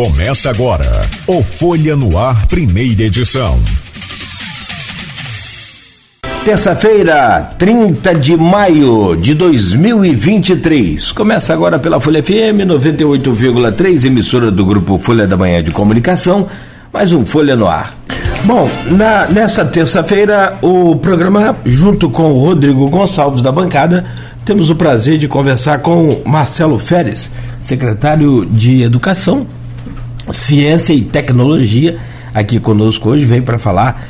Começa agora o Folha no Ar, primeira edição. Terça-feira, 30 de maio de 2023. Começa agora pela Folha FM 98,3, emissora do grupo Folha da Manhã de Comunicação. Mais um Folha no Ar. Bom, na, nessa terça-feira, o programa, junto com o Rodrigo Gonçalves da bancada, temos o prazer de conversar com Marcelo Férez, secretário de Educação Ciência e Tecnologia, aqui conosco hoje, vem para falar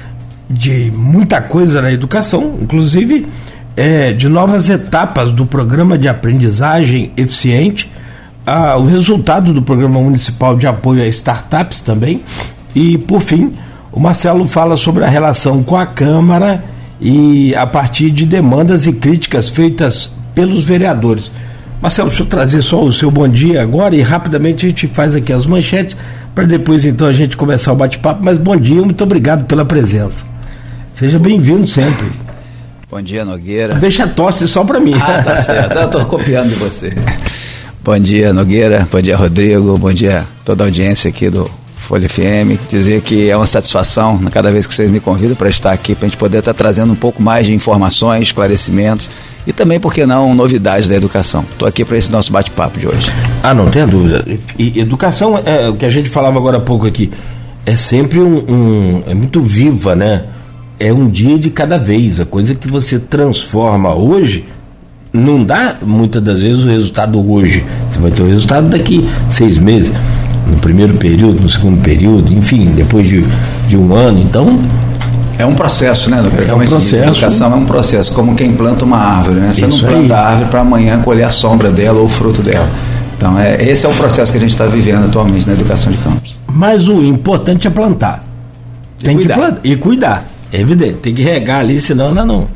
de muita coisa na educação, inclusive é, de novas etapas do programa de aprendizagem eficiente, ah, o resultado do programa municipal de apoio a startups também, e por fim, o Marcelo fala sobre a relação com a Câmara e a partir de demandas e críticas feitas pelos vereadores. Marcelo, deixa eu trazer só o seu bom dia agora e rapidamente a gente faz aqui as manchetes para depois então a gente começar o bate-papo. Mas bom dia, muito obrigado pela presença. Seja bem-vindo sempre. Bom dia, Nogueira. Deixa a tosse só para mim. Ah, tá certo. Eu estou copiando de você. Bom dia, Nogueira. Bom dia, Rodrigo. Bom dia toda a audiência aqui do Folha FM. Dizer que é uma satisfação cada vez que vocês me convidam para estar aqui, para a gente poder estar trazendo um pouco mais de informações, esclarecimentos e também, por que não, novidades da educação. Estou aqui para esse nosso bate-papo de hoje. Ah, não tenha dúvida. E educação, é o que a gente falava agora há pouco aqui, é sempre um, um, é muito viva, né? É um dia de cada vez. A coisa que você transforma hoje não dá muitas das vezes o resultado hoje. Você vai ter o resultado daqui seis meses, no primeiro período, no segundo período, enfim, depois de, de um ano. Então, é um processo, né? É um processo. A educação é um processo, como quem planta uma árvore, né? Você Isso não planta aí. a árvore para amanhã colher a sombra dela ou o fruto dela. Então, é, esse é o processo que a gente está vivendo atualmente na educação de campos. Mas o importante é plantar. Tem que plantar. E cuidar. É evidente. Tem que regar ali, senão não, não.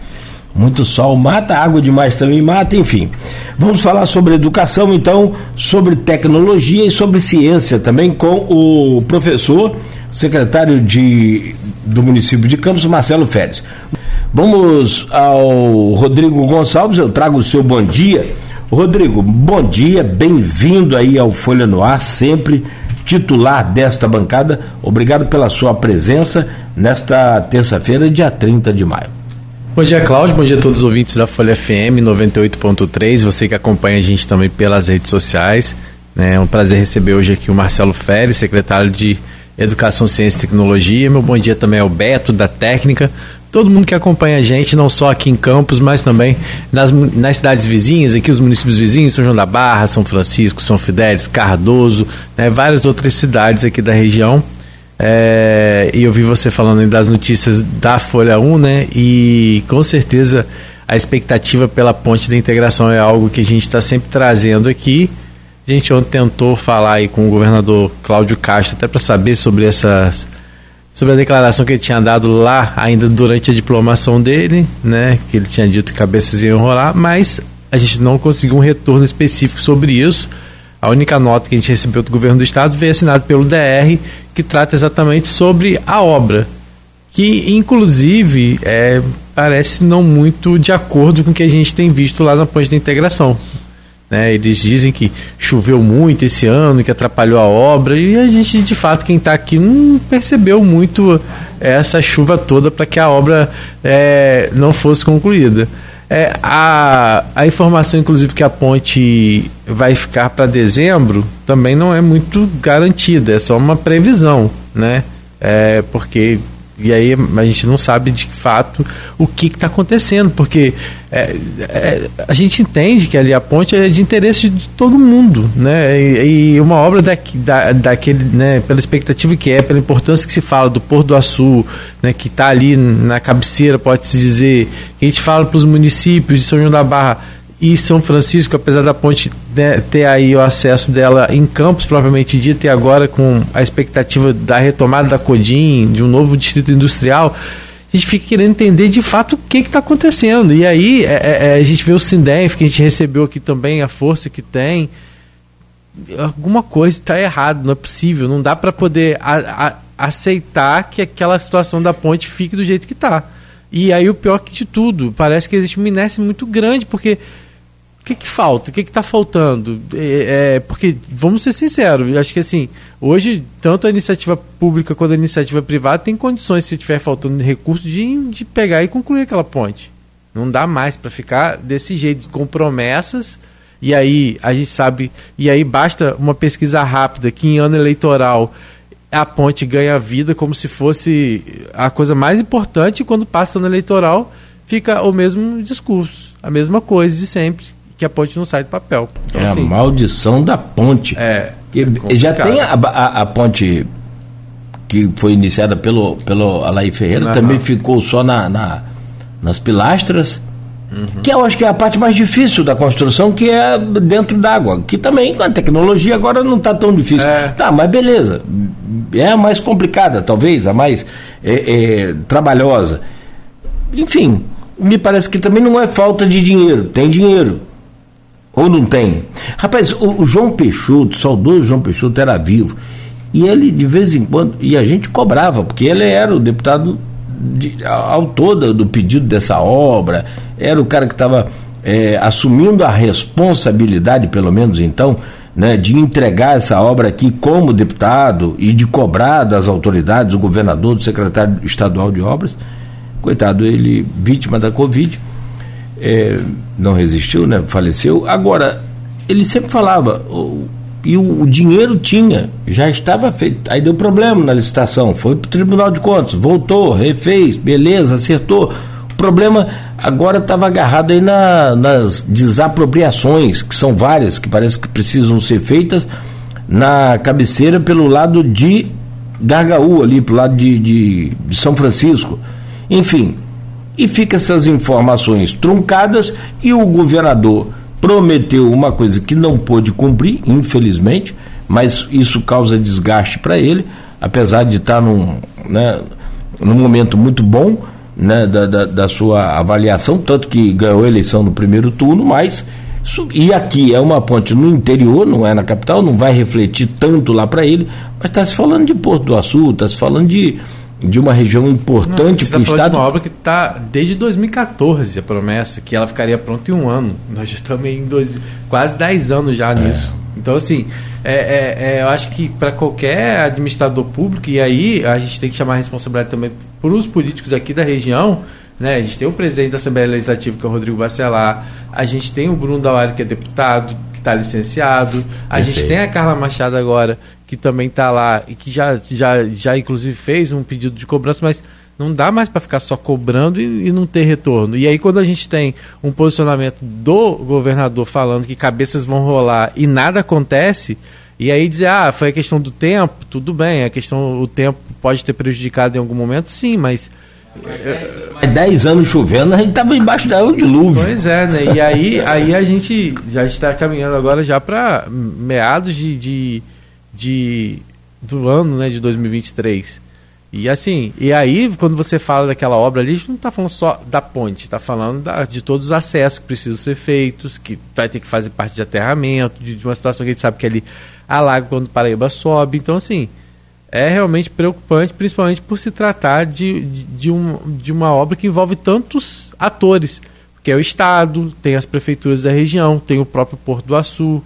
Muito sol mata, água demais também mata, enfim. Vamos falar sobre educação, então, sobre tecnologia e sobre ciência também com o professor, secretário de do município de Campos, Marcelo Férez. Vamos ao Rodrigo Gonçalves, eu trago o seu bom dia. Rodrigo, bom dia, bem-vindo aí ao Folha no Ar, sempre titular desta bancada. Obrigado pela sua presença nesta terça-feira, dia 30 de maio. Bom dia, Cláudio. Bom dia a todos os ouvintes da Folha FM 98.3. Você que acompanha a gente também pelas redes sociais. É um prazer receber hoje aqui o Marcelo Férez, secretário de Educação, Ciência e Tecnologia. Meu bom dia também ao Beto, da Técnica. Todo mundo que acompanha a gente, não só aqui em Campos, mas também nas, nas cidades vizinhas, aqui os municípios vizinhos, São João da Barra, São Francisco, São Fidélis, Cardoso, né, várias outras cidades aqui da região. É, e eu vi você falando das notícias da Folha 1, né? E com certeza a expectativa pela ponte da integração é algo que a gente está sempre trazendo aqui. A gente ontem tentou falar aí com o governador Cláudio Castro até para saber sobre essas sobre a declaração que ele tinha dado lá ainda durante a diplomação dele, né, que ele tinha dito que cabeças iam rolar, mas a gente não conseguiu um retorno específico sobre isso. A única nota que a gente recebeu do governo do estado veio assinada pelo DR, que trata exatamente sobre a obra, que inclusive é, parece não muito de acordo com o que a gente tem visto lá na ponte da integração. Né? Eles dizem que choveu muito esse ano, que atrapalhou a obra, e a gente, de fato, quem está aqui não percebeu muito essa chuva toda para que a obra é, não fosse concluída. É, a, a informação, inclusive, que a ponte vai ficar para dezembro também não é muito garantida, é só uma previsão, né? É, porque e aí a gente não sabe de fato o que está acontecendo, porque é, é, a gente entende que ali a ponte é de interesse de todo mundo, né? E, e uma obra da, da, daquele, né, pela expectativa que é, pela importância que se fala do Porto do Açu, né, que está ali na cabeceira, pode-se dizer, que a gente fala para os municípios de São João da Barra e São Francisco, apesar da ponte né, ter aí o acesso dela em Campos, propriamente dito, e agora com a expectativa da retomada da Codim, de um novo distrito industrial, a gente fica querendo entender de fato o que está acontecendo. E aí é, é, é, a gente vê o Sindef, que a gente recebeu aqui também, a força que tem. Alguma coisa está errada, não é possível. Não dá para poder a, a, aceitar que aquela situação da ponte fique do jeito que está. E aí o pior que de tudo, parece que existe uma inércia muito grande, porque o que, que falta? O que está faltando? É, é, porque, vamos ser sinceros, acho que assim, hoje, tanto a iniciativa pública quanto a iniciativa privada tem condições, se tiver faltando recurso, de, de pegar e concluir aquela ponte. Não dá mais para ficar desse jeito, com promessas, e aí a gente sabe, e aí basta uma pesquisa rápida que em ano eleitoral a ponte ganha vida como se fosse a coisa mais importante, e quando passa ano eleitoral fica o mesmo discurso, a mesma coisa de sempre que a ponte não sai do papel. Então, é assim, a maldição da ponte. É. Que é já tem a, a, a, ponte que foi iniciada pelo, pelo Alaí Ferreira, uhum. também ficou só na, na nas pilastras. Uhum. Que eu acho que é a parte mais difícil da construção, que é dentro d'água. Que também a tecnologia agora não está tão difícil. É. Tá, mas beleza. É a mais complicada, talvez, a mais é, é, trabalhosa. Enfim, me parece que também não é falta de dinheiro. Tem dinheiro. Ou não tem? Rapaz, o, o João Peixoto, saudoso João Peixoto, era vivo. E ele, de vez em quando, e a gente cobrava, porque ele era o deputado de, autor do, do pedido dessa obra, era o cara que estava é, assumindo a responsabilidade, pelo menos então, né, de entregar essa obra aqui como deputado e de cobrar das autoridades, do governador, do secretário estadual de obras. Coitado, ele vítima da Covid é, não resistiu, né? Faleceu. Agora, ele sempre falava, o, e o, o, dinheiro tinha, já estava feito. Aí deu problema na licitação, foi para o Tribunal de Contas, voltou, refez, beleza, acertou. O problema agora estava agarrado aí na, nas desapropriações, que são várias, que parece que precisam ser feitas na cabeceira pelo lado de Gargaú, ali, pelo lado de, de, de São Francisco. Enfim, e fica essas informações truncadas e o governador prometeu uma coisa que não pôde cumprir, infelizmente, mas isso causa desgaste para ele, apesar de estar num, né, num momento muito bom né, da, da, da, sua avaliação, tanto que ganhou a eleição no primeiro turno, mas e aqui é uma ponte no interior, não é na capital, não vai refletir tanto lá para ele, mas está se falando de Porto do Açu, está se falando de de uma região importante para o tá Estado. De uma obra que está desde 2014, a promessa, que ela ficaria pronta em um ano. Nós já estamos em dois, quase 10 anos já é. nisso. Então, assim, é, é, é, eu acho que para qualquer administrador público, e aí a gente tem que chamar a responsabilidade também para os políticos aqui da região, né? A gente tem o presidente da Assembleia Legislativa, que é o Rodrigo Bacelar, a gente tem o Bruno Dauari, que é deputado, que está licenciado, a Perfeito. gente tem a Carla Machado agora, que também está lá e que já, já, já inclusive fez um pedido de cobrança, mas não dá mais para ficar só cobrando e, e, não ter retorno. E aí, quando a gente tem um posicionamento do governador falando que cabeças vão rolar e nada acontece, e aí dizer, ah, foi a questão do tempo, tudo bem, a questão, o tempo pode ter prejudicado em algum momento, sim, mas. Mas 10 anos chovendo, a gente estava embaixo da dilúvio. Pois é, né? E aí, aí a gente já está caminhando agora já para meados de, de de do ano né, de 2023. E assim, e aí, quando você fala daquela obra ali, a gente não está falando só da ponte, está falando da, de todos os acessos que precisam ser feitos, que vai ter que fazer parte de aterramento, de, de uma situação que a gente sabe que ali alaga quando Paraíba sobe. Então, assim, é realmente preocupante, principalmente por se tratar de, de, de, um, de uma obra que envolve tantos atores, que é o Estado, tem as prefeituras da região, tem o próprio Porto do Açu,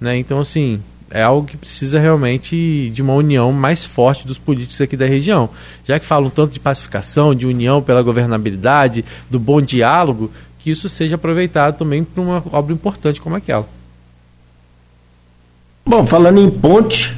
né? Então, assim, é algo que precisa realmente de uma união mais forte dos políticos aqui da região. Já que falam tanto de pacificação, de união pela governabilidade, do bom diálogo, que isso seja aproveitado também para uma obra importante como aquela. Bom, falando em ponte,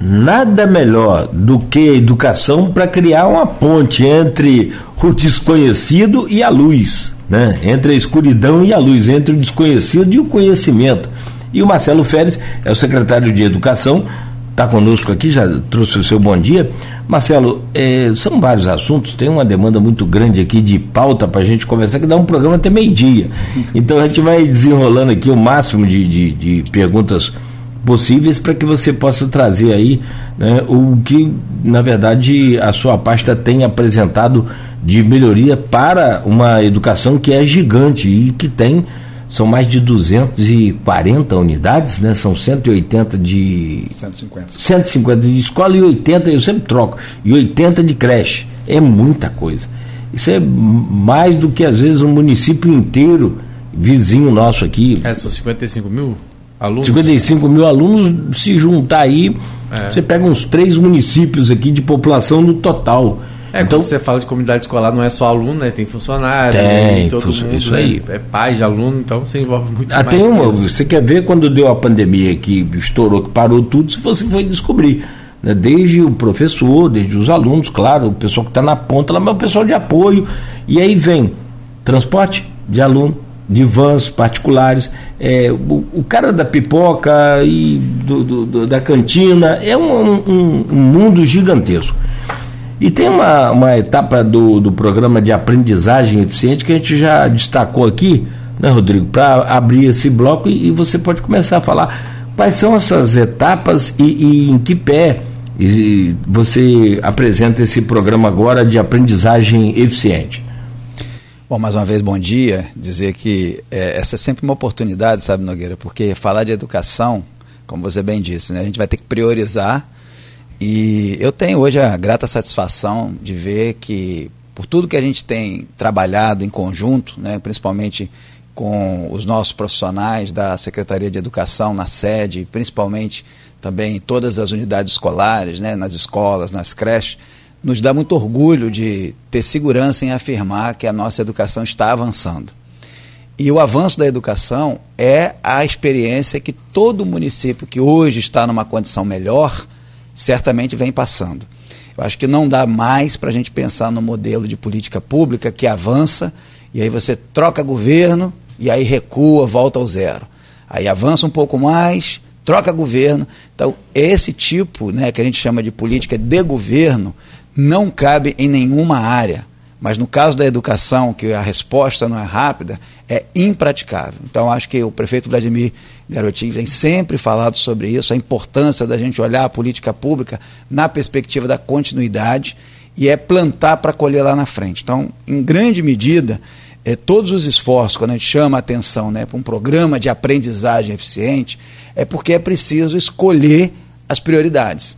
nada melhor do que educação para criar uma ponte entre o desconhecido e a luz, né? Entre a escuridão e a luz, entre o desconhecido e o conhecimento. E o Marcelo Férez é o secretário de Educação, está conosco aqui, já trouxe o seu bom dia. Marcelo, é, são vários assuntos, tem uma demanda muito grande aqui de pauta para a gente conversar, que dá um programa até meio-dia. Então a gente vai desenrolando aqui o máximo de, de, de perguntas possíveis para que você possa trazer aí né, o que, na verdade, a sua pasta tem apresentado de melhoria para uma educação que é gigante e que tem são mais de 240 unidades, né? São 180 de 150. 150 de escola e 80, eu sempre troco, e 80 de creche. É muita coisa. Isso é mais do que às vezes um município inteiro vizinho nosso aqui. É, são 55 mil alunos? 55 mil alunos, se juntar aí, é. você pega uns três municípios aqui de população no total. É, então você fala de comunidade escolar, não é só aluno, né? Tem funcionário, tem, todo mundo, isso né? aí. É pai de aluno, então você envolve muito ah, mais. Tem uma, você quer ver quando deu a pandemia que estourou, que parou tudo, se você foi descobrir. Né? Desde o professor, desde os alunos, claro, o pessoal que está na ponta, lá, mas o pessoal de apoio. E aí vem transporte de aluno, de vans particulares, é, o, o, cara da pipoca e do, do, do, da cantina, é um, um, um, mundo gigantesco. E tem uma, uma etapa do, do programa de aprendizagem eficiente que a gente já destacou aqui, né, Rodrigo, para abrir esse bloco e, e, você pode começar a falar quais são essas etapas e, e em que pé você apresenta esse programa agora de aprendizagem eficiente. Bom, mais uma vez, bom dia. Dizer que é, essa é sempre uma oportunidade, sabe, Nogueira, porque falar de educação, como você bem disse, né, a gente vai ter que priorizar. E eu tenho hoje a grata satisfação de ver que, por tudo que a gente tem trabalhado em conjunto, né, principalmente com os nossos profissionais da Secretaria de Educação na sede, principalmente também em todas as unidades escolares, né, nas escolas, nas creches, nos dá muito orgulho de ter segurança em afirmar que a nossa educação está avançando. E o avanço da educação é a experiência que todo município que hoje está numa condição melhor certamente vem passando. Eu acho que não dá mais para a gente pensar no modelo de política pública que avança e aí você troca governo e aí recua, volta ao zero. Aí avança um pouco mais, troca governo. Então, esse tipo, né, que a gente chama de política de governo, não cabe em nenhuma área. Mas no caso da educação, que a resposta não é rápida, é impraticável. Então, acho que o prefeito Vladimir Garotinho vem sempre falado sobre isso, a importância da gente olhar a política pública na perspectiva da continuidade e é plantar para colher lá na frente. Então, em grande medida, é, todos os esforços, quando a gente chama a atenção né, para um programa de aprendizagem eficiente, é porque é preciso escolher as prioridades.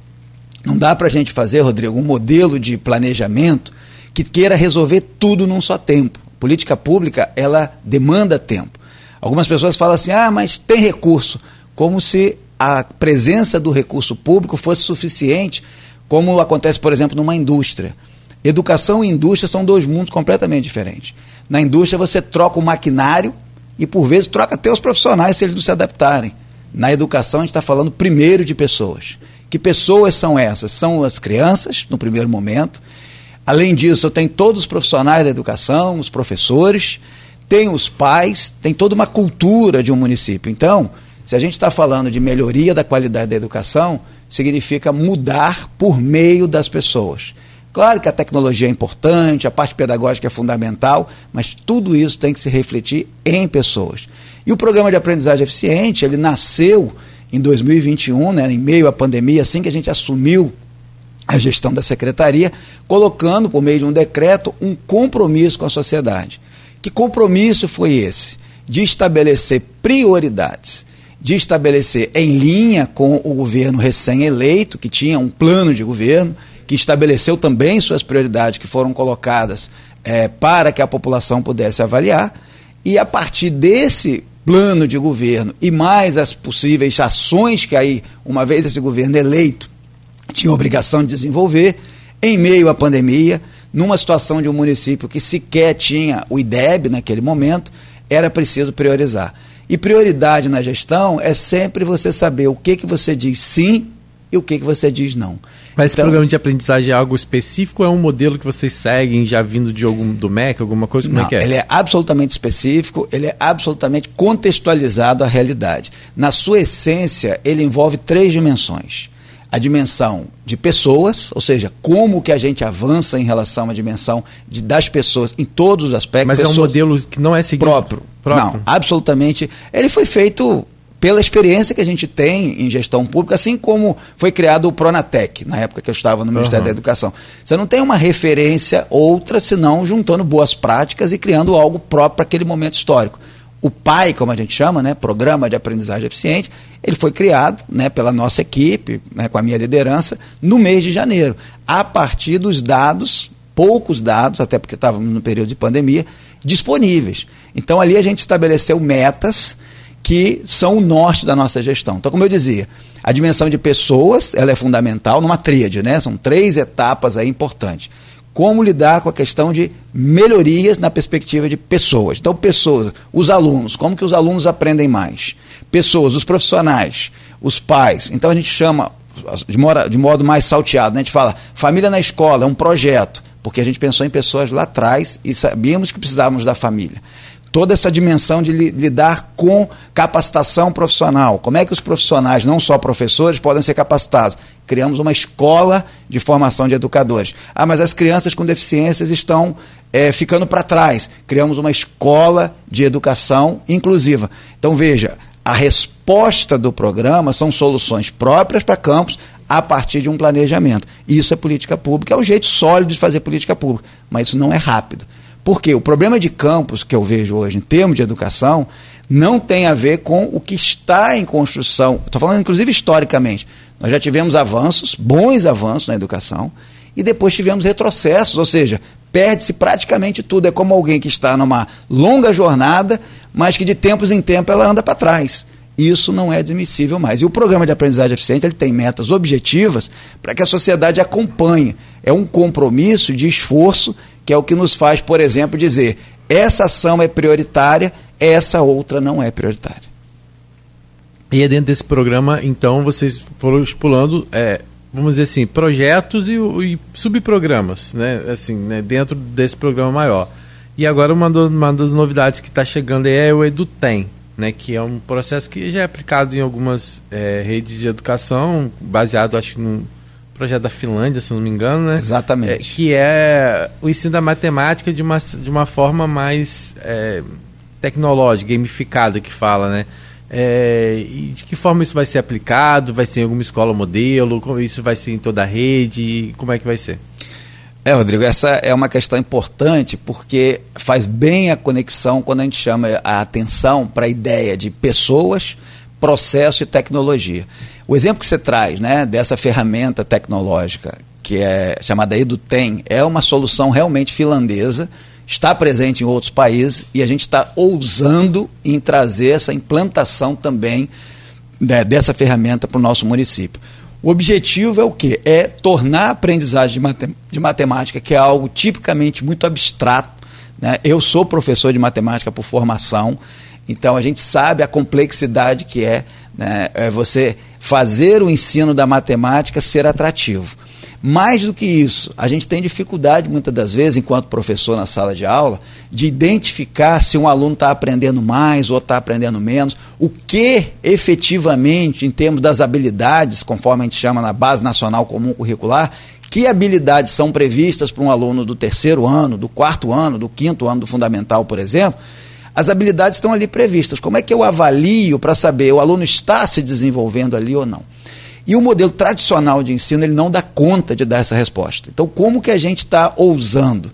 Não dá para a gente fazer, Rodrigo, um modelo de planejamento que queira resolver tudo num só tempo. Política pública, ela demanda tempo. Algumas pessoas falam assim, ah, mas tem recurso. Como se a presença do recurso público fosse suficiente, como acontece, por exemplo, numa indústria. Educação e indústria são dois mundos completamente diferentes. Na indústria você troca o maquinário e, por vezes, troca até os profissionais se eles não se adaptarem. Na educação a gente está falando primeiro de pessoas. Que pessoas são essas? São as crianças, no primeiro momento. Além disso, tenho todos os profissionais da educação, os professores, tem os pais, tem toda uma cultura de um município. Então, se a gente está falando de melhoria da qualidade da educação, significa mudar por meio das pessoas. Claro que a tecnologia é importante, a parte pedagógica é fundamental, mas tudo isso tem que se refletir em pessoas. E o programa de aprendizagem eficiente, ele nasceu em 2021, né, em meio à pandemia, assim que a gente assumiu a gestão da secretaria, colocando, por meio de um decreto, um compromisso com a sociedade. Que compromisso foi esse? De estabelecer prioridades, de estabelecer em linha com o governo recém-eleito, que tinha um plano de governo, que estabeleceu também suas prioridades que foram colocadas é, para que a população pudesse avaliar, e a partir desse plano de governo e mais as possíveis ações que aí, uma vez esse governo eleito, tinha obrigação de desenvolver, em meio à pandemia, numa situação de um município que sequer tinha o IDEB naquele momento, era preciso priorizar. E prioridade na gestão é sempre você saber o que, que você diz sim e o que, que você diz não. Mas esse então, programa de aprendizagem é algo específico ou é um modelo que vocês seguem já vindo de algum do MEC, alguma coisa? Como não, é que é? Ele é absolutamente específico, ele é absolutamente contextualizado à realidade. Na sua essência, ele envolve três dimensões. A dimensão de pessoas, ou seja, como que a gente avança em relação à dimensão de, das pessoas em todos os aspectos. Mas é um modelo que não é seguido próprio. próprio. Não, absolutamente. Ele foi feito pela experiência que a gente tem em gestão pública, assim como foi criado o Pronatec, na época que eu estava no Ministério uhum. da Educação. Você não tem uma referência outra, senão juntando boas práticas e criando algo próprio para aquele momento histórico. O PAI, como a gente chama, né, Programa de Aprendizagem Eficiente, ele foi criado né, pela nossa equipe, né, com a minha liderança, no mês de janeiro, a partir dos dados, poucos dados, até porque estávamos no período de pandemia, disponíveis. Então ali a gente estabeleceu metas que são o norte da nossa gestão. Então, como eu dizia, a dimensão de pessoas ela é fundamental numa tríade, né? São três etapas aí importantes. Como lidar com a questão de melhorias na perspectiva de pessoas. Então, pessoas, os alunos, como que os alunos aprendem mais? Pessoas, os profissionais, os pais. Então a gente chama de, modo mais salteado, né? a gente fala família na escola, é um projeto, porque a gente pensou em pessoas lá atrás e sabíamos que precisávamos da família toda essa dimensão de lidar com capacitação profissional. Como é que os profissionais, não só professores, podem ser capacitados? Criamos uma escola de formação de educadores. Ah, mas as crianças com deficiências estão é, ficando para trás. Criamos uma escola de educação inclusiva. Então, veja, a resposta do programa são soluções próprias para campos a partir de um planejamento. Isso é política pública, é um jeito sólido de fazer política pública, mas isso não é rápido. Porque o problema de campos que eu vejo hoje em termos de educação não tem a ver com o que está em construção. Estou falando, inclusive, historicamente. Nós já tivemos avanços, bons avanços na educação, e depois tivemos retrocessos, ou seja, perde-se praticamente tudo. É como alguém que está numa longa jornada, mas que de tempos em tempos ela anda para trás. Isso não é admissível mais. E o programa de aprendizagem eficiente ele tem metas objetivas para que a sociedade acompanhe. É um compromisso de esforço que é o que nos faz, por exemplo, dizer essa ação é prioritária, essa outra não é prioritária. E é dentro desse programa, então, vocês foram estipulando, é, vamos dizer assim, projetos e, e subprogramas, né? Assim, né? dentro desse programa maior. E agora uma, do, uma das novidades que está chegando é o EduTem, né? Que é um processo que já é aplicado em algumas é, redes de educação, baseado, acho que, no projeto da Finlândia, se não me engano, né? Exatamente. É, que é o ensino da matemática de uma, de uma forma mais é, tecnológica, gamificada, que fala, né? É, e de que forma isso vai ser aplicado? Vai ser em alguma escola modelo? Como isso vai ser em toda a rede? Como é que vai ser? É, Rodrigo, essa é uma questão importante porque faz bem a conexão quando a gente chama a atenção para a ideia de pessoas, processo e tecnologia. O exemplo que você traz né, dessa ferramenta tecnológica, que é chamada EduTem, é uma solução realmente finlandesa, está presente em outros países e a gente está ousando em trazer essa implantação também né, dessa ferramenta para o nosso município. O objetivo é o quê? É tornar a aprendizagem de, matemática, que é algo tipicamente muito abstrato. Né? Eu sou professor de matemática por formação, então a gente sabe a complexidade que é, né? é você fazer o ensino da matemática ser atrativo. Mais do que isso, a gente tem dificuldade, muitas das vezes, enquanto professor na sala de aula, de identificar se um aluno está aprendendo mais ou está aprendendo menos, o que efetivamente, em termos das habilidades, conforme a gente chama na Base Nacional Comum Curricular, que habilidades são previstas para um aluno do terceiro ano, do quarto ano, do quinto ano do fundamental, por exemplo, as habilidades estão ali previstas. Como é que eu avalio para saber o aluno está se desenvolvendo ali ou não? E o modelo tradicional de ensino ele não dá conta de dar essa resposta. Então, como que a gente está ousando?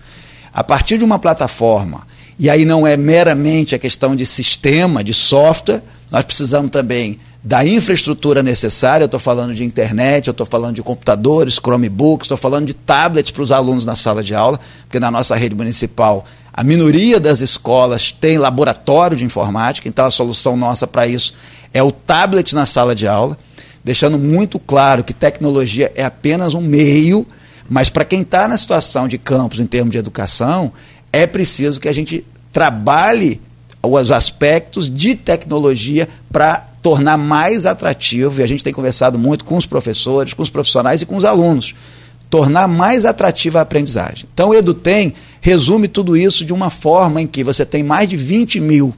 A partir de uma plataforma, e aí não é meramente a questão de sistema, de software, nós precisamos também da infraestrutura necessária, eu estou falando de internet, eu estou falando de computadores, Chromebooks, estou falando de tablets para os alunos na sala de aula, porque na nossa rede municipal a minoria das escolas tem laboratório de informática, então a solução nossa para isso é o tablet na sala de aula, deixando muito claro que tecnologia é apenas um meio, mas para quem está na situação de campus em termos de educação, é preciso que a gente trabalhe os aspectos de tecnologia para tornar mais atrativo, e a gente tem conversado muito com os professores, com os profissionais e com os alunos, tornar mais atrativa a aprendizagem. Então o EduTem resume tudo isso de uma forma em que você tem mais de 20 mil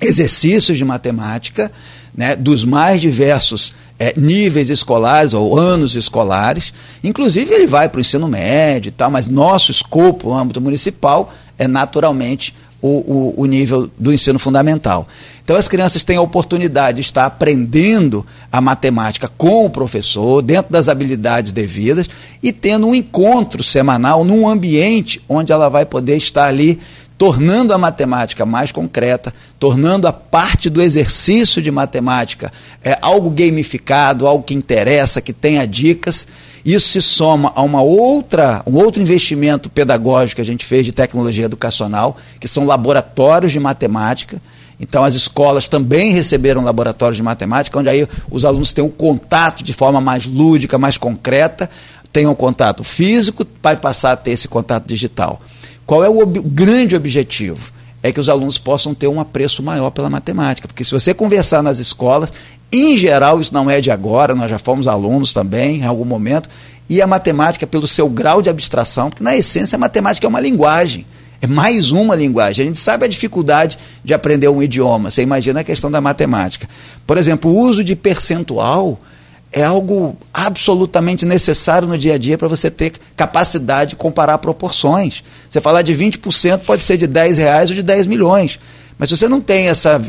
exercícios de matemática, né, dos mais diversos é, níveis escolares ou anos escolares. Inclusive, ele vai para o ensino médio e tal, mas nosso escopo, âmbito municipal, é naturalmente o, o, o, nível do ensino fundamental. Então, as crianças têm a oportunidade de estar aprendendo a matemática com o professor, dentro das habilidades devidas, e tendo um encontro semanal num ambiente onde ela vai poder estar ali tornando a matemática mais concreta, tornando a parte do exercício de matemática é, algo gamificado, algo que interessa, que tenha dicas. Isso se soma a uma outra, um outro investimento pedagógico que a gente fez de tecnologia educacional, que são laboratórios de matemática. Então as escolas também receberam laboratórios de matemática, onde aí os alunos têm um contato de forma mais lúdica, mais concreta, têm um contato físico, vai passar a ter esse contato digital. Qual é o ob grande objetivo? É que os alunos possam ter um apreço maior pela matemática. Porque se você conversar nas escolas, em geral, isso não é de agora, nós já fomos alunos também, em algum momento, e a matemática, pelo seu grau de abstração, porque na essência a matemática é uma linguagem. É mais uma linguagem. A gente sabe a dificuldade de aprender um idioma. Você imagina a questão da matemática. Por exemplo, o uso de percentual é algo absolutamente necessário no dia a dia para você ter capacidade de comparar proporções. Você falar de 20% pode ser de 10 reais ou de 10 milhões. Mas se você não tem essa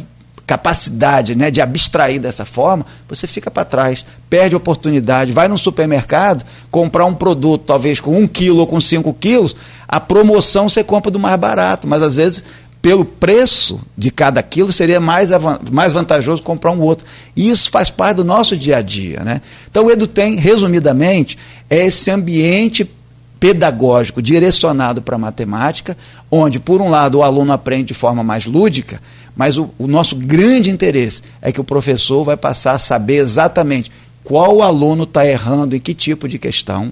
capacidade né, de abstrair dessa forma, você fica para trás, perde oportunidade, vai no supermercado comprar um produto, talvez com 1 quilo ou com 5 quilos, a promoção você compra do mais barato, mas às vezes pelo preço de cada quilo, seria mais, mais vantajoso comprar um outro. E isso faz parte do nosso dia a dia. Né? Então, o EduTem, resumidamente, é esse ambiente pedagógico direcionado para a matemática, onde, por um lado, o aluno aprende de forma mais lúdica, mas o, o nosso grande interesse é que o professor vai passar a saber exatamente qual aluno está errando em que tipo de questão.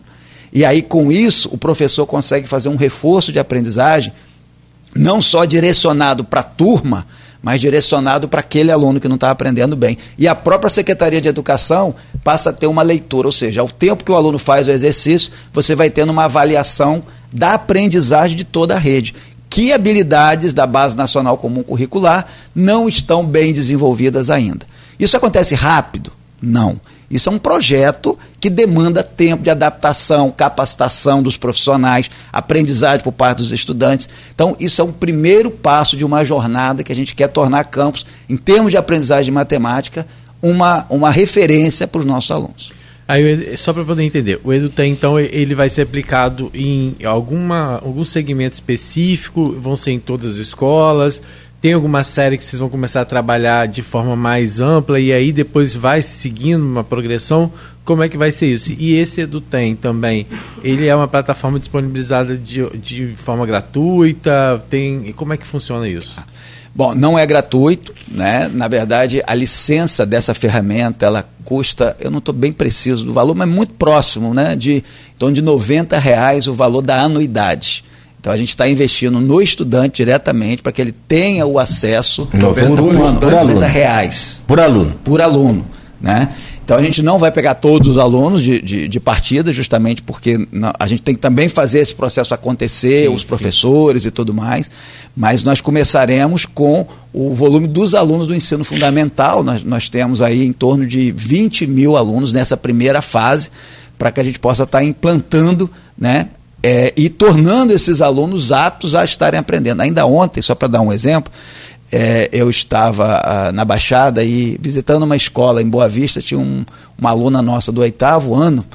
E aí, com isso, o professor consegue fazer um reforço de aprendizagem não só direcionado para a turma, mas direcionado para aquele aluno que não está aprendendo bem. E a própria Secretaria de Educação passa a ter uma leitura, ou seja, ao tempo que o aluno faz o exercício, você vai tendo uma avaliação da aprendizagem de toda a rede. Que habilidades da Base Nacional Comum Curricular não estão bem desenvolvidas ainda. Isso acontece rápido? Não. Isso é um projeto que demanda tempo de adaptação, capacitação dos profissionais, aprendizagem por parte dos estudantes. Então, isso é um primeiro passo de uma jornada que a gente quer tornar campus, em termos de aprendizagem de matemática, uma, uma referência para os nossos alunos. Aí, só para poder entender, o EduTem, então, ele vai ser aplicado em alguma, algum segmento específico, vão ser em todas as escolas, tem alguma série que vocês vão começar a trabalhar de forma mais ampla e aí depois vai seguindo uma progressão? Como é que vai ser isso? E esse EduTem também, ele é uma plataforma disponibilizada de, de forma gratuita? Tem, como é que funciona isso? Bom, não é gratuito, né? Na verdade, a licença dessa ferramenta, ela custa, eu não estou bem preciso do valor, mas muito próximo, né? De torno de 90 reais o valor da anuidade. Então a gente está investindo no estudante diretamente para que ele tenha o acesso 90 por um ano, por 90 aluno. reais Por aluno. por aluno, né? Então a gente não vai pegar todos os alunos de, de, de partida, justamente porque a gente tem que também fazer esse processo acontecer, Sim, os sim. professores e tudo mais, mas nós começaremos com o volume dos alunos do ensino fundamental. Nós, nós temos aí em torno de 20 mil alunos nessa primeira fase, para que a gente possa estar implantando né, é, e tornando esses alunos aptos a estarem aprendendo. Ainda ontem, só para dar um exemplo, é, eu estava ah, na Baixada e visitando uma escola em Boa Vista, tinha um- uma aluna nossa do oitavo ano,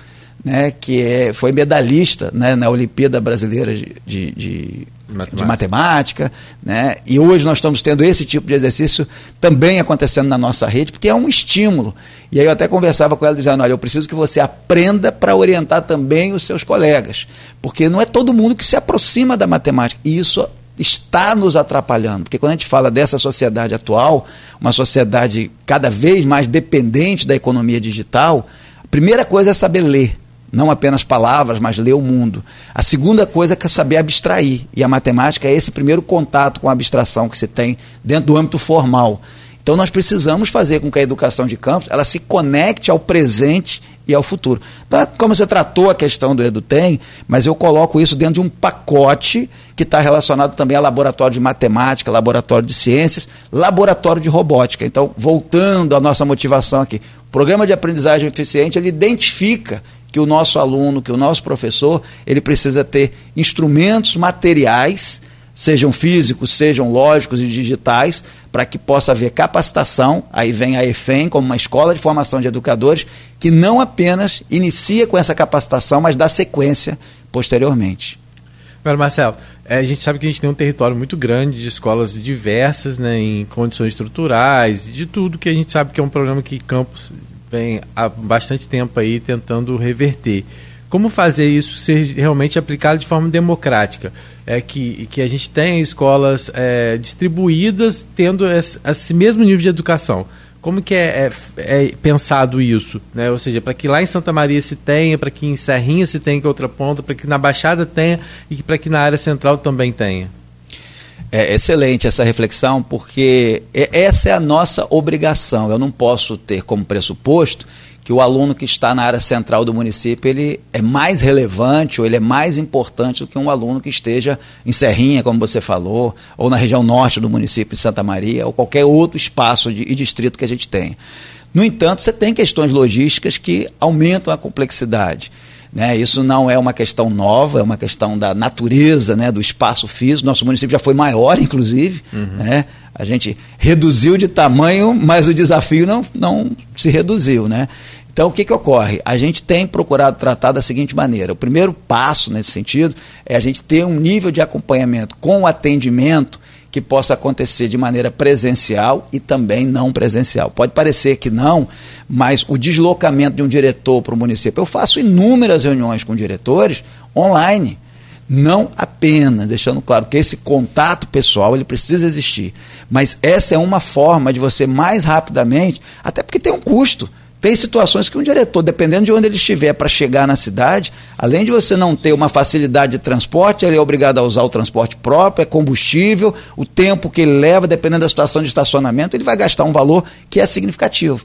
né, que é, foi medalhista né, na Olimpíada Brasileira de, de, de- Matemática. de matemática, né, e hoje nós estamos tendo esse tipo de exercício também acontecendo na nossa rede, porque é um estímulo. E aí eu até conversava com ela dizendo, olha, eu preciso que você aprenda para orientar também os seus colegas, porque não é todo mundo que se aproxima da matemática, e isso está nos atrapalhando, porque quando a gente fala dessa sociedade atual, uma sociedade cada vez mais dependente da economia digital, a primeira coisa é saber ler, não apenas palavras, mas ler o mundo. A segunda coisa é saber abstrair, e a matemática é esse primeiro contato com a abstração que se tem dentro do âmbito formal. Então nós precisamos fazer com que a educação de campus ela se conecte ao presente e ao futuro. Então, como você tratou a questão do EduTem, mas eu coloco isso dentro de um pacote que está relacionado também a laboratório de matemática, laboratório de ciências, laboratório de robótica. Então, voltando à nossa motivação aqui, o programa de aprendizagem eficiente ele identifica que o nosso aluno, que o nosso professor, ele precisa ter instrumentos materiais sejam físicos, sejam lógicos e digitais, para que possa haver capacitação. Aí vem a EFEM como uma escola de formação de educadores que não apenas inicia com essa capacitação, mas dá sequência posteriormente. Agora, Marcelo, é, a gente sabe que a gente tem um território muito grande de escolas diversas, né, em condições estruturais, de tudo que a gente sabe que é um problema que Campos vem há bastante tempo aí tentando reverter. Como fazer isso ser realmente aplicado de forma democrática? É que, que a gente tenha escolas é, distribuídas tendo esse, esse mesmo nível de educação. Como que é, é, é pensado isso? Né? Ou seja, para que lá em Santa Maria se tenha, para que em Serrinha se tenha que outra ponta, para que na Baixada tenha e para que na área central também tenha? É excelente essa reflexão, porque é, essa é a nossa obrigação. Eu não posso ter como pressuposto que o aluno que está na área central do município ele é mais relevante ou ele é mais importante do que um aluno que esteja em Serrinha, como você falou, ou na região norte do município de Santa Maria, ou qualquer outro espaço de, e distrito que a gente tenha. No entanto, você tem questões logísticas que aumentam a complexidade. Né? Isso não é uma questão nova, é uma questão da natureza, né? do espaço físico. Nosso município já foi maior, inclusive. Uhum. Né? A gente reduziu de tamanho, mas o desafio não, não se reduziu. Né? Então, o que, que ocorre? A gente tem procurado tratar da seguinte maneira: o primeiro passo nesse sentido é a gente ter um nível de acompanhamento com o atendimento que possa acontecer de maneira presencial e também não presencial. Pode parecer que não, mas o deslocamento de um diretor para o município, eu faço inúmeras reuniões com diretores online. Não apenas, deixando claro que esse contato pessoal ele precisa existir, mas essa é uma forma de você mais rapidamente, até porque tem um custo. Tem situações que um diretor, dependendo de onde ele estiver para chegar na cidade, além de você não ter uma facilidade de transporte, ele é obrigado a usar o transporte próprio, é combustível, o tempo que ele leva, dependendo da situação de estacionamento, ele vai gastar um valor que é significativo.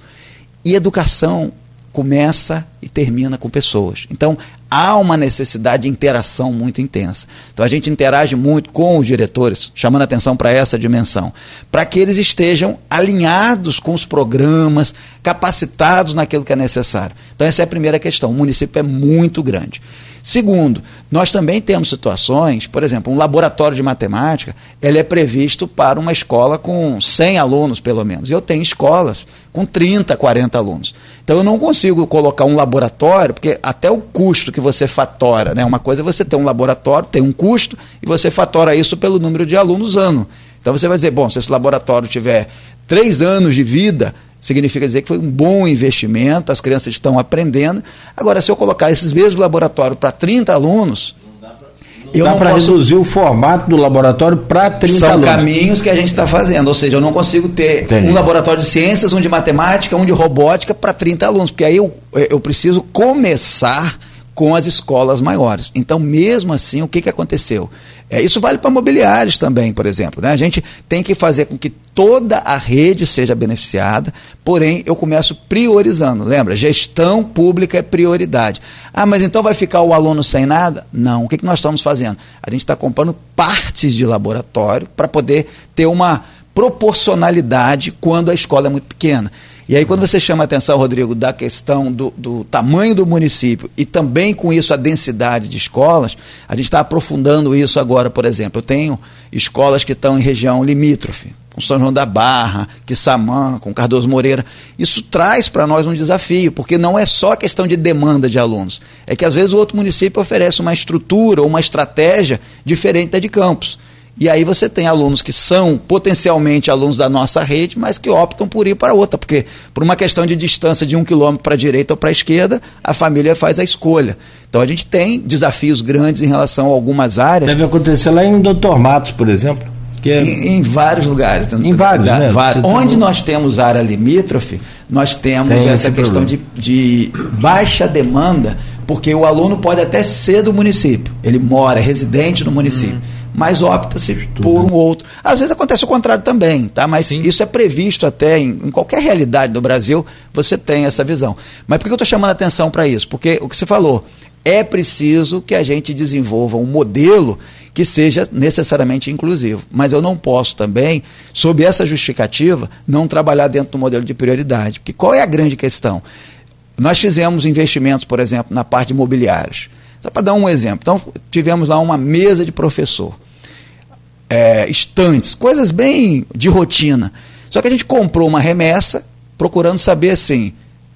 E educação começa e termina com pessoas. Então, há uma necessidade de interação muito intensa. Então, a gente interage muito com os diretores, chamando atenção para essa dimensão, para que eles estejam alinhados com os programas, capacitados naquilo que é necessário. Então, essa é a primeira questão. O município é muito grande. Segundo, nós também temos situações, por exemplo, um laboratório de matemática, ele é previsto para uma escola com 100 alunos, pelo menos. Eu tenho escolas com 30, 40 alunos. Então eu não consigo colocar um laboratório, porque até o custo que você fatora, né? Uma coisa é você ter um laboratório, tem um custo, e você fatora isso pelo número de alunos ano. Então você vai dizer, bom, se esse laboratório tiver três anos de vida, significa dizer que foi um bom investimento, as crianças estão aprendendo. Agora, se eu colocar esses mesmos laboratórios para 30 alunos, eu Dá para posso... reduzir o formato do laboratório para 30 São alunos. caminhos que a gente está fazendo, ou seja, eu não consigo ter Entendi. um laboratório de ciências, um de matemática, um de robótica para 30 alunos, porque aí eu, eu preciso começar com as escolas maiores. Então, mesmo assim, o que, que aconteceu? É, isso vale para mobiliários também, por exemplo. Né? A gente tem que fazer com que toda a rede seja beneficiada, porém eu começo priorizando. Lembra? Gestão pública é prioridade. Ah, mas então vai ficar o aluno sem nada? Não. O que, que nós estamos fazendo? A gente está comprando partes de laboratório para poder ter uma proporcionalidade quando a escola é muito pequena. E aí, quando você chama a atenção, Rodrigo, da questão do, do tamanho do município e também com isso a densidade de escolas, a gente está aprofundando isso agora, por exemplo. Eu tenho escolas que estão em região limítrofe, com São João da Barra, Quissamã, com Cardoso Moreira. Isso traz para nós um desafio, porque não é só questão de demanda de alunos. É que às vezes o outro município oferece uma estrutura ou uma estratégia diferente da de Campos. E aí você tem alunos que são potencialmente alunos da nossa rede, mas que optam por ir para outra, porque por uma questão de distância de um quilômetro para a direita ou para a esquerda, a família faz a escolha. Então a gente tem desafios grandes em relação a algumas áreas. Deve acontecer lá em Doutor Matos, por exemplo. É... Em, em, vários lugares. Em vários, né? Vários. Onde nós temos área limítrofe, nós temos tem essa questão de, de baixa demanda, porque o aluno pode até ser do município, ele mora, é residente no município. Hum mas opta-se por um outro. Às vezes acontece o contrário também, tá? mas Sim. isso é previsto até em, em, qualquer realidade do Brasil, você tem essa visão. Mas por que eu estou chamando a atenção para isso? Porque o que você falou, é preciso que a gente desenvolva um modelo que seja necessariamente inclusivo. Mas eu não posso também, sob essa justificativa, não trabalhar dentro do modelo de prioridade. Porque qual é a grande questão? Nós fizemos investimentos, por exemplo, na parte de imobiliários. Só para dar um exemplo. Então, tivemos lá uma mesa de professor é, estantes, coisas bem de rotina. Só que a gente comprou uma remessa procurando saber assim,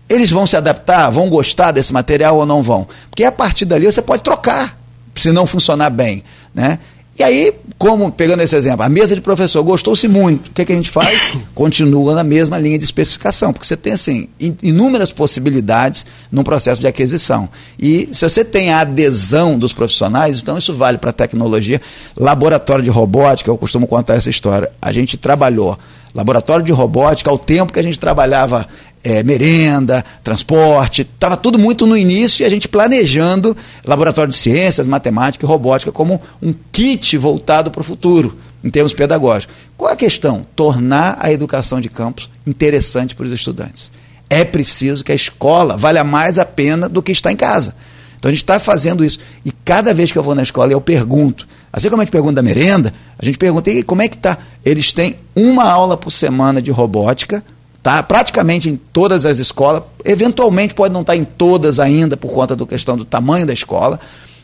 eles vão se adaptar, vão gostar desse material ou não vão? Porque a partir dali você pode trocar, se não funcionar bem, né? E aí, como, pegando esse exemplo, a mesa de professor gostou-se muito, o que, que a gente faz? Continua na mesma linha de especificação, porque você tem, assim, inúmeras possibilidades num processo de aquisição. E se você tem a adesão dos profissionais, então isso vale para a tecnologia. Laboratório de robótica, eu costumo contar essa história. A gente trabalhou laboratório de robótica ao tempo que a gente trabalhava é, merenda, transporte, estava tudo muito no início e a gente planejando laboratório de ciências, matemática e robótica como um kit voltado para o futuro, em termos pedagógicos. Qual a questão? Tornar a educação de campus interessante para os estudantes. É preciso que a escola valha mais a pena do que estar em casa. Então a gente está fazendo isso. E cada vez que eu vou na escola eu pergunto, assim como a gente pergunta da merenda, a gente pergunta, e como é que está? Eles têm uma aula por semana de robótica, tá? praticamente em todas as escolas, eventualmente pode não estar em todas ainda por conta da questão do tamanho da escola,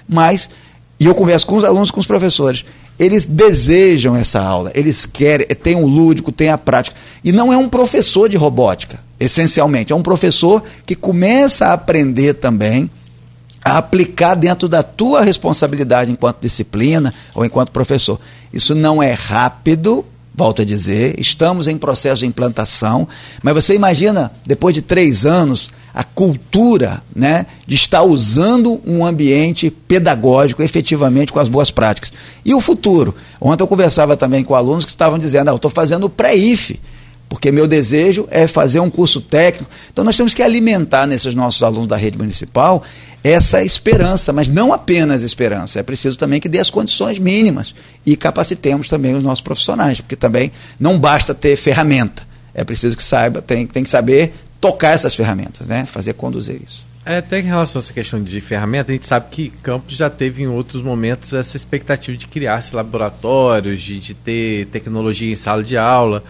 mas, e eu converso com os alunos, com os professores, eles desejam essa aula, eles querem, tem o lúdico, tem a prática, e não é um professor de robótica, essencialmente, é um professor que começa a aprender também a aplicar dentro da tua responsabilidade enquanto disciplina ou enquanto professor. Isso não é rápido, volto a dizer, estamos em processo de implantação, mas você imagina, depois de três anos, a cultura né, de estar usando um ambiente pedagógico efetivamente com as boas práticas. E o futuro? Ontem eu conversava também com alunos que estavam dizendo, ah, eu estou fazendo o pré-IF, porque meu desejo é fazer um curso técnico. Então nós temos que alimentar nesses nossos alunos da rede municipal essa esperança, mas não apenas esperança, é preciso também que dê as condições mínimas e capacitemos também os nossos profissionais, porque também não basta ter ferramenta, é preciso que saiba, tem, tem que saber tocar essas ferramentas, né? fazer conduzir isso. É, até em relação a essa questão de ferramenta, a gente sabe que Campos já teve em outros momentos essa expectativa de criar laboratórios, de, de ter tecnologia em sala de aula.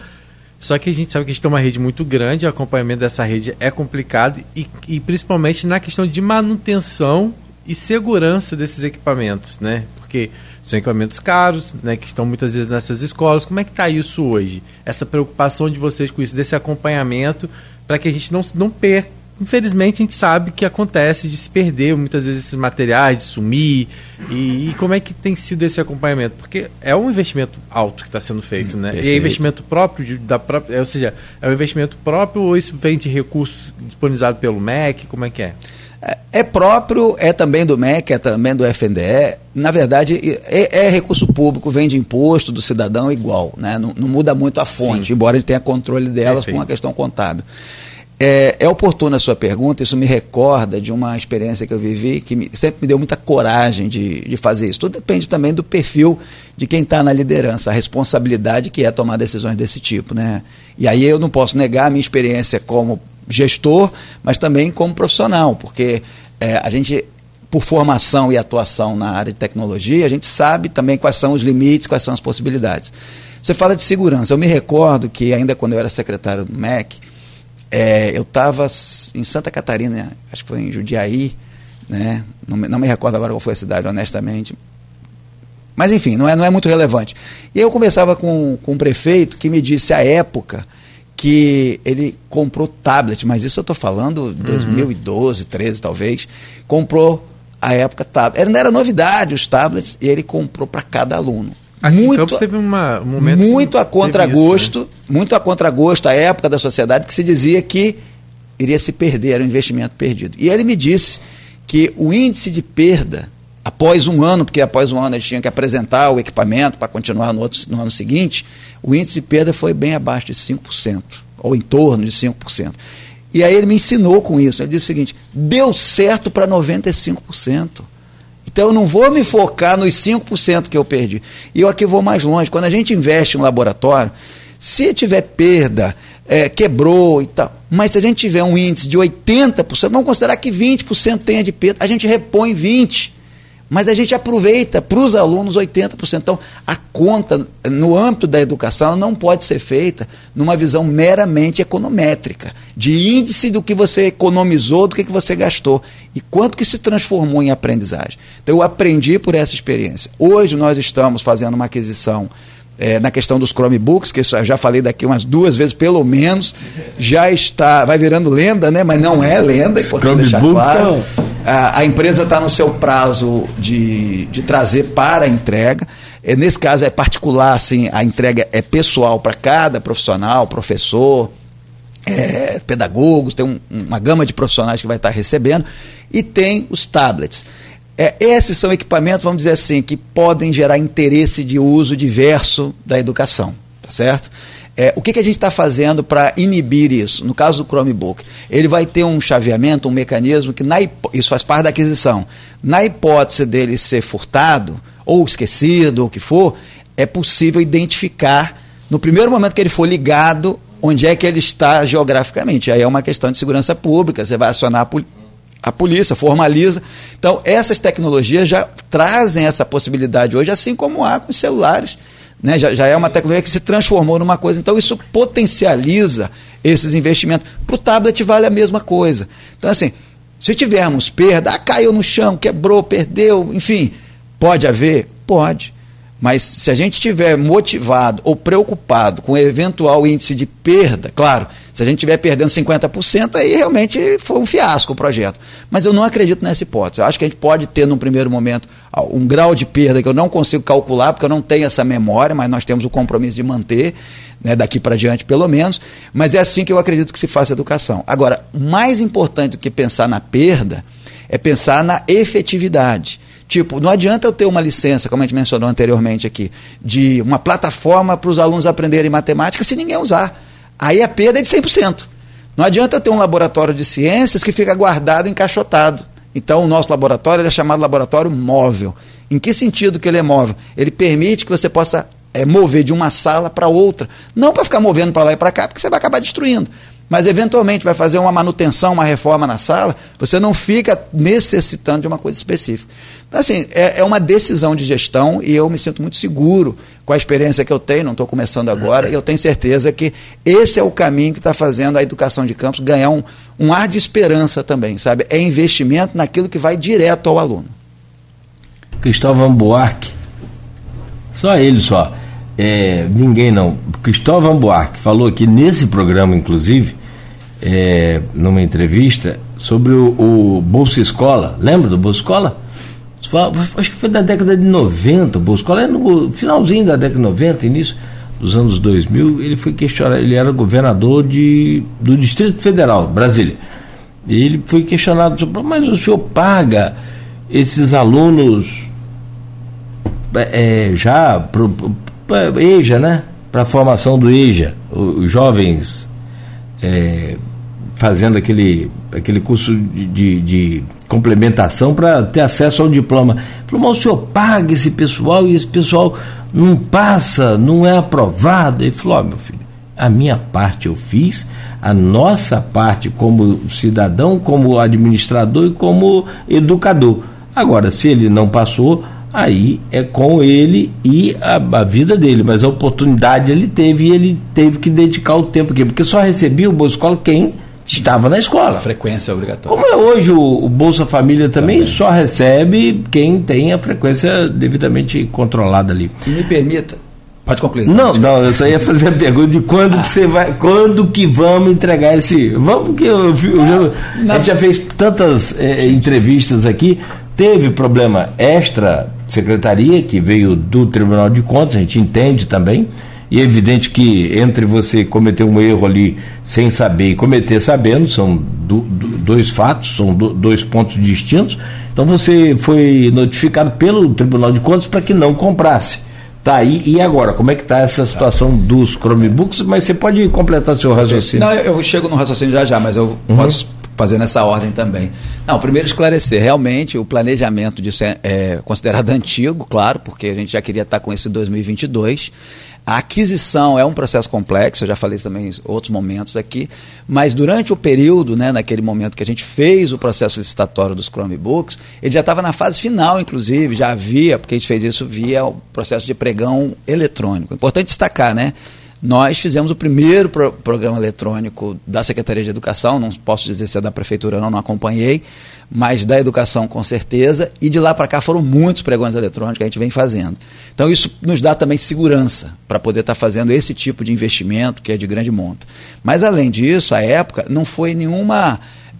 Só que a gente sabe que a gente tem uma rede muito grande, o acompanhamento dessa rede é complicado e, e principalmente na questão de manutenção e segurança desses equipamentos, né? Porque são equipamentos caros, né, que estão muitas vezes nessas escolas. Como é que está isso hoje? Essa preocupação de vocês com isso, desse acompanhamento, para que a gente não, não perca infelizmente a gente sabe que acontece de se perder muitas vezes esses materiais, de sumir. E, e como é que tem sido esse acompanhamento? Porque é um investimento alto que está sendo feito, hum, né? Perfeito. E é investimento próprio de, da própria, ou seja, é um investimento próprio ou isso vem de recursos disponibilizados pelo MEC? Como é que é? é? É próprio, é também do MEC, é também do FNDE. Na verdade, é, é recurso público, vem de imposto do cidadão igual, né? Não, não muda muito a fonte, Sim. embora ele tenha controle delas Perfeito. com a questão contábil. É, é oportuna a sua pergunta, isso me recorda de uma experiência que eu vivi que me, sempre me deu muita coragem de, de fazer isso. Tudo depende também do perfil de quem está na liderança, a responsabilidade que é tomar decisões desse tipo. Né? E aí eu não posso negar a minha experiência como gestor, mas também como profissional, porque é, a gente, por formação e atuação na área de tecnologia, a gente sabe também quais são os limites, quais são as possibilidades. Você fala de segurança. Eu me recordo que, ainda quando eu era secretário do MEC, é, eu estava em Santa Catarina, acho que foi em Judiaí, né? não, não me recordo agora qual foi a cidade, honestamente. Mas enfim, não é, não é muito relevante. E eu conversava com, com um prefeito que me disse à época que ele comprou tablet, mas isso eu estou falando de 2012, 13 talvez, comprou a época tablet. Não era novidade os tablets, e ele comprou para cada aluno. Aqui muito, em Campos teve uma, um momento muito a contragosto, né? muito a contragosto a época da sociedade que se dizia que iria se perder, era um investimento perdido. E ele me disse que o índice de perda após um ano, porque após um ano eles tinham que apresentar o equipamento para continuar no, outro, no ano seguinte, o índice de perda foi bem abaixo de 5%, ou em torno de 5%. E aí ele me ensinou com isso. Ele disse o seguinte: deu certo para 95%. Então eu não vou me focar nos 5% que eu perdi. E eu aqui vou mais longe. Quando a gente investe em um laboratório, se tiver perda, é, quebrou e tal, mas se a gente tiver um índice de 80%, vamos considerar que 20% tenha de perda, a gente repõe 20%. Mas a gente aproveita para os alunos 80%. Então, a conta no âmbito da educação não pode ser feita numa visão meramente econométrica, de índice do que você economizou, do que, você gastou e quanto que se transformou em aprendizagem. Então, eu aprendi por essa experiência. Hoje nós estamos fazendo uma aquisição é, na questão dos Chromebooks, que eu já falei daqui umas duas vezes, pelo menos, já está, vai virando lenda, né? Mas não é lenda, é importante deixar claro. A, a empresa está no seu prazo de, de trazer para a entrega. É, nesse caso é particular, assim, a entrega é pessoal para cada profissional, professor, é, pedagogos, tem um, uma gama de profissionais que vai estar recebendo, e tem os tablets. É, esses são equipamentos, vamos dizer assim, que podem gerar interesse de uso diverso da educação, tá certo? É, o que, que a gente está fazendo para inibir isso? No caso do Chromebook, ele vai ter um chaveamento, um mecanismo que, na isso faz parte da aquisição. Na hipótese dele ser furtado, ou esquecido, ou o que for, é possível identificar, no primeiro momento que ele for ligado, onde é que ele está geograficamente. Aí é uma questão de segurança pública, você vai acionar a, a polícia, formaliza. Então, essas tecnologias já trazem essa possibilidade hoje, assim como há com os celulares né? Já, já é uma tecnologia que se transformou numa coisa. Então, isso potencializa esses investimentos. Para o tablet vale a mesma coisa. Então, assim, se tivermos perda, ah, caiu no chão, quebrou, perdeu, enfim, pode haver? Pode. Mas se a gente estiver motivado ou preocupado com o eventual índice de perda, claro, se a gente estiver perdendo 50%, aí realmente foi um fiasco o projeto. Mas eu não acredito nessa hipótese. Eu acho que a gente pode ter, num primeiro momento, um grau de perda que eu não consigo calcular, porque eu não tenho essa memória, mas nós temos o compromisso de manter, né, daqui para diante pelo menos. Mas é assim que eu acredito que se faça educação. Agora, mais importante do que pensar na perda é pensar na efetividade. Tipo, não adianta eu ter uma licença, como a gente mencionou anteriormente aqui, de uma plataforma para os alunos aprenderem matemática se ninguém usar. Aí a perda é de 100%. Não adianta ter um laboratório de ciências que fica guardado, encaixotado. Então, o nosso laboratório é chamado laboratório móvel. Em que sentido que ele é móvel? Ele permite que você possa é, mover de uma sala para outra. Não para ficar movendo para lá e para cá, porque você vai acabar destruindo mas eventualmente vai fazer uma manutenção, uma reforma na sala, você não fica necessitando de uma coisa específica. Então, assim, é, é uma decisão de gestão e eu me sinto muito seguro com a experiência que eu tenho, não estou começando agora, e eu tenho certeza que esse é o caminho que está fazendo a educação de campos ganhar um, um ar de esperança também, sabe? É investimento naquilo que vai direto ao aluno. Cristóvão Buarque, só ele só é, ninguém não. Cristóvão Buarque falou aqui nesse programa, inclusive, é, numa entrevista, sobre o, o, Bolsa Escola. Lembra do Bolsa Escola? Acho que foi da década de 90. O Bolsa Escola é no finalzinho da década de 90, início dos anos 2000. Ele foi questionado, ele era governador de, do Distrito Federal, Brasília. E ele foi questionado sobre, mas o senhor paga esses alunos é, já pro, EJA, né? Para a formação do EJA, os jovens é, fazendo aquele, aquele curso de, de, de complementação para ter acesso ao diploma. Falou, mas o senhor paga esse pessoal e esse pessoal não passa, não é aprovado. Ele falou, oh, meu filho, a minha parte eu fiz, a nossa parte como cidadão, como administrador e como educador. Agora, se ele não passou, aí é com ele e a, a, vida dele, mas a oportunidade ele teve e ele teve que dedicar o tempo aqui, porque só recebia o Bolsa Escola quem estava na escola. A frequência obrigatória. Como é hoje o, o Bolsa Família também, também, só recebe quem tem a frequência devidamente controlada ali. E me permita, Pode concluir. Não, não, eu só ia fazer a pergunta de quando ah. que você vai, quando que vamos entregar esse. Vamos, porque eu, eu já, a gente já fez tantas é, entrevistas aqui, teve problema extra secretaria, que veio do Tribunal de Contas, a gente entende também, e é evidente que entre você cometer um erro ali sem saber e cometer sabendo, são do, do, dois fatos, são do, dois pontos distintos. Então você foi notificado pelo Tribunal de Contas para que não comprasse. Tá, e, e agora, como é que está essa situação dos Chromebooks? Mas você pode completar seu raciocínio. Não, eu chego no raciocínio já já, mas eu uhum. posso fazer nessa ordem também. Não, primeiro esclarecer, realmente o planejamento disso é, é, considerado antigo, claro, porque a gente já queria estar com esse 2022. A aquisição é um processo complexo, eu já falei também em outros momentos aqui, mas durante o período, né, naquele momento que a gente fez o processo licitatório dos Chromebooks, ele já estava na fase final, inclusive, já havia, porque a gente fez isso via o processo de pregão eletrônico. Importante destacar, né? Nós fizemos o primeiro pro programa eletrônico da Secretaria de Educação, não posso dizer se é da Prefeitura ou não, não acompanhei, mas da Educação com certeza, e de lá para cá foram muitos pregões eletrônicos que a gente vem fazendo. Então isso nos dá também segurança para poder estar tá fazendo esse tipo de investimento que é de grande monta. Mas além disso, a época não foi nenhuma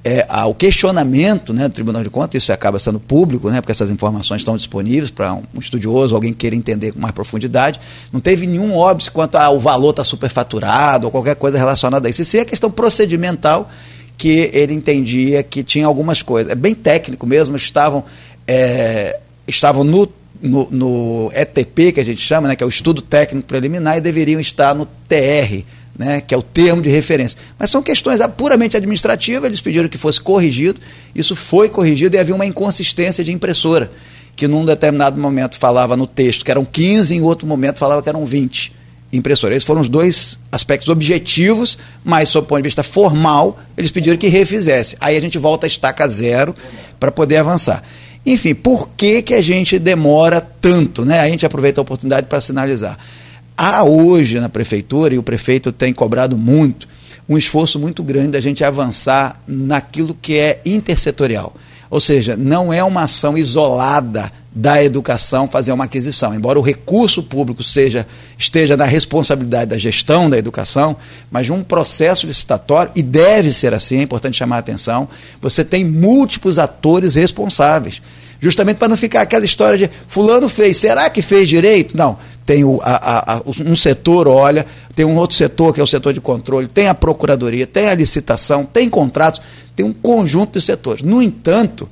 é, o questionamento né, do Tribunal de Contas, isso acaba sendo público, né, porque essas informações estão disponíveis para um, estudioso, alguém que queira entender com mais profundidade. Não teve nenhum óbvio quanto ao valor está superfaturado ou qualquer coisa relacionada a isso. Isso é questão procedimental que ele entendia que tinha algumas coisas. É bem técnico mesmo, estavam, é, estavam no, no, no, ETP, que a gente chama, né, que é o estudo técnico preliminar, e deveriam estar no TR, né, que é o termo de referência. Mas são questões puramente administrativas, eles pediram que fosse corrigido, isso foi corrigido e havia uma inconsistência de impressora, que num determinado momento falava no texto que eram 15, em outro momento falava que eram 20 impressoras. Esses foram os dois aspectos objetivos, mas, sob o ponto de vista formal, eles pediram que refizesse. Aí a gente volta a estaca zero para poder avançar. Enfim, por que, que a gente demora tanto? Né? A gente aproveita a oportunidade para sinalizar. Há hoje na prefeitura, e o prefeito tem cobrado muito, um esforço muito grande da gente avançar naquilo que é intersetorial. Ou seja, não é uma ação isolada da educação fazer uma aquisição. Embora o recurso público seja, esteja na responsabilidade da gestão da educação, mas um processo licitatório, e deve ser assim, é importante chamar a atenção, você tem múltiplos atores responsáveis. Justamente para não ficar aquela história de fulano fez, será que fez direito? Não tem o, a, a, um setor olha, tem um outro setor que é o setor de controle, tem a procuradoria, tem a licitação, tem contratos, tem um conjunto de setores. No entanto,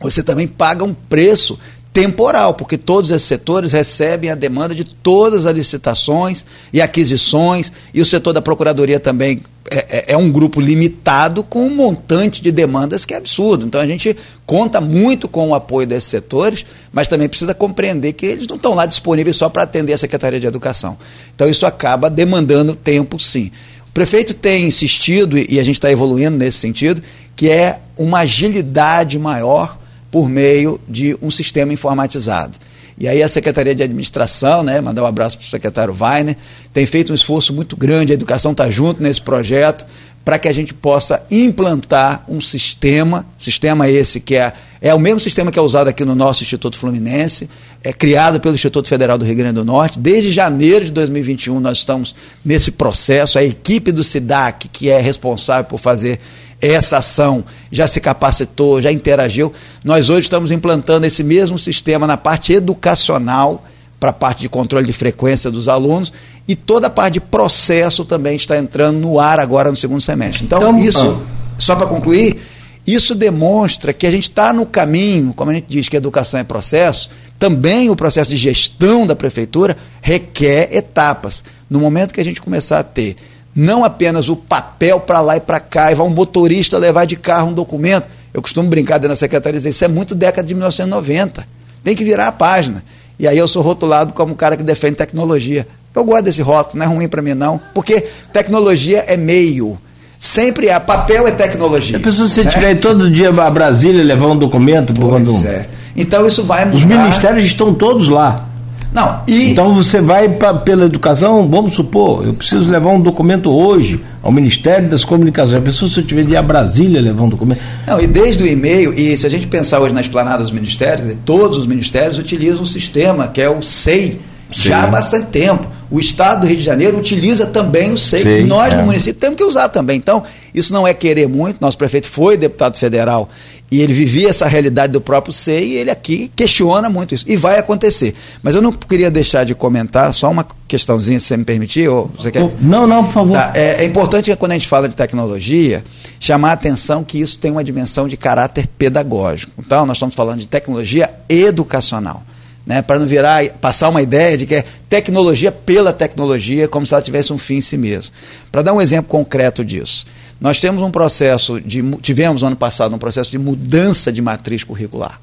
você também paga um preço temporal, porque todos esses setores recebem a demanda de todas as licitações e aquisições, e o setor da Procuradoria também é, é, é, um grupo limitado com um montante de demandas que é absurdo. Então a gente conta muito com o apoio desses setores, mas também precisa compreender que eles não estão lá disponíveis só para atender a Secretaria de Educação. Então isso acaba demandando tempo, sim. O prefeito tem insistido, e a gente está evoluindo nesse sentido, que é uma agilidade maior por meio de um sistema informatizado. E aí a Secretaria de Administração, né, mandar um abraço para o secretário Weiner, tem feito um esforço muito grande, a educação está junto nesse projeto, para que a gente possa implantar um sistema, sistema esse que é, é o mesmo sistema que é usado aqui no nosso Instituto Fluminense, é criado pelo Instituto Federal do Rio Grande do Norte. Desde janeiro de 2021 nós estamos nesse processo, a equipe do SIDAC, que é responsável por fazer essa ação já se capacitou, já interagiu. Nós hoje estamos implantando esse mesmo sistema na parte educacional, para a parte de controle de frequência dos alunos, e toda a parte de processo também está entrando no ar agora no segundo semestre. Então, então isso, ah. só para concluir, isso demonstra que a gente está no caminho, como a gente diz que educação é processo, também o processo de gestão da prefeitura requer etapas. No momento que a gente começar a ter não apenas o papel para lá e para cá, e vai um motorista levar de carro um documento. Eu costumo brincar dentro da secretaria dizer, isso é muito década de 1990. Tem que virar a página. E aí eu sou rotulado como um cara que defende tecnologia. Eu gosto desse rótulo, não é ruim para mim não, porque tecnologia é meio. Sempre é, papel é tecnologia. A pessoa se né? tiver todo dia a Brasília levar um documento, pois é. Então isso vai mudar. Os ministérios estão todos lá. Não, e... Então você vai pra, pela educação, vamos supor, eu preciso levar um documento hoje ao Ministério das Comunicações. A pessoa, se eu tiver de ir a Brasília levar um documento. Não, e desde o e-mail, e se a gente pensar hoje na esplanada dos ministérios, todos os ministérios utilizam um sistema que é o SEI, Sim. já há bastante tempo. O Estado do Rio de Janeiro utiliza também o SEI. Sim, nós, é. no município, temos que usar também. Então, isso não é querer muito. Nosso prefeito foi deputado federal e ele vivia essa realidade do próprio SEI e ele aqui questiona muito isso. E vai acontecer. Mas eu não queria deixar de comentar, só uma questãozinha, se você me permitir. Ou você quer? Não, não, por favor. Tá, é, é, importante que quando a gente fala de tecnologia, chamar a atenção que isso tem uma dimensão de caráter pedagógico. Então, nós estamos falando de tecnologia educacional. Né, para não virar, passar uma ideia de que é tecnologia pela tecnologia, como se ela tivesse um fim em si mesmo. Para dar um exemplo concreto disso. Nós temos um processo de tivemos no ano passado um processo de mudança de matriz curricular.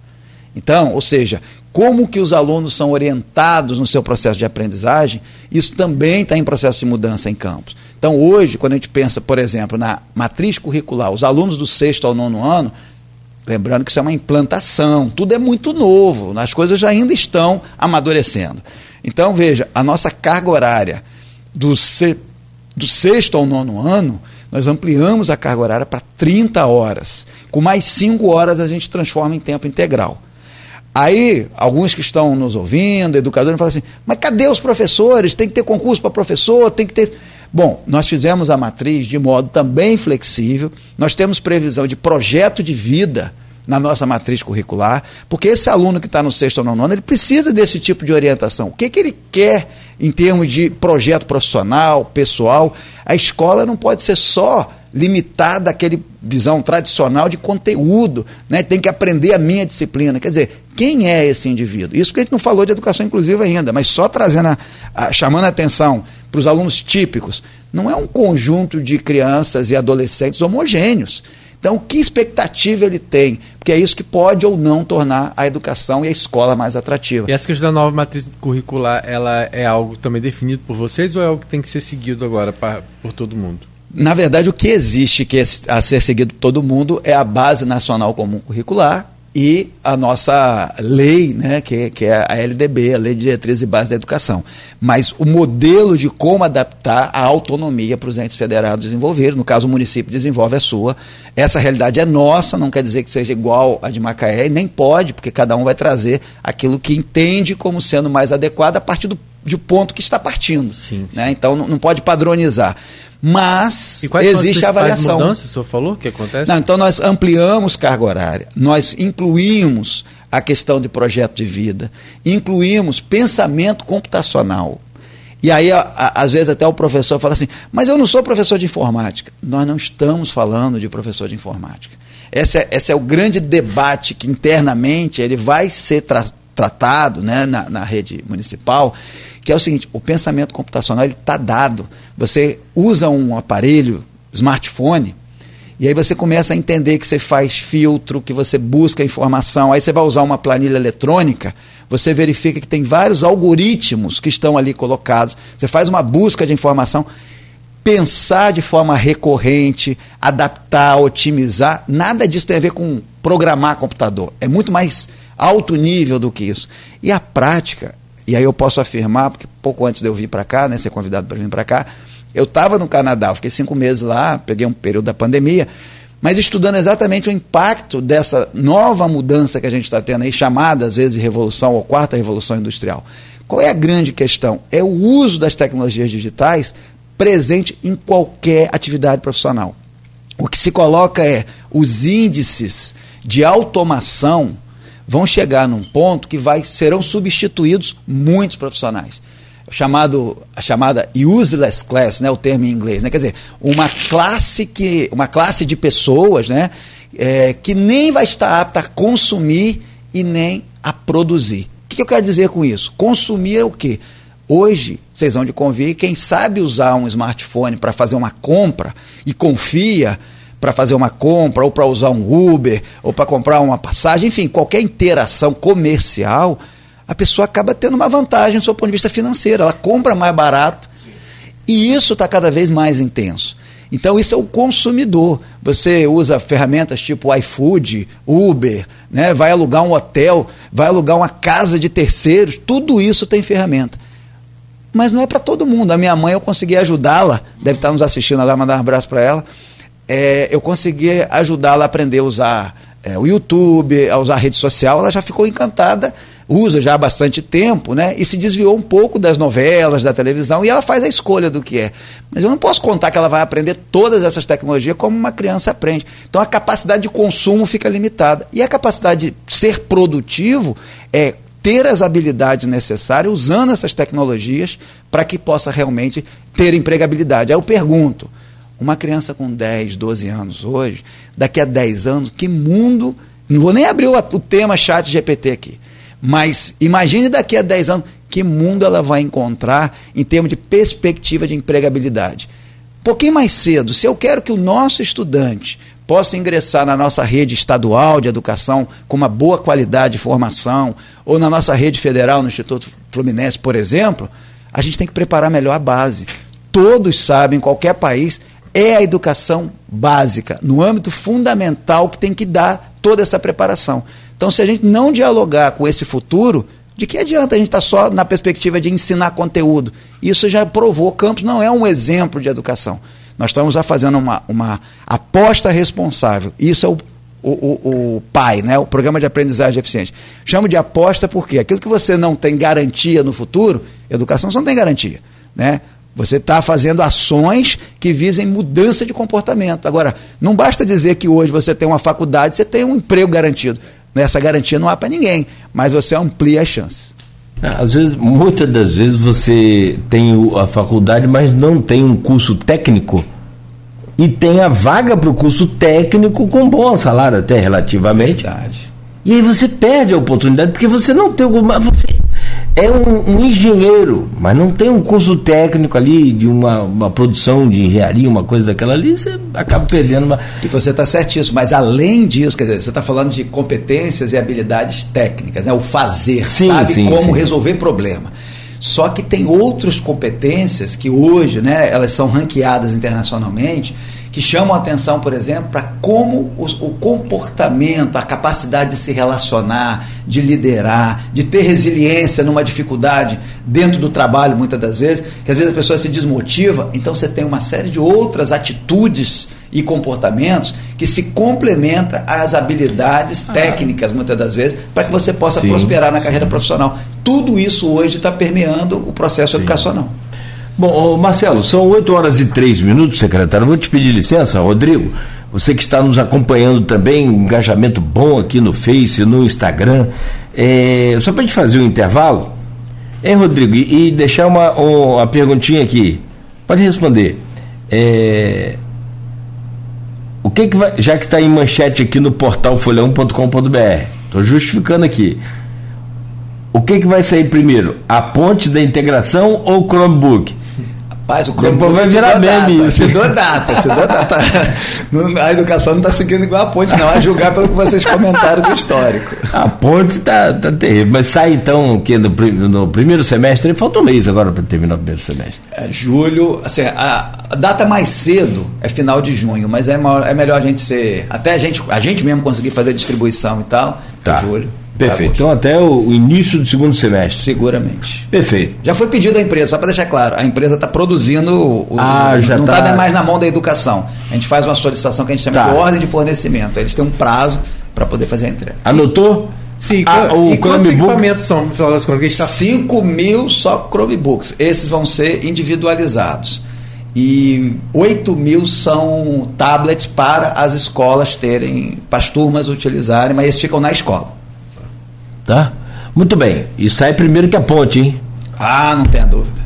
Então, ou seja, como que os alunos são orientados no seu processo de aprendizagem, isso também está em processo de mudança em campos. Então, hoje, quando a gente pensa, por exemplo, na matriz curricular, os alunos do sexto ao nono ano, lembrando que isso é uma implantação, tudo é muito novo, as coisas já ainda estão amadurecendo. Então, veja, a nossa carga horária do, se, do sexto ao nono ano nós ampliamos a carga horária para 30 horas. Com mais 5 horas a gente transforma em tempo integral. Aí, alguns que estão nos ouvindo, educadores, falam assim: mas cadê os professores? Tem que ter concurso para professor, tem que ter. Bom, nós fizemos a matriz de modo também flexível, nós temos previsão de projeto de vida na nossa matriz curricular, porque esse aluno que está no sexto ou no nono, ele precisa desse tipo de orientação. O que, que ele quer em termos de projeto profissional, pessoal? A escola não pode ser só limitada àquele visão tradicional de conteúdo, né? tem que aprender a minha disciplina. Quer dizer, quem é esse indivíduo? Isso porque a gente não falou de educação inclusiva ainda, mas só trazendo a, a, chamando a atenção para os alunos típicos, não é um conjunto de crianças e adolescentes homogêneos. Então, que expectativa ele tem? Porque é isso que pode ou não tornar a educação e a escola mais atrativa. E essa questão da nova matriz curricular, ela é algo também definido por vocês ou é algo que tem que ser seguido agora pra, por todo mundo? Na verdade, o que existe que é a ser seguido por todo mundo é a Base Nacional Comum Curricular, e a nossa lei, né, que, que é a LDB, a Lei de Diretrizes e Bases da Educação. Mas o modelo de como adaptar a autonomia para os entes federados desenvolver, no caso o município desenvolve a sua, essa realidade é nossa, não quer dizer que seja igual a de Macaé, e nem pode, porque cada um vai trazer aquilo que entende como sendo mais adequado a partir do, de ponto que está partindo. Sim, né? sim. Então não, não pode padronizar mas existe a avaliação. mudanças, o senhor falou que acontece? Não, então nós ampliamos carga horária, nós incluímos a questão de projeto de vida, incluímos pensamento computacional. E aí, a, a, às vezes, até o professor fala assim: Mas eu não sou professor de informática. Nós não estamos falando de professor de informática. Esse é, esse é o grande debate que internamente ele vai ser tra tratado né, na, na rede municipal que é o seguinte: o pensamento computacional está dado. Você usa um aparelho, smartphone, e aí você começa a entender que você faz filtro, que você busca informação, aí você vai usar uma planilha eletrônica, você verifica que tem vários algoritmos que estão ali colocados, você faz uma busca de informação. Pensar de forma recorrente, adaptar, otimizar, nada disso tem a ver com programar computador. É muito mais alto nível do que isso. E a prática e aí eu posso afirmar, porque pouco antes de eu vir para cá, né, ser convidado para vir para cá, eu estava no Canadá, fiquei cinco meses lá, peguei um período da pandemia, mas estudando exatamente o impacto dessa nova mudança que a gente está tendo aí, chamada às vezes de revolução ou quarta revolução industrial. Qual é a grande questão? É o uso das tecnologias digitais presente em qualquer atividade profissional. O que se coloca é os índices de automação vão chegar num ponto que vai, serão substituídos muitos profissionais. Chamado, a chamada useless class, né, o termo em inglês, né, quer dizer, uma classe, que, uma classe de pessoas né, é, que nem vai estar apta a consumir e nem a produzir. O que, que eu quero dizer com isso? Consumir é o quê? Hoje, vocês vão de convir, quem sabe usar um smartphone para fazer uma compra e confia para fazer uma compra, ou para usar um Uber, ou para comprar uma passagem, enfim, qualquer interação comercial, a pessoa acaba tendo uma vantagem do seu ponto de vista financeiro. Ela compra mais barato e isso está cada vez mais intenso. Então, isso é o consumidor. Você usa ferramentas tipo iFood, Uber, né? vai alugar um hotel, vai alugar uma casa de terceiros, tudo isso tem ferramenta. Mas não é para todo mundo. A minha mãe, eu consegui ajudá-la, deve estar nos assistindo agora, mandar um abraço para ela é, eu consegui ajudá-la a aprender a usar é, o YouTube, a usar a rede social, ela já ficou encantada, usa já há bastante tempo, né? E se desviou um pouco das novelas, da televisão, e ela faz a escolha do que é. Mas eu não posso contar que ela vai aprender todas essas tecnologias como uma criança aprende. Então a capacidade de consumo fica limitada. E a capacidade de ser produtivo é ter as habilidades necessárias usando essas tecnologias para que possa realmente ter empregabilidade. Aí eu pergunto, uma criança com 10, 12 anos hoje, daqui a 10 anos, que mundo. Não vou nem abrir o, tema chat GPT aqui. Mas imagine daqui a 10 anos que mundo ela vai encontrar em termos de perspectiva de empregabilidade. Um pouquinho mais cedo, se eu quero que o nosso estudante possa ingressar na nossa rede estadual de educação com uma boa qualidade de formação, ou na nossa rede federal, no Instituto Fluminense, por exemplo, a gente tem que preparar melhor a base. Todos sabem, em qualquer país, é a educação básica, no âmbito fundamental que tem que dar toda essa preparação. Então, se a gente não dialogar com esse futuro, de que adianta a gente estar tá só na perspectiva de ensinar conteúdo? Isso já provou, o campus não é um exemplo de educação. Nós estamos fazendo uma, uma aposta responsável. Isso é o, o, o, o PAI, né? o Programa de Aprendizagem Eficiente. Chamo de aposta porque aquilo que você não tem garantia no futuro, educação você não tem garantia. Né? Você está fazendo ações que visem mudança de comportamento. Agora, não basta dizer que hoje você tem uma faculdade, você tem um emprego garantido. Essa garantia não há para ninguém, mas você amplia as chances. Às vezes, muitas das vezes você tem a faculdade, mas não tem um curso técnico e tem a vaga para o curso técnico com bom salário até relativamente. Verdade. E aí você perde a oportunidade porque você não tem o você é um, um, engenheiro, mas não tem um curso técnico ali de uma, uma produção de engenharia, uma coisa daquela ali, você acaba perdendo uma. E você está certíssimo, mas além disso, quer dizer, você está falando de competências e habilidades técnicas, né? O fazer, sim, sabe sim, como sim. resolver problema. Só que tem outras competências que hoje, né, elas são ranqueadas internacionalmente que chamam a atenção, por exemplo, para como o, o, comportamento, a capacidade de se relacionar, de liderar, de ter resiliência numa dificuldade dentro do trabalho, muitas das vezes, que às vezes a pessoa se desmotiva, então você tem uma série de outras atitudes e comportamentos que se complementa às habilidades ah. técnicas, muitas das vezes, para que você possa sim, prosperar na sim. carreira profissional. Tudo isso hoje está permeando o processo sim. educacional. Bom, Marcelo, são 8 horas e 3 minutos, secretário. Vou te pedir licença, Rodrigo. Você que está nos acompanhando também, um engajamento bom aqui no Face, no Instagram. É, só para a gente fazer um intervalo, hein, Rodrigo? E, deixar uma, uma perguntinha aqui. Pode responder. É, o que, que vai. Já que está em manchete aqui no portal folhão.com.br, estou justificando aqui. O que, que vai sair primeiro? A ponte da integração ou o Chromebook? Rapaz, o Depois vai virar meme isso. Te dou data, te dou data. a educação não está seguindo igual a ponte, não, a julgar pelo que vocês comentaram do histórico. A ponte está tá terrível, mas sai então que no, no primeiro semestre, falta um mês agora para terminar o primeiro semestre. É, julho, assim, a, a, data mais cedo é final de junho, mas é, maior, é melhor a gente ser, até a gente, a gente mesmo conseguir fazer distribuição e tal, tá. julho. Perfeito. Então até o, início do segundo semestre. Seguramente. Perfeito. Já foi pedido à empresa, só para deixar claro, a empresa está produzindo, o, ah, já não está tá mais na mão da educação. A gente faz uma solicitação que a gente chama tá. de ordem de fornecimento. Eles têm um prazo para poder fazer a entrega. Anotou? Sim, ah, o e quantos equipamentos são, no final das contas? Tá... 5 mil só Chromebooks. Esses vão ser individualizados. E 8 mil são tablets para as escolas terem, para as turmas utilizarem, mas eles ficam na escola. Tá? Muito bem. E sai primeiro que a ponte, hein? Ah, não tenha dúvida.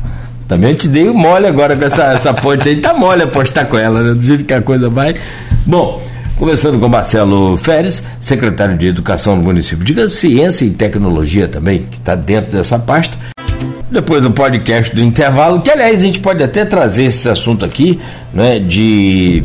Também te dei mole agora com essa, essa ponte aí. Tá mole apostar com ela, né? Do jeito que a coisa vai. Bom, conversando com Marcelo Feres, secretário de Educação do município. Diga Ciência e Tecnologia também, que está dentro dessa pasta. Depois do podcast do intervalo, que aliás a gente pode até trazer esse assunto aqui, né, de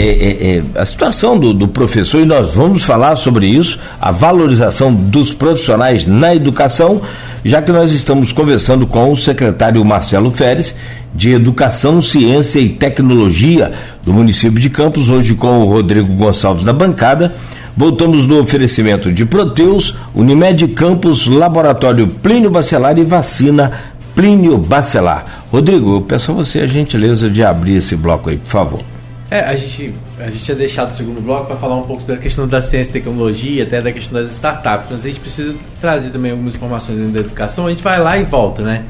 é, é, é, a situação do, do, professor, e nós vamos falar sobre isso, a valorização dos profissionais na educação, já que nós estamos conversando com o secretário Marcelo Feres, de Educação, Ciência e Tecnologia do município de Campos, hoje com o Rodrigo Gonçalves na bancada. Voltamos no oferecimento de Proteus, Unimed Campos, Laboratório Plínio Bacelar e Vacina Plínio Bacelar. Rodrigo, eu peço a você a gentileza de abrir esse bloco aí, por favor. É, a gente, a gente tinha deixado o segundo bloco para falar um pouco da questão da ciência e tecnologia, até da questão das startups, mas a gente precisa trazer também algumas informações da educação, a gente vai lá e volta, né?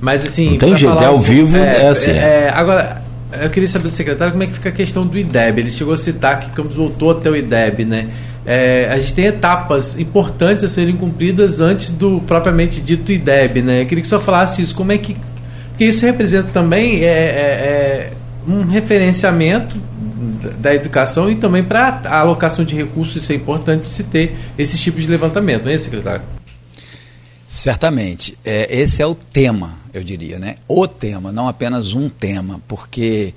Mas assim. Não tem jeito, é ao vivo, é, é assim. É, agora, eu queria saber do secretário como é que fica a questão do IDEB. Ele chegou a citar que Campos voltou até o IDEB, né? É, a gente tem etapas importantes a serem cumpridas antes do propriamente dito IDEB, né? Eu queria que só falasse isso, como é que. Porque isso representa também é, é, é um referenciamento da educação e também para a alocação de recursos, isso é importante se ter esse tipo de levantamento, não é, secretário? Certamente. É, esse é o tema, eu diria, né? O tema, não apenas um tema, porque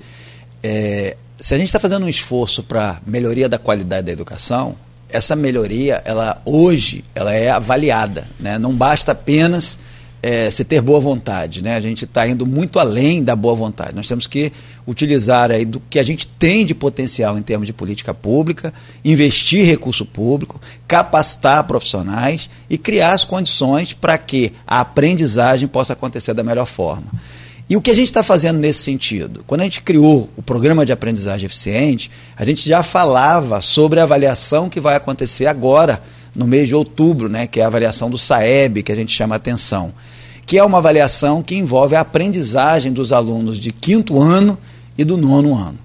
é, se a gente está fazendo um esforço para melhoria da qualidade da educação, essa melhoria, ela hoje, ela é avaliada, né? Não basta apenas é, se ter boa vontade. Né? A gente está indo muito além da boa vontade. Nós temos que utilizar aí do que a gente tem de potencial em termos de política pública, investir recurso público, capacitar profissionais e criar as condições para que a aprendizagem possa acontecer da melhor forma. E o que a gente está fazendo nesse sentido? Quando a gente criou o programa de aprendizagem eficiente, a gente já falava sobre a avaliação que vai acontecer agora, no mês de outubro, né, que é a avaliação do SAEB, que a gente chama atenção que é uma avaliação que envolve a aprendizagem dos alunos de quinto ano e do nono ano.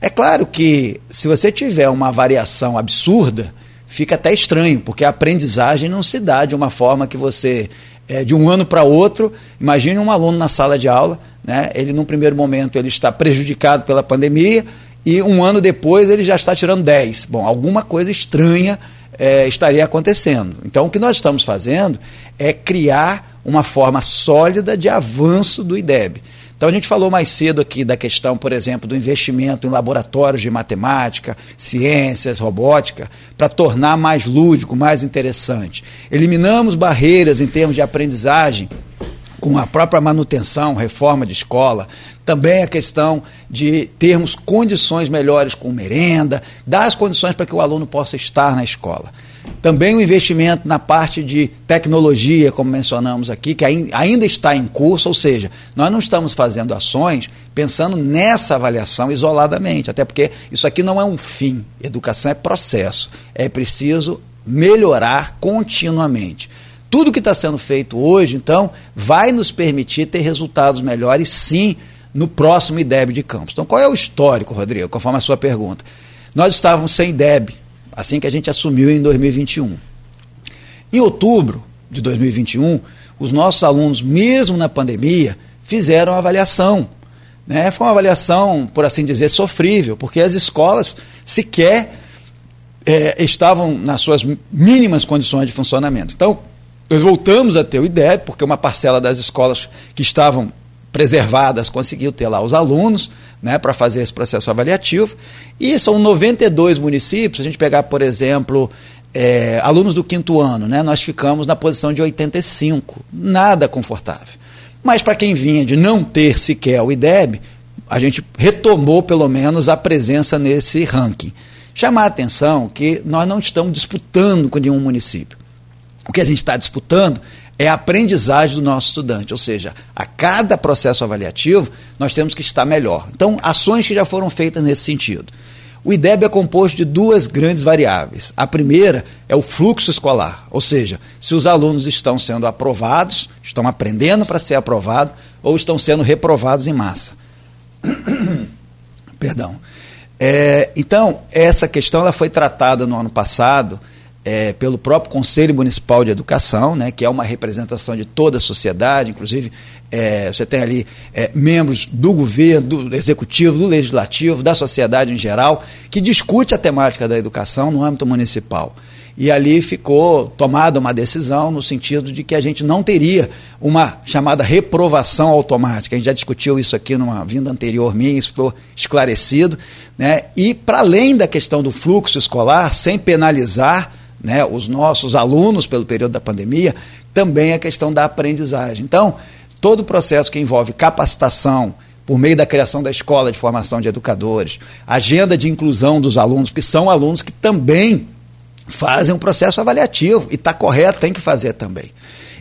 É claro que se você tiver uma variação absurda, fica até estranho, porque a aprendizagem não se dá de uma forma que você, é, de um ano para outro, imagine um aluno na sala de aula, né, ele num primeiro momento ele está prejudicado pela pandemia e um ano depois ele já está tirando 10. Bom, alguma coisa estranha é, estaria acontecendo. Então, o que nós estamos fazendo é criar uma forma sólida de avanço do IDEB. Então, a gente falou mais cedo aqui da questão, por exemplo, do investimento em laboratórios de matemática, ciências, robótica, para tornar mais lúdico, mais interessante. Eliminamos barreiras em termos de aprendizagem com a própria manutenção, reforma de escola, também a questão de termos condições melhores com merenda, dar as condições para que o aluno possa estar na escola. Também o investimento na parte de tecnologia, como mencionamos aqui, que ainda está em curso, ou seja, nós não estamos fazendo ações pensando nessa avaliação isoladamente, até porque isso aqui não é um fim, educação é processo, é preciso melhorar continuamente. Tudo que está sendo feito hoje, então, vai nos permitir ter resultados melhores, sim, no próximo IDEB de Campos. Então, qual é o histórico, Rodrigo, conforme a sua pergunta? Nós estávamos sem IDEB, assim que a gente assumiu em 2021. Em outubro de 2021, os nossos alunos, mesmo na pandemia, fizeram a avaliação. Né? Foi uma avaliação, por assim dizer, sofrível, porque as escolas sequer é, estavam nas suas mínimas condições de funcionamento. Então, nós voltamos a ter o IDEB, porque uma parcela das escolas que estavam preservadas conseguiu ter lá os alunos né, para fazer esse processo avaliativo. E são 92 municípios. A gente pegar, por exemplo, é, alunos do quinto ano, né, nós ficamos na posição de 85. Nada confortável. Mas para quem vinha de não ter sequer o IDEB, a gente retomou pelo menos a presença nesse ranking. Chamar a atenção que nós não estamos disputando com nenhum município. O que a gente está disputando é a aprendizagem do nosso estudante, ou seja, a cada processo avaliativo nós temos que estar melhor. Então, ações que já foram feitas nesse sentido. O IDEB é composto de duas grandes variáveis. A primeira é o fluxo escolar, ou seja, se os alunos estão sendo aprovados, estão aprendendo para ser aprovados ou estão sendo reprovados em massa. Perdão. É, então, essa questão ela foi tratada no ano passado é, pelo próprio Conselho Municipal de Educação, né, que é uma representação de toda a sociedade, inclusive é, você tem ali é, membros do governo, do executivo, do legislativo, da sociedade em geral, que discute a temática da educação no âmbito municipal. E ali ficou tomada uma decisão no sentido de que a gente não teria uma chamada reprovação automática. A gente já discutiu isso aqui numa vinda anterior minha, isso ficou esclarecido. Né? E, para além da questão do fluxo escolar, sem penalizar né, os nossos alunos pelo período da pandemia, também a questão da aprendizagem. Então, todo o processo que envolve capacitação, por meio da criação da escola de formação de educadores, agenda de inclusão dos alunos, que são alunos que também fazem um processo avaliativo, e está correto, tem que fazer também.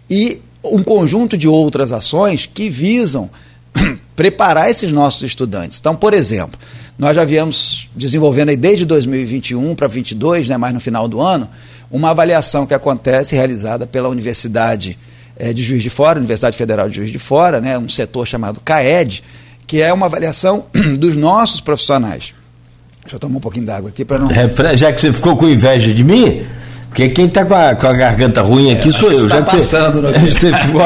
E um conjunto de outras ações que visam preparar esses nossos estudantes. Então, por exemplo, nós já viemos desenvolvendo aí desde 2021 para 2022, né, mais no final do ano, uma avaliação que acontece realizada pela Universidade é, de Juiz de Fora, Universidade Federal de Juiz de Fora, né, um setor chamado CAED, que é uma avaliação dos nossos profissionais. Deixa eu tomar um pouquinho d'água aqui para não. É, já que você ficou com inveja de mim, porque quem está com, com, a garganta ruim aqui é, sou eu. já tá que passando você, você ficou,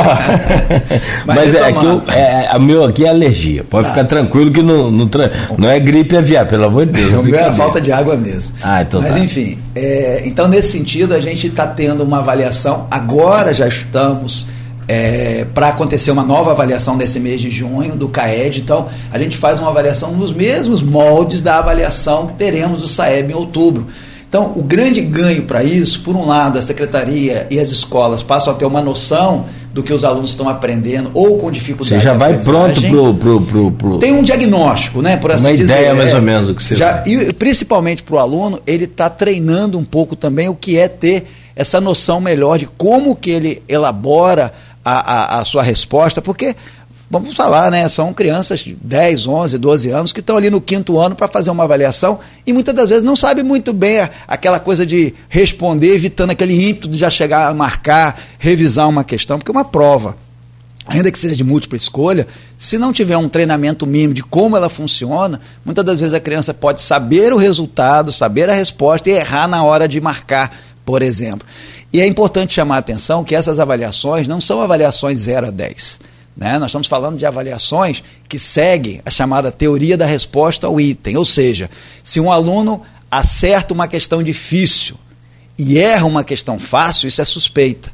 Mas, Mas é, que eu, é, a meu aqui é alergia. Pode tá. ficar tranquilo que não, não, não é gripe aviar, pelo amor de Deus. O meu é falta de água mesmo. Ah, então Mas tá. enfim, é, então nesse sentido a gente está tendo uma avaliação. Agora já estamos é, para acontecer uma nova avaliação nesse mês de junho do CAED. Então, a gente faz uma avaliação nos mesmos moldes da avaliação que teremos do SAEB em outubro. Então, o grande ganho para isso, por um lado, a secretaria e as escolas passam a ter uma noção do que os alunos estão aprendendo ou com dificuldade. Você já vai pronto pro, pro, pro, pro, Tem um diagnóstico, né? Por assim uma dizer. ideia mais é, ou menos do que você já, E principalmente para o aluno, ele está treinando um pouco também o que é ter essa noção melhor de como que ele elabora a, a, a sua resposta, porque vamos falar, né? São crianças de 10, 11, 12 anos que estão ali no quinto ano para fazer uma avaliação e muitas das vezes não sabem muito bem aquela coisa de responder, evitando aquele ímpeto de já chegar a marcar, revisar uma questão, porque uma prova ainda que seja de múltipla escolha, se não tiver um treinamento mínimo de como ela funciona, muitas das vezes a criança pode saber o resultado, saber a resposta e errar na hora de marcar, por exemplo. E é importante chamar a atenção que essas avaliações não são avaliações 0 a 10. Né? Nós estamos falando de avaliações que seguem a chamada teoria da resposta ao item. Ou seja, se um aluno acerta uma questão difícil e erra uma questão fácil, isso é suspeita.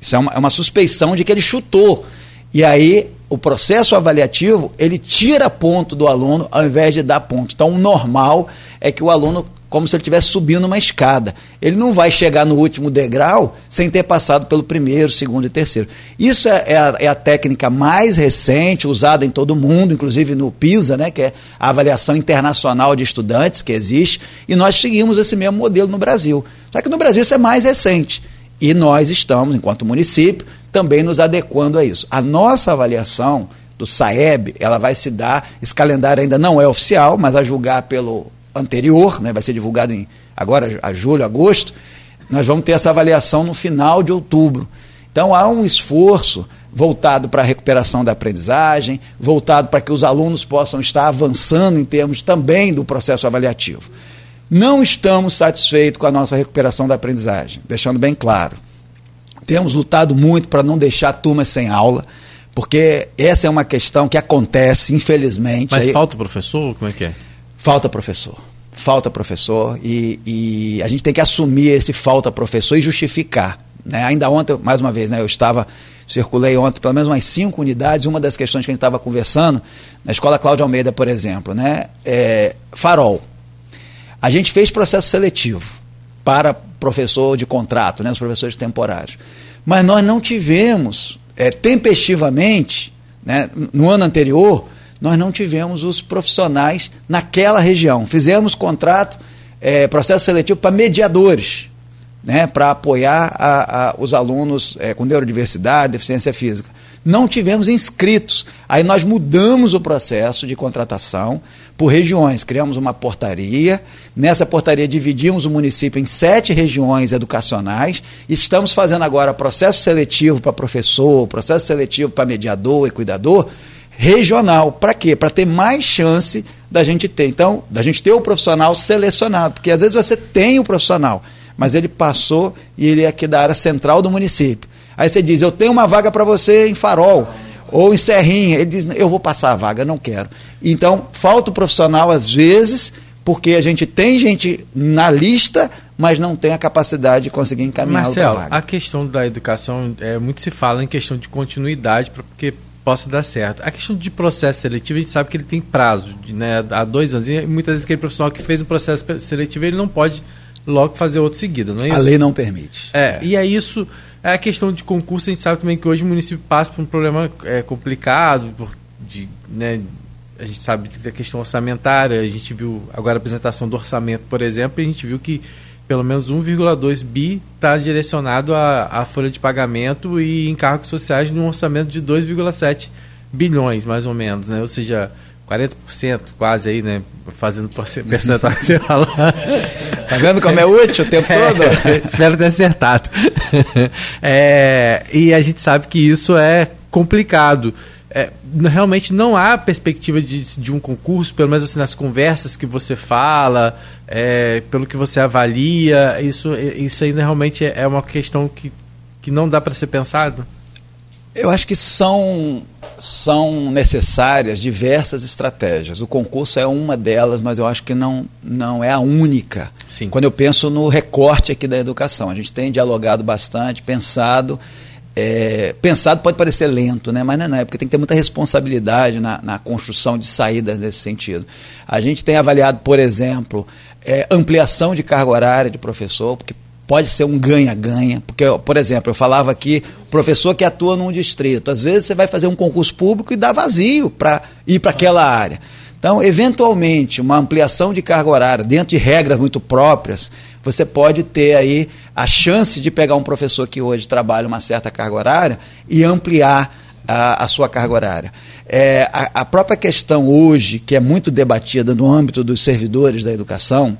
Isso é uma, é uma suspeição de que ele chutou. E aí o processo avaliativo ele tira ponto do aluno ao invés de dar ponto. Então o normal é que o aluno como se ele estivesse subindo uma escada. Ele não vai chegar no último degrau sem ter passado pelo primeiro, segundo e terceiro. Isso é, é, a, é, a, técnica mais recente, usada em todo o mundo, inclusive no PISA, né, que é a avaliação internacional de estudantes que existe, e nós seguimos esse mesmo modelo no Brasil. Só que no Brasil isso é mais recente. E nós estamos, enquanto município, também nos adequando a isso. A nossa avaliação do SAEB, ela vai se dar, esse calendário ainda não é oficial, mas a julgar pelo anterior, né, vai ser divulgado em agora a julho, agosto, nós vamos ter essa avaliação no final de outubro. Então há um esforço voltado para a recuperação da aprendizagem, voltado para que os alunos possam estar avançando em termos também do processo avaliativo. Não estamos satisfeitos com a nossa recuperação da aprendizagem, deixando bem claro. Temos lutado muito para não deixar turmas sem aula, porque essa é uma questão que acontece, infelizmente. Mas aí... falta professor? Como é que é? Falta professor. Falta professor e, e, a gente tem que assumir esse falta professor e justificar. Né? Ainda ontem, mais uma vez, né, eu estava, circulei ontem pelo menos umas cinco unidades, uma das questões que a gente estava conversando, na escola Cláudia Almeida, por exemplo, né, é, farol. A gente fez processo seletivo para professor de contrato, né, os professores temporários. Mas nós não tivemos, é, tempestivamente, né, no ano anterior, nós não tivemos os profissionais naquela região. Fizemos contrato, é, processo seletivo para mediadores, né, para apoiar a, a, os alunos é, com neurodiversidade, deficiência física não tivemos inscritos. Aí nós mudamos o processo de contratação por regiões, criamos uma portaria. Nessa portaria dividimos o município em sete regiões educacionais. Estamos fazendo agora processo seletivo para professor, processo seletivo para mediador e cuidador regional. Para quê? Para ter mais chance da gente ter. Então, da gente ter o profissional selecionado, porque às vezes você tem o profissional, mas ele passou e ele é aqui da área central do município. Aí você diz, eu tenho uma vaga para você em Farol ou em Serrinha. Ele diz, eu vou passar a vaga, não quero. Então, falta o profissional às vezes, porque a gente tem gente na lista, mas não tem a capacidade de conseguir encaminhar Marcelo, a questão da educação, é, muito se fala em questão de continuidade, porque possa dar certo. A questão de processo seletivo, a gente sabe que ele tem prazo, de, né, há dois anos, e muitas vezes aquele profissional que fez um processo seletivo, ele não pode logo fazer outro seguido, não é isso? A lei não permite. É, é. e é isso é a questão de concurso, a gente sabe também que hoje o município passa por um problema é, complicado, por, de, né, a gente sabe da questão orçamentária, a gente viu agora a apresentação do orçamento, por exemplo, e a gente viu que pelo menos 1,2 bi está direcionado à, à folha de pagamento e encargos sociais num orçamento de 2,7 bilhões, mais ou menos, né? Ou seja, 40% quase aí, né? Fazendo percentual Tá vendo como é útil o tempo todo? É, espero ter acertado. É, e a gente sabe que isso é complicado. É, realmente não há perspectiva de, de um concurso, pelo menos assim, nas conversas que você fala, é, pelo que você avalia, isso, isso ainda realmente é uma questão que, que não dá para ser pensado? Eu acho que são, são necessárias diversas estratégias. O concurso é uma delas, mas eu acho que não, não é a única. Sim. Quando eu penso no recorte aqui da educação, a gente tem dialogado bastante, pensado. É, pensado pode parecer lento, né? mas não é, porque tem que ter muita responsabilidade na, na construção de saídas nesse sentido. A gente tem avaliado, por exemplo, é, ampliação de carga horária de professor, porque pode ser um ganha-ganha, porque, por exemplo, eu falava aqui, professor que atua num distrito, às vezes você vai fazer um concurso público e dá vazio para ir para aquela área. Então, eventualmente, uma ampliação de carga horária, dentro de regras muito próprias, você pode ter aí a chance de pegar um professor que hoje trabalha uma certa carga horária e ampliar a, a sua carga horária. É, a, a própria questão hoje, que é muito debatida no âmbito dos servidores da educação,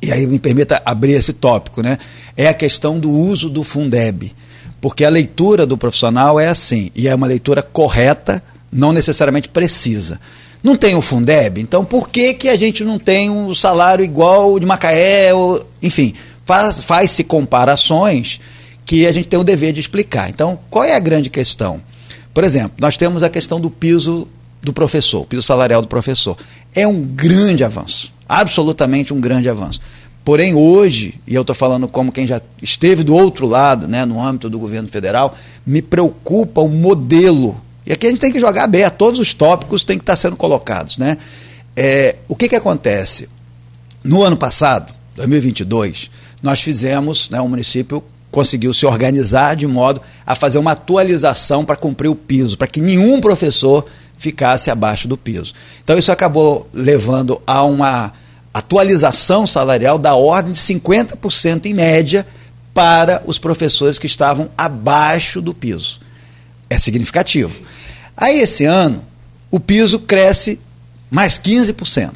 e aí me permita abrir esse tópico, né? É a questão do uso do Fundeb. Porque a leitura do profissional é assim, e é uma leitura correta, não necessariamente precisa. Não tem o Fundeb, então por que, que a gente não tem um salário igual de Macaé? Ou, enfim, faz-se faz comparações que a gente tem o dever de explicar. Então, qual é a grande questão? Por exemplo, nós temos a questão do piso do professor, piso salarial do professor. É um grande avanço, absolutamente um grande avanço. Porém, hoje, e eu estou falando como quem já esteve do outro lado, né, no âmbito do governo federal, me preocupa o modelo. E aqui a gente tem que jogar aberto, todos os tópicos têm que estar sendo colocados. Né? É, o que, que acontece? No ano passado, 2022, nós fizemos, né, o município conseguiu se organizar de modo a fazer uma atualização para cumprir o piso, para que nenhum professor ficasse abaixo do piso. Então isso acabou levando a uma atualização salarial da ordem de 50% em média para os professores que estavam abaixo do piso. É significativo. Aí esse ano, o piso cresce mais 15%.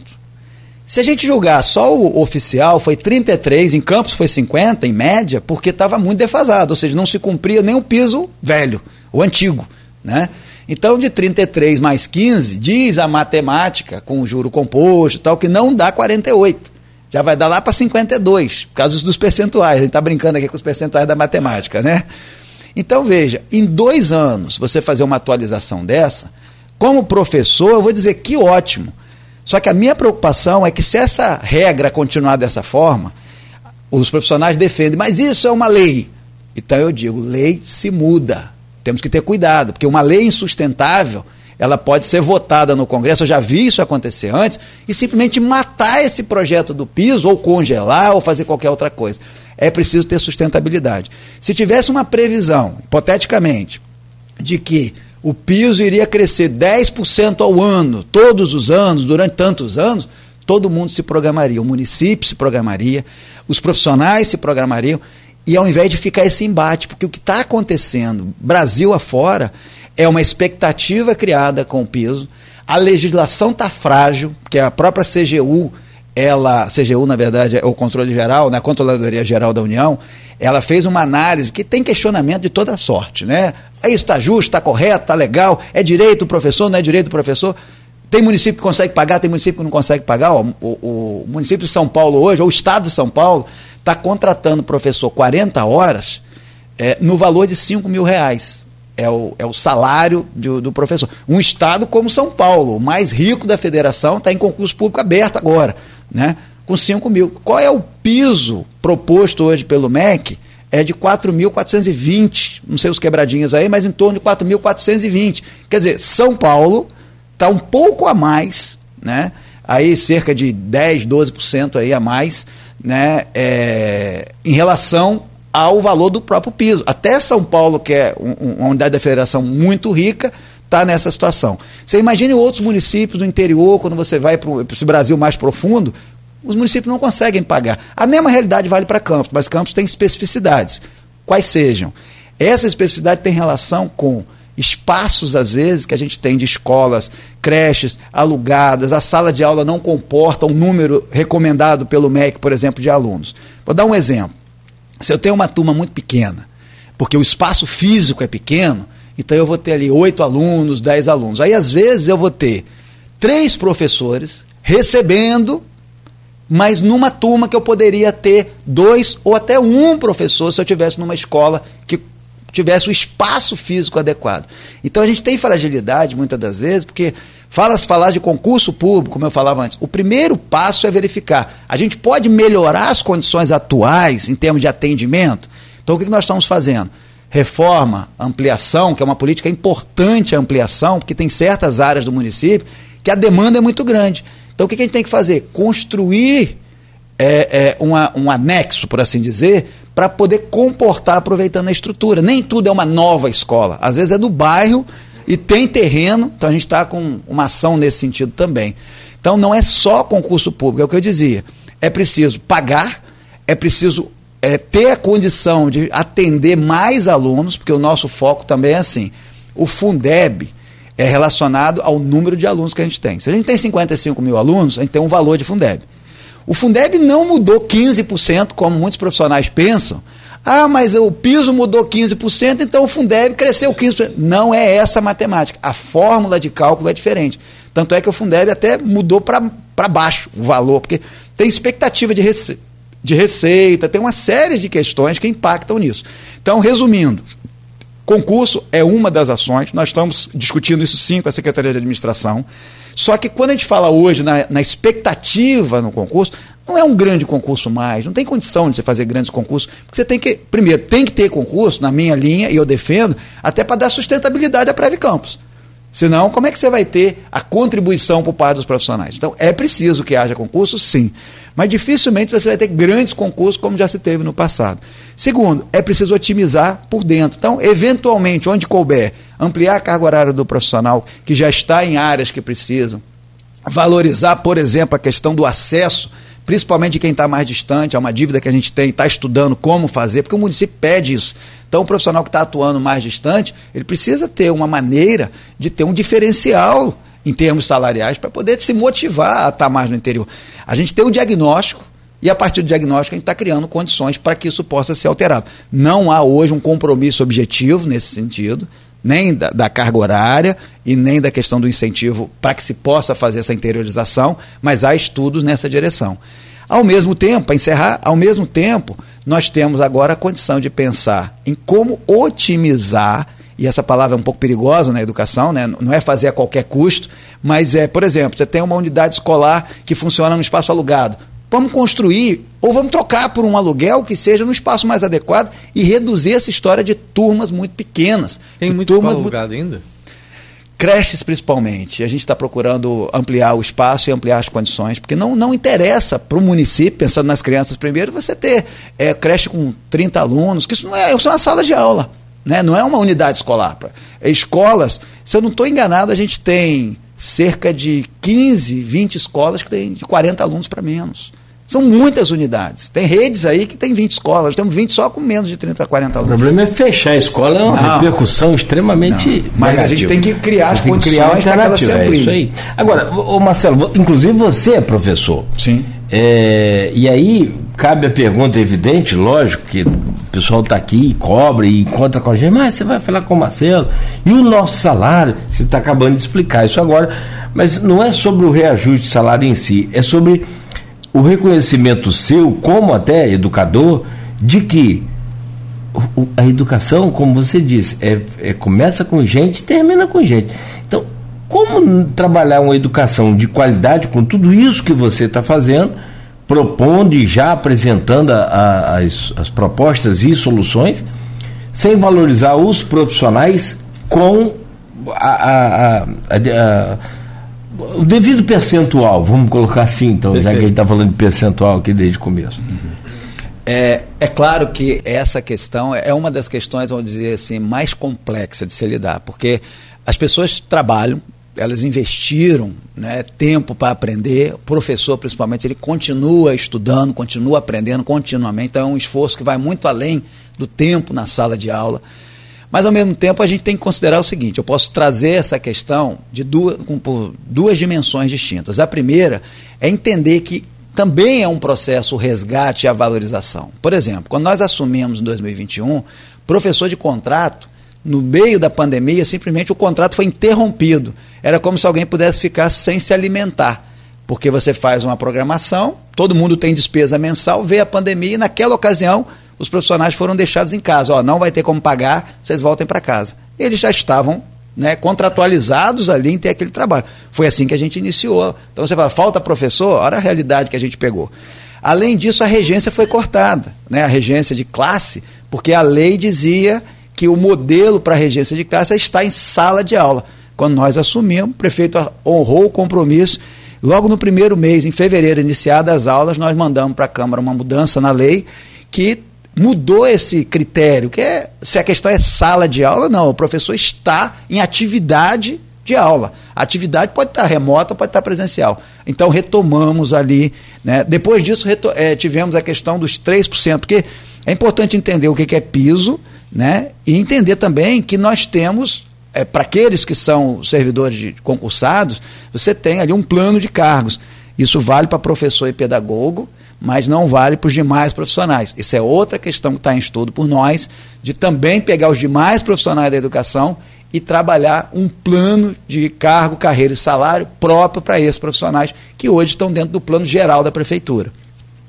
Se a gente julgar só o oficial, foi 33, em Campos foi 50, em média, porque estava muito defasado, ou seja, não se cumpria nem o piso velho, o antigo. Né? Então, de 33 mais 15, diz a matemática, com o juro composto tal, que não dá 48. Já vai dar lá para 52, por causa dos percentuais. A gente está brincando aqui com os percentuais da matemática, né? Então, veja, em dois anos, você fazer uma atualização dessa, como professor, eu vou dizer que ótimo. Só que a minha preocupação é que se essa regra continuar dessa forma, os profissionais defendem, mas isso é uma lei. Então eu digo, lei se muda. Temos que ter cuidado, porque uma lei insustentável, ela pode ser votada no Congresso, eu já vi isso acontecer antes, e simplesmente matar esse projeto do piso, ou congelar, ou fazer qualquer outra coisa. É preciso ter sustentabilidade. Se tivesse uma previsão, hipoteticamente, de que o piso iria crescer 10% ao ano, todos os anos, durante tantos anos, todo mundo se programaria, o município se programaria, os profissionais se programariam, e ao invés de ficar esse embate, porque o que está acontecendo, Brasil afora, é uma expectativa criada com o piso, a legislação está frágil, porque a própria CGU, ela, CGU na verdade é o controle geral, na né, Controladoria Geral da União, ela fez uma análise que tem questionamento de toda sorte, né? Isso está justo, está correto, está legal, é direito do professor, não é direito do professor. Tem município que consegue pagar, tem município que não consegue pagar. Ó, o, o, município de São Paulo hoje, ou o estado de São Paulo, está contratando professor 40 horas é, no valor de 5 mil reais. É o, é o salário do professor. Um estado como São Paulo, o mais rico da federação, está em concurso público aberto agora, né? com 5 mil. Qual é o piso proposto hoje pelo MEC? É de 4.420, não sei os quebradinhas aí, mas em torno de 4.420. Quer dizer, São Paulo está um pouco a mais, né? aí cerca de 10, 12% aí a mais né, é, em relação ao valor do próprio piso. Até São Paulo, que é um, uma unidade da federação muito rica, está nessa situação. Você imagine outros municípios do interior, quando você vai para esse Brasil mais profundo, os municípios não conseguem pagar. A mesma realidade vale para Campos, mas Campos tem especificidades. Quais sejam? Essa especificidade tem relação com espaços, às vezes, que a gente tem de escolas, creches alugadas, a sala de aula não comporta um número recomendado pelo MEC, por exemplo, de alunos. Vou dar um exemplo. Se eu tenho uma turma muito pequena, porque o espaço físico é pequeno, então eu vou ter ali oito alunos, dez alunos. Aí, às vezes, eu vou ter três professores recebendo, mas numa turma que eu poderia ter dois ou até um professor se eu tivesse numa escola que tivesse o espaço físico adequado. Então a gente tem fragilidade muitas das vezes, porque fala falar de concurso público, como eu falava antes, o primeiro passo é verificar. A gente pode melhorar as condições atuais em termos de atendimento. Então o que nós estamos fazendo? Reforma, ampliação, que é uma política importante a ampliação, porque tem certas áreas do município que a demanda é muito grande. Então o que a gente tem que fazer? Construir é, é, uma, um anexo, por assim dizer, para poder comportar aproveitando a estrutura. Nem tudo é uma nova escola. Às vezes é do bairro e tem terreno, então a gente está com uma ação nesse sentido também. Então não é só concurso público, é o que eu dizia. É preciso pagar, é preciso é, ter a condição de atender mais alunos, porque o nosso foco também é assim. O Fundeb é relacionado ao número de alunos que a gente tem. Se a gente tem 55 mil alunos, a gente tem um valor de Fundeb. O Fundeb não mudou 15%, como muitos profissionais pensam, Ah, mas o piso mudou 15%, então o Fundeb cresceu 15%. Não é essa a matemática. A fórmula de cálculo é diferente. Tanto é que o Fundeb até mudou para baixo o valor, porque tem expectativa de, rece de receita, tem uma série de questões que impactam nisso. Então, resumindo, concurso é uma das ações, nós estamos discutindo isso sim com a Secretaria de Administração. Só que quando a gente fala hoje na, na expectativa no concurso, não é um grande concurso mais, não tem condição de você fazer grandes concursos, porque você tem que, primeiro, tem que ter concurso, na minha linha, e eu defendo, até para dar sustentabilidade à Preve Campos. Senão, como é que você vai ter a contribuição por parte dos profissionais? Então, é preciso que haja concurso, sim. Mas dificilmente você vai ter grandes concursos como já se teve no passado. Segundo, é preciso otimizar por dentro. Então, eventualmente, onde couber, ampliar a carga horária do profissional que já está em áreas que precisam, valorizar, por exemplo, a questão do acesso principalmente de quem está mais distante, é uma dívida que a gente tem, está estudando como fazer, porque o município pede isso. Então, o profissional que está atuando mais distante, ele precisa ter uma maneira de ter um diferencial em termos salariais para poder se motivar a estar mais no interior. A gente tem o diagnóstico, e a partir do diagnóstico a gente está criando condições para que isso possa ser alterado. Não há hoje um compromisso objetivo nesse sentido, nem da, da, carga horária e nem da questão do incentivo para que se possa fazer essa interiorização, mas há estudos nessa direção. Ao mesmo tempo, para encerrar, ao mesmo tempo, nós temos agora a condição de pensar em como otimizar, e essa palavra é um pouco perigosa na educação, né? não é fazer a qualquer custo, mas é, por exemplo, você tem uma unidade escolar que funciona no espaço alugado. Vamos construir ou vamos trocar por um aluguel que seja no espaço mais adequado e reduzir essa história de turmas muito pequenas. Tem muito turmas alugado ainda? Creches, principalmente. A gente está procurando ampliar o espaço e ampliar as condições, porque não, não interessa para o município, pensando nas crianças primeiro, você ter é, creche com 30 alunos, que isso não é, isso é uma sala de aula, né? não é uma unidade escolar. É escolas, se eu não estou enganado, a gente tem cerca de 15, 20 escolas que tem de 40 alunos para menos. São muitas unidades. Tem redes aí que tem 20 escolas, temos 20 só com menos de 30, 40 alunos. O problema é fechar a escola, é uma não, repercussão extremamente. Não, mas negativa. a gente tem que criar as condições para que ela se amplie. É isso aí. Agora, ô Marcelo, inclusive você é professor. Sim. É, e aí cabe a pergunta evidente, lógico, que o pessoal está aqui, cobra e encontra com a gente, mas você vai falar com o Marcelo, e o nosso salário? Você está acabando de explicar isso agora, mas não é sobre o reajuste de salário em si, é sobre o reconhecimento seu, como até educador, de que a educação, como você disse, é, é, começa com gente termina com gente. Então, como trabalhar uma educação de qualidade com tudo isso que você está fazendo, propondo e já apresentando a, a, as, as propostas e soluções, sem valorizar os profissionais com a, a o devido percentual, vamos colocar assim, então, Perfeito. já que a gente está falando de percentual aqui desde o começo. Uhum. É, é claro que essa questão é uma das questões, vamos dizer assim, mais complexa de se lidar, porque as pessoas trabalham, elas investiram né, tempo para aprender, o professor principalmente, ele continua estudando, continua aprendendo continuamente, então é um esforço que vai muito além do tempo na sala de aula. Mas, ao mesmo tempo, a gente tem que considerar o seguinte: eu posso trazer essa questão de duas, com, por duas dimensões distintas. A primeira é entender que também é um processo o resgate e a valorização. Por exemplo, quando nós assumimos em 2021, professor de contrato, no meio da pandemia, simplesmente o contrato foi interrompido. Era como se alguém pudesse ficar sem se alimentar. Porque você faz uma programação, todo mundo tem despesa mensal, vê a pandemia e naquela ocasião os profissionais foram deixados em casa. Ó, não vai ter como pagar, vocês voltem para casa. Eles já estavam né, contratualizados ali em ter aquele trabalho. Foi assim que a gente iniciou. Então você fala, falta professor? Olha a realidade que a gente pegou. Além disso, a regência foi cortada, né, a regência de classe, porque a lei dizia que o modelo para a regência de classe é estar em sala de aula. Quando nós assumimos, o prefeito honrou o compromisso. Logo no primeiro mês, em fevereiro, iniciadas as aulas, nós mandamos para a Câmara uma mudança na lei que mudou esse critério, que é se a questão é sala de aula, não, o professor está em atividade de aula. A atividade pode estar remota, pode estar presencial. Então retomamos ali, né? Depois disso é, tivemos a questão dos 3%, porque é importante entender o que, que é piso, né? E entender também que nós temos é, para aqueles que são servidores de, concursados, você tem ali um plano de cargos. Isso vale para professor e pedagogo, mas não vale para os demais profissionais. Isso é outra questão que está em estudo por nós, de também pegar os demais profissionais da educação e trabalhar um plano de cargo, carreira e salário próprio para esses profissionais que hoje estão dentro do plano geral da prefeitura.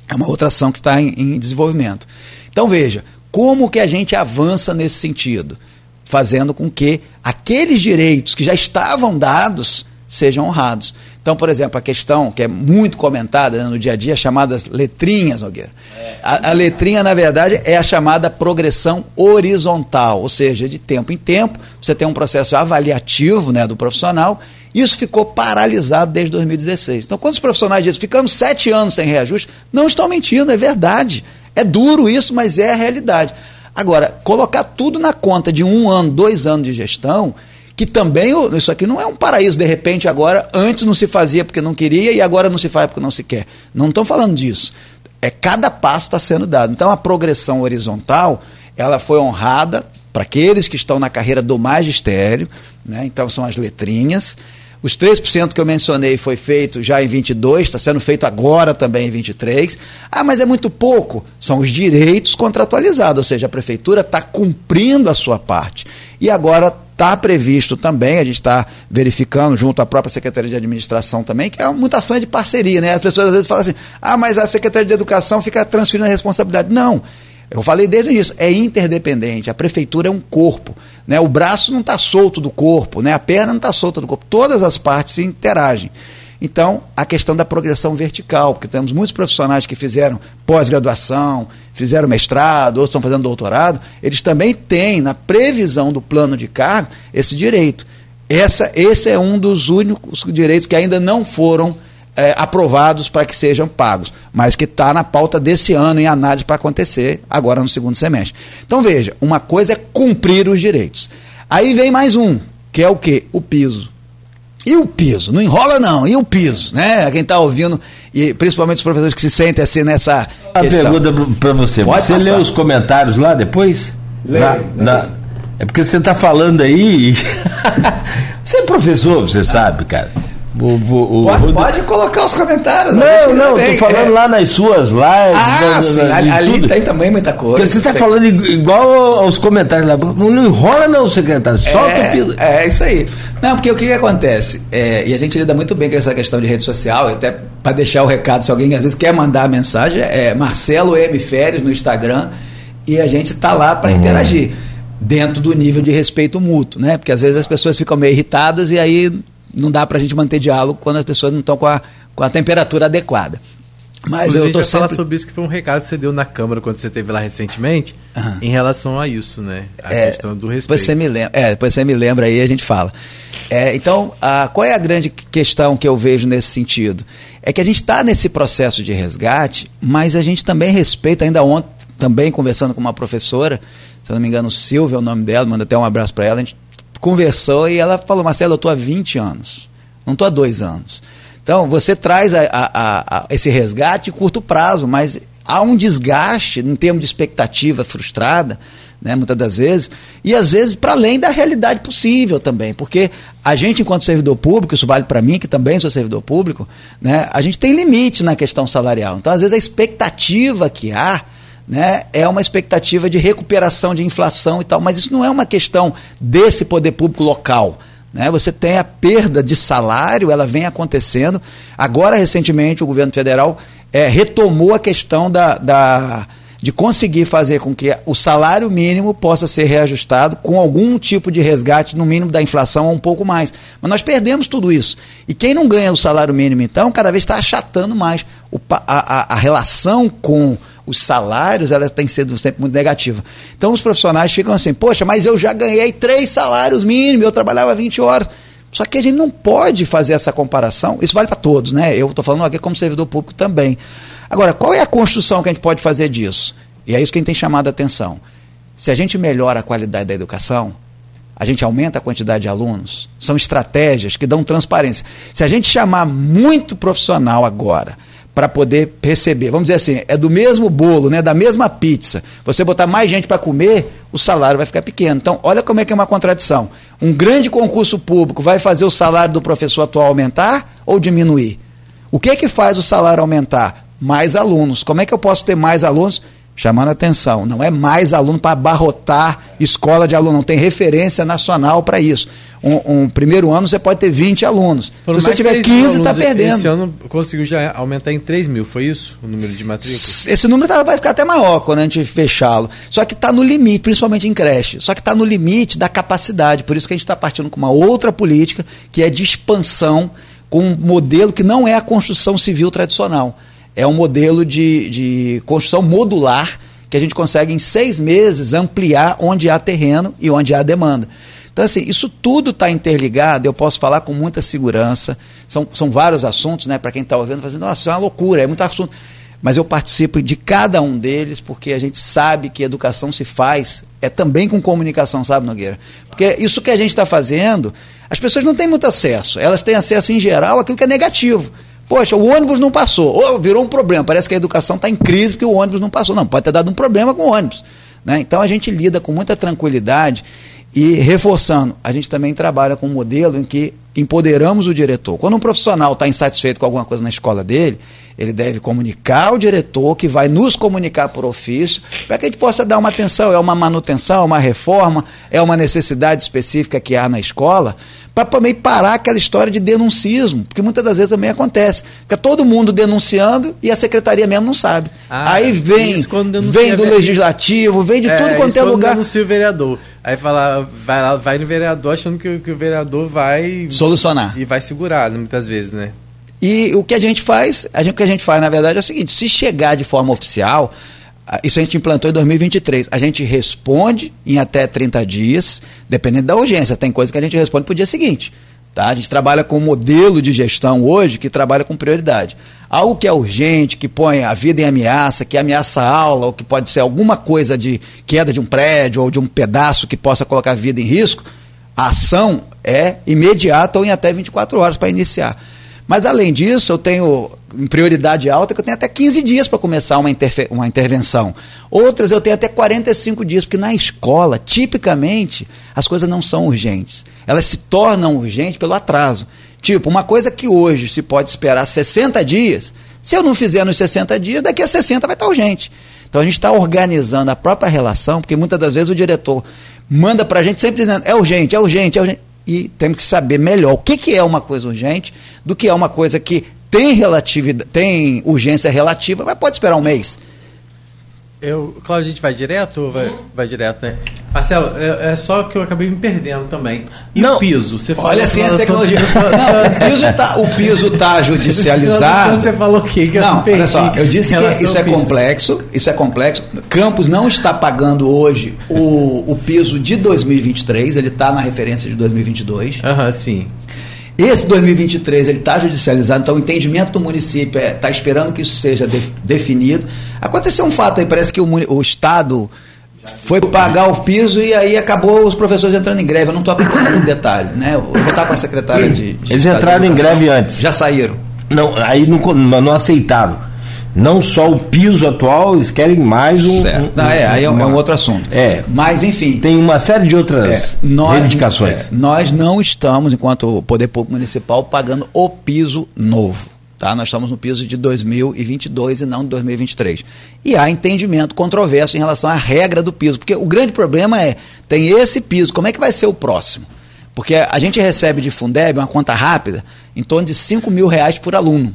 É uma outra ação que está em, em desenvolvimento. Então veja, como que a gente avança nesse sentido? Fazendo com que aqueles direitos que já estavam dados sejam honrados. Então, por exemplo, a questão que é muito comentada né, no dia a dia, chamadas letrinhas, Nogueira. É. A, a, letrinha, na verdade, é a chamada progressão horizontal, ou seja, de tempo em tempo, você tem um processo avaliativo né, do profissional. Isso ficou paralisado desde 2016. Então, quando os profissionais dizem ficamos sete anos sem reajuste, não estão mentindo, é verdade. É duro isso, mas é a realidade. Agora, colocar tudo na conta de um ano, dois anos de gestão que também isso aqui não é um paraíso de repente agora antes não se fazia porque não queria e agora não se faz porque não se quer. Não estão falando disso. É cada passo está sendo dado. Então a progressão horizontal ela foi honrada para aqueles que estão na carreira do magistério né? então são as letrinhas os 3% que eu mencionei foi feito já em 22, está sendo feito agora também em 23. Ah, mas é muito pouco. São os direitos contratualizados, ou seja, a prefeitura está cumprindo a sua parte. E agora Está previsto também, a gente está verificando junto à própria Secretaria de Administração também, que é uma mutação de parceria, né? As pessoas às vezes falam assim, ah, mas a Secretaria de Educação fica transferindo a responsabilidade. Não. Eu falei desde o início, é interdependente. A prefeitura é um corpo. Né? O braço não está solto do corpo, né? a perna não está solta do corpo. Todas as partes se interagem. Então, a questão da progressão vertical, porque temos muitos profissionais que fizeram pós-graduação, fizeram mestrado, outros estão fazendo doutorado, eles também têm, na previsão do plano de cargo, esse direito. Essa, esse é um dos únicos direitos que ainda não foram é, aprovados para que sejam pagos, mas que está na pauta desse ano em análise para acontecer agora no segundo semestre. Então veja, uma coisa é cumprir os direitos. Aí vem mais um, que é o que? O piso. E o piso? Não enrola não, e o piso? Né? Quem está ouvindo, e principalmente os professores que se sentem assim nessa. Uma questão. pergunta para você. Pode você passar. lê os comentários lá depois? Lê, na, na... É porque você está falando aí. Você é professor, você sabe, cara. O, o, o, pode, pode, colocar os comentários. Não, não, estou falando é. lá nas suas lives. Ah, sim, ali, ali tem também muita coisa. Porque você está falando igual aos comentários lá. Não enrola não, secretário, solta é, o piso. É, isso aí. Não, porque o que, que acontece? É, e a gente lida muito bem com essa questão de rede social, até para deixar o recado, se alguém às vezes quer mandar a mensagem, é Marcelo M. Férias no Instagram, e a gente está lá para uhum. interagir. Dentro do nível de respeito mútuo, né? Porque às vezes as pessoas ficam meio irritadas e aí não dá para a gente manter diálogo quando as pessoas não estão com a, com a temperatura adequada. Mas Inclusive, eu tô sempre... falar sobre isso que foi um recado que você deu na Câmara quando você esteve lá recentemente, uhum. em relação a isso, né? A é, questão do respeito. Você me lembra, é, depois você me lembra aí a gente fala. É, então, a, qual é a grande questão que eu vejo nesse sentido? É que a gente está nesse processo de resgate, mas a gente também respeita, ainda ontem, também conversando com uma professora, se eu não me engano, Silvia é o nome dela, manda até um abraço para ela, a gente conversou e ela falou, Marcelo, eu estou há 20 anos, não estou há dois anos. Então, você traz a, a, a, esse resgate curto prazo, mas há um desgaste em termos de expectativa frustrada, né, muitas das vezes, e às vezes para além da realidade possível também, porque a gente, enquanto servidor público, isso vale para mim, que também sou servidor público, né, a gente tem limite na questão salarial. Então, às vezes, a expectativa que há né, é uma expectativa de recuperação de inflação e tal, mas isso não é uma questão desse poder público local. Né? Você tem a perda de salário, ela vem acontecendo. Agora, recentemente, o governo federal é, retomou a questão da, da, de conseguir fazer com que o salário mínimo possa ser reajustado com algum tipo de resgate, no mínimo da inflação, ou um pouco mais. Mas nós perdemos tudo isso. E quem não ganha o salário mínimo, então, cada vez está achatando mais o, a, a, a relação com os salários, ela tem sido sempre muito negativa. Então os profissionais ficam assim, poxa, mas eu já ganhei três salários mínimos, eu trabalhava 20 horas. Só que a gente não pode fazer essa comparação, isso vale para todos, né? Eu estou falando aqui como servidor público também. Agora, qual é a construção que a gente pode fazer disso? E é isso que a gente tem chamado a atenção. Se a gente melhora a qualidade da educação, a gente aumenta a quantidade de alunos, são estratégias que dão transparência. Se a gente chamar muito profissional agora, para poder receber. Vamos dizer assim, é do mesmo bolo, né, da mesma pizza. Você botar mais gente para comer, o salário vai ficar pequeno. Então, olha como é que é uma contradição. Um grande concurso público vai fazer o salário do professor atual aumentar ou diminuir? O que é que faz o salário aumentar? mais alunos. Como é que eu posso ter mais alunos? Chamando atenção, não é mais aluno para abarrotar escola de aluno, não tem referência nacional para isso. Um, um, primeiro ano você pode ter 20 alunos. Foram Se você tiver 15, está perdendo. Esse ano conseguiu já aumentar em 3 mil, foi isso o número de matrículas? Esse número tá, vai ficar até maior quando a gente fechá-lo. Só que está no limite, principalmente em creche. Só que está no limite da capacidade. Por isso que a gente está partindo com uma outra política, que é de expansão, com um modelo que não é a construção civil tradicional é um modelo de, de construção modular que a gente consegue em seis meses ampliar onde há terreno e onde há demanda. Então, assim, isso tudo está interligado, eu posso falar com muita segurança. São, são vários assuntos, né? Para quem está ouvindo, fazendo, nossa, isso é uma loucura, é muito assunto. Mas eu participo de cada um deles, porque a gente sabe que educação se faz, é também com comunicação, sabe, Nogueira? Porque isso que a gente está fazendo, as pessoas não têm muito acesso. Elas têm acesso, em geral, àquilo que é negativo. Poxa, o ônibus não passou. Ou virou um problema. Parece que a educação está em crise porque o ônibus não passou. Não, pode ter dado um problema com o ônibus. Né? Então a gente lida com muita tranquilidade e reforçando, a gente também trabalha com um modelo em que empoderamos o diretor. Quando um profissional está insatisfeito com alguma coisa na escola dele, ele deve comunicar ao diretor, que vai nos comunicar por ofício, para que a gente possa dar uma atenção. É uma manutenção, é uma reforma, é uma necessidade específica que há na escola, para também parar aquela história de denuncismo, porque muitas das vezes também acontece. Fica todo mundo denunciando e a secretaria mesmo não sabe. Ah, Aí vem, vem do legislativo, vem de é, tudo quanto é lugar. denuncia o vereador. Aí fala, vai, lá, vai no vereador achando que, que o vereador vai solucionar. E vai segurar, muitas vezes, né? E o que a gente faz, a gente, o que a gente faz, na verdade, é o seguinte: se chegar de forma oficial, isso a gente implantou em 2023. A gente responde em até 30 dias, dependendo da urgência. Tem coisa que a gente responde para o dia seguinte. Tá? A gente trabalha com um modelo de gestão hoje que trabalha com prioridade. Algo que é urgente, que põe a vida em ameaça, que ameaça a aula, ou que pode ser alguma coisa de queda de um prédio ou de um pedaço que possa colocar a vida em risco, a ação é imediata ou em até 24 horas para iniciar. Mas além disso, eu tenho prioridade alta que eu tenho até 15 dias para começar uma, uma intervenção. Outras eu tenho até 45 dias, porque na escola, tipicamente, as coisas não são urgentes. Elas se tornam urgentes pelo atraso. Tipo, uma coisa que hoje se pode esperar 60 dias, se eu não fizer nos 60 dias, daqui a 60 vai estar urgente. Então a gente está organizando a própria relação, porque muitas das vezes o diretor manda para a gente sempre dizendo é urgente, é urgente, é urgente e temos que saber melhor o que, que é uma coisa urgente do que é uma coisa que tem relatividade, tem urgência relativa, mas pode esperar um mês. Eu, Cláudio, a gente vai direto ou vai, vai direto, né? Marcelo, é, é, só que eu acabei me perdendo também. E não, o piso? Você olha a ciência e tecnologia. Não, o piso tá, o piso tá judicializado. Você falou o quê? Que não, olha só, eu disse que isso é complexo, isso é complexo. Campos não está pagando hoje o, o piso de 2023, ele está na referência de 2022. Aham, sim. Esse 2023 ele está judicializado, então o entendimento do município está é, tá esperando que isso seja de, definido. Aconteceu um fato aí, parece que o, o Estado foi pagar o piso e aí acabou os professores entrando em greve. Eu não estou acompanhando o detalhe, né? Eu vou estar com a secretária de. de Eles entraram em greve antes. Já saíram. Não, aí não, não aceitaram não só o piso atual, eles querem mais um. Certo. um, um é, aí é um, é um outro assunto. É. Mas, enfim. Tem uma série de outras é, nós, reivindicações. É, nós não estamos, enquanto Poder Público Municipal, pagando o piso novo. Tá? Nós estamos no piso de 2022 e não de 2023. E há entendimento controverso em relação à regra do piso, porque o grande problema é, tem esse piso, como é que vai ser o próximo? Porque a gente recebe de Fundeb, uma conta rápida, em torno de 5 mil reais por aluno.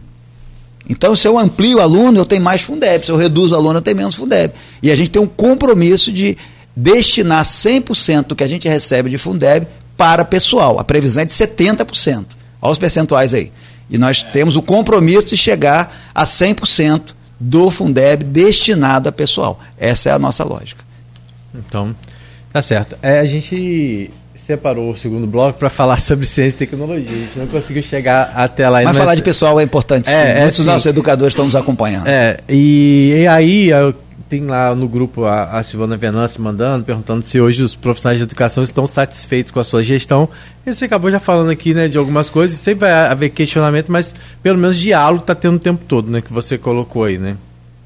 Então, se eu amplio o aluno, eu tenho mais Fundeb. Se eu reduzo o aluno, eu tenho menos Fundeb. E a gente tem um compromisso de destinar 100% do que a gente recebe de Fundeb para pessoal. A previsão é de 70%. Olha os percentuais aí. E nós temos o compromisso de chegar a 100% do Fundeb destinado a pessoal. Essa é a nossa lógica. Então, tá certo. É, a gente separou o segundo bloco para falar sobre ciência e tecnologia. A gente não conseguiu chegar até lá. Mas falar de pessoal é importante sim. É, Muitos nossos educadores estão nos acompanhando. É, e, e aí tem lá no grupo a, a Silvana Venâncio mandando, perguntando se hoje os profissionais de educação estão satisfeitos com a sua gestão. E você acabou já falando aqui né, de algumas coisas, sempre vai haver questionamento, mas pelo menos diálogo está tendo o tempo todo, né? Que você colocou aí, né?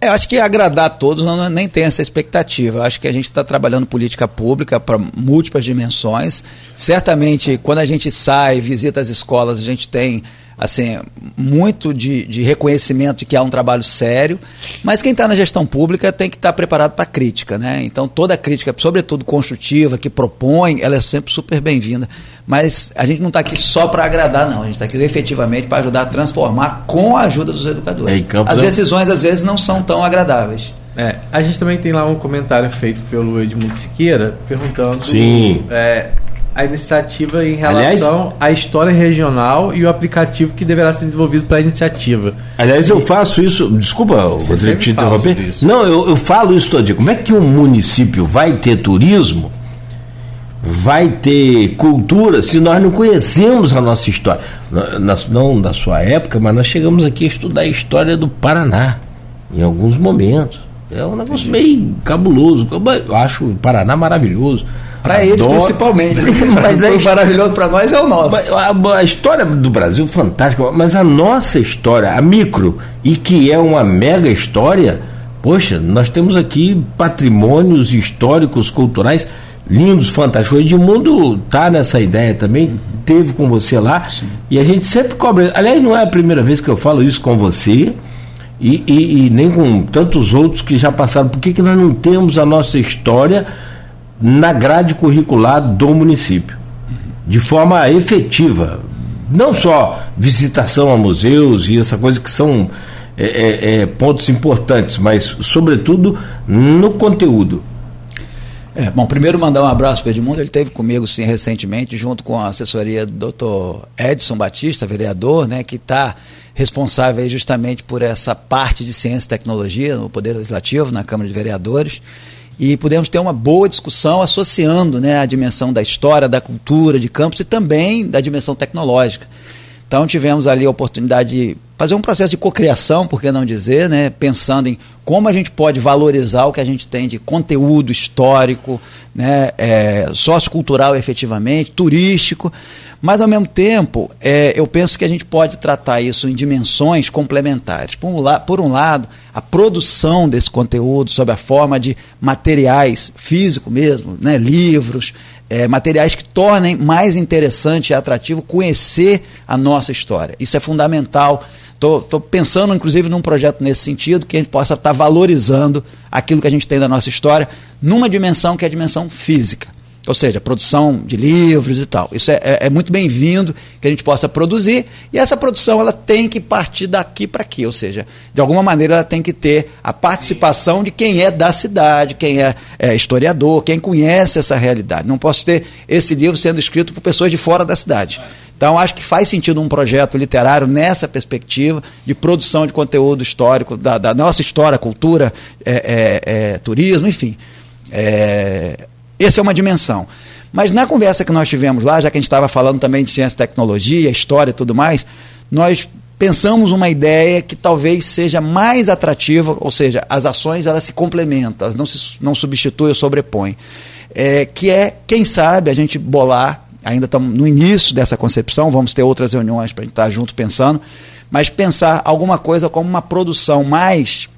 É, acho que agradar a todos não, nem tem essa expectativa. Eu acho que a gente está trabalhando política pública para múltiplas dimensões. Certamente, quando a gente sai, visita as escolas, a gente tem assim, muito de, de reconhecimento de que há um trabalho sério, mas quem está na gestão pública tem que estar tá preparado para crítica, né? Então toda crítica, sobretudo construtiva, que propõe, ela é sempre super bem-vinda. Mas a gente não está aqui só para agradar, não. A gente está aqui efetivamente para ajudar a transformar com a ajuda dos educadores. É, As decisões às vezes não são tão agradáveis. É, a gente também tem lá um comentário feito pelo Edmundo Siqueira perguntando Sim. É, a iniciativa em relação aliás, à história regional e o aplicativo que deverá ser desenvolvido para a iniciativa. Aliás, eu faço isso, desculpa, Rodrigo, te interromper. Não, eu, eu falo isso todo dia. Como é que um município vai ter turismo, vai ter cultura, se nós não conhecemos a nossa história? Na, não da sua época, mas nós chegamos aqui a estudar a história do Paraná, em alguns momentos. É um negócio meio cabuloso. Eu acho o Paraná maravilhoso. Para eles, principalmente. mas o é maravilhoso para nós é o nosso. A, a, história do Brasil é fantástica, mas a nossa história, a micro, e que é uma mega história, poxa, nós temos aqui patrimônios históricos, culturais lindos, fantásticos. O Edmundo tá nessa ideia também, teve com você lá, Sim. e a gente sempre cobra. Aliás, não é a primeira vez que eu falo isso com você. E, e, e nem com tantos outros que já passaram. Por que, que nós não temos a nossa história na grade curricular do município, de forma efetiva. Não só visitação a museus e essa coisa que são é, é, é, pontos importantes, mas, sobretudo, no conteúdo. É, bom, primeiro mandar um abraço para o Edmundo, ele esteve comigo sim recentemente, junto com a assessoria do Dr. Edson Batista, vereador, né, que está responsável justamente por essa parte de ciência e tecnologia no Poder Legislativo, na Câmara de Vereadores e pudemos ter uma boa discussão associando né, a dimensão da história, da cultura de campos e também da dimensão tecnológica. Então tivemos ali a oportunidade de fazer um processo de cocriação, por que não dizer, né, pensando em como a gente pode valorizar o que a gente tem de conteúdo histórico, né, é, sociocultural efetivamente, turístico, mas, ao mesmo tempo, é, eu penso que a gente pode tratar isso em dimensões complementares. Por um, la por um lado, a produção desse conteúdo sob a forma de materiais físicos mesmo, né, livros, é, materiais que tornem mais interessante e atrativo conhecer a nossa história. Isso é fundamental. Estou pensando, inclusive, num projeto nesse sentido, que a gente possa estar tá valorizando aquilo que a gente tem da nossa história numa dimensão que é a dimensão física ou seja, produção de livros e tal. Isso é, é, é muito bem-vindo que a gente possa produzir e essa produção ela tem que partir daqui para aqui, ou seja, de alguma maneira ela tem que ter a participação de quem é da cidade, quem é, é historiador, quem conhece essa realidade. Não posso ter esse livro sendo escrito por pessoas de fora da cidade. Então, acho que faz sentido um projeto literário nessa perspectiva de produção de conteúdo histórico, da, da nossa história, cultura, é, é, é turismo, enfim. Essa é uma dimensão. Mas na conversa que nós tivemos lá, já que a gente estava falando também de ciência, tecnologia, história e tudo mais, nós pensamos uma ideia que talvez seja mais atrativa, ou seja, as ações elas se complementam, elas não se não substituem ou sobrepõem. É, que é, quem sabe, a gente bolar, ainda estamos no início dessa concepção, vamos ter outras reuniões para a gente estar junto pensando, mas pensar alguma coisa como uma produção mais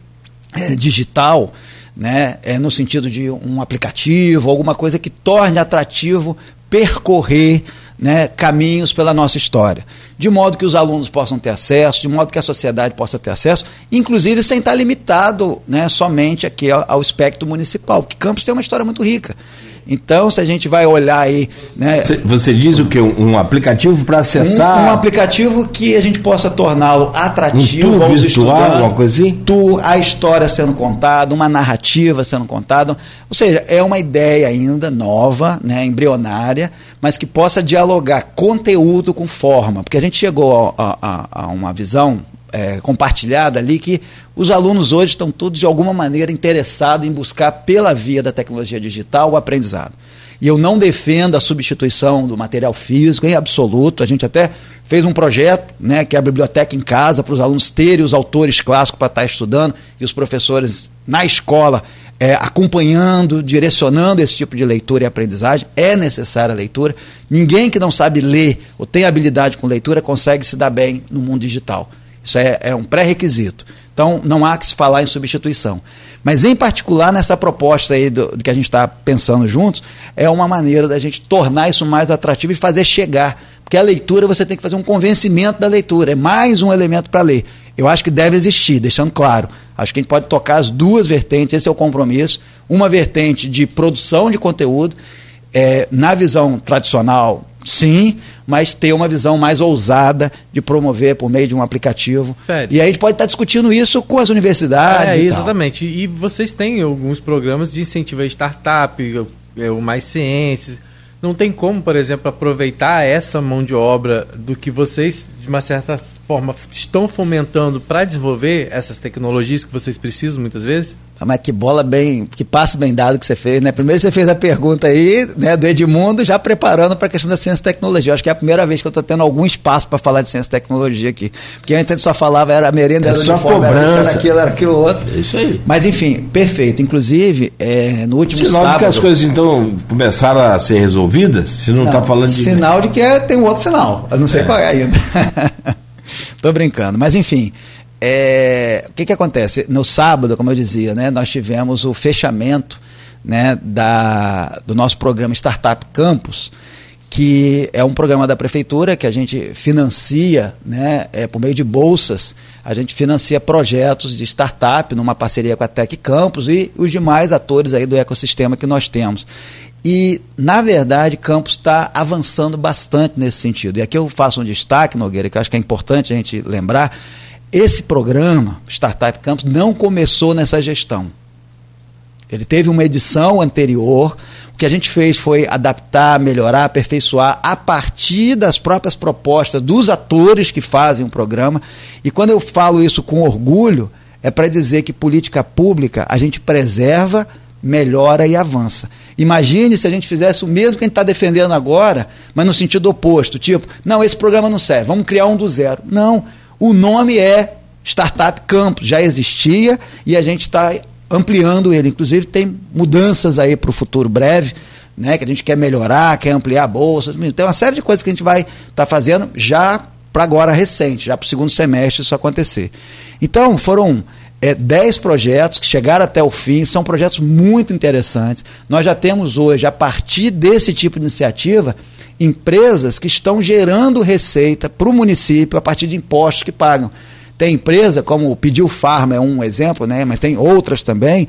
é, digital, né, é, no sentido de um aplicativo, alguma coisa que torne atrativo percorrer né, caminhos pela nossa história, de modo que os alunos possam ter acesso, de modo que a sociedade possa ter acesso, inclusive sem estar limitado né, somente aqui ao, ao espectro municipal, porque Campos tem uma história muito rica. Então, se a gente vai olhar aí. Né, Você diz o que? Um aplicativo para acessar. Um, um, aplicativo que a gente possa torná-lo atrativo um tour virtual, uma coisa assim? Tour, a história sendo contada, uma narrativa sendo contada. Ou seja, é uma ideia ainda nova, né, embrionária, mas que possa dialogar conteúdo com forma. Porque a gente chegou a, a, a uma visão é, compartilhada ali que os alunos hoje estão todos de alguma maneira interessados em buscar pela via da tecnologia digital o aprendizado. E eu não defendo a substituição do material físico em absoluto. A gente até fez um projeto, né, que é a biblioteca em casa, para os alunos terem os autores clássicos para estar estudando e os professores na escola é, acompanhando, direcionando esse tipo de leitura e aprendizagem. É necessária a leitura. Ninguém que não sabe ler ou tem habilidade com leitura consegue se dar bem no mundo digital. Isso é, é um pré-requisito. Então, não há que se falar em substituição. Mas, em particular, nessa proposta aí do, do que a gente está pensando juntos, é uma maneira da gente tornar isso mais atrativo e fazer chegar. Porque a leitura, você tem que fazer um convencimento da leitura. É mais um elemento para ler. Eu acho que deve existir, deixando claro. Acho que a gente pode tocar as duas vertentes, esse é o compromisso. Uma vertente de produção de conteúdo, é, na visão tradicional, sim, mas ter uma visão mais ousada de promover por meio de um aplicativo. E aí a gente pode estar discutindo isso com as universidades. É, e exatamente. Tal. E vocês têm alguns programas de incentivo a startup, o Mais Ciências. Não tem como, por exemplo, aproveitar essa mão de obra do que vocês, de uma certa forma, estão fomentando para desenvolver essas tecnologias que vocês precisam muitas vezes? Mas que bola bem, que passo bem dado que você fez, né? Primeiro você fez a pergunta aí, né, do Edmundo, já preparando para a questão da ciência e tecnologia. Eu acho que é a primeira vez que eu estou tendo algum espaço para falar de ciência e tecnologia aqui. Porque antes a gente só falava, era a merenda, era, era uniforme, era, era aquilo, era aquilo outro. É isso aí. Mas enfim, perfeito. Inclusive, é, no último sinal sábado... de que as coisas então começaram a ser resolvidas? Se não está falando de... Sinal de que é, tem um outro sinal. Eu não sei é. qual é ainda. Estou brincando. Mas enfim... É, o que, que acontece? No sábado, como eu dizia, né, nós tivemos o fechamento né, da, do nosso programa Startup Campus, que é um programa da prefeitura que a gente financia né, é, por meio de bolsas. A gente financia projetos de startup numa parceria com a Tec Campus e os demais atores aí do ecossistema que nós temos. E, na verdade, Campos está avançando bastante nesse sentido. E aqui eu faço um destaque, Nogueira, que eu acho que é importante a gente lembrar esse programa, Startup Campus, não começou nessa gestão. Ele teve uma edição anterior. O que a gente fez foi adaptar, melhorar, aperfeiçoar a partir das próprias propostas dos atores que fazem o programa. E quando eu falo isso com orgulho, é para dizer que política pública a gente preserva, melhora e avança. Imagine se a gente fizesse o mesmo que a gente está defendendo agora, mas no sentido oposto. Tipo, não, esse programa não serve, vamos criar um do zero. Não o nome é Startup Campus, já existia e a gente está ampliando ele. Inclusive, tem mudanças aí para o futuro breve, né, que a gente quer melhorar, quer ampliar a bolsa. Tem uma série de coisas que a gente vai estar tá fazendo já para agora recente, já para o segundo semestre isso acontecer. Então, foram é, 10 projetos que chegaram até o fim, são projetos muito interessantes. Nós já temos hoje, a partir desse tipo de iniciativa, empresas que estão gerando receita para o município a partir de impostos que pagam. Tem empresa, como o Pediu Farma é um exemplo, né, mas tem outras também,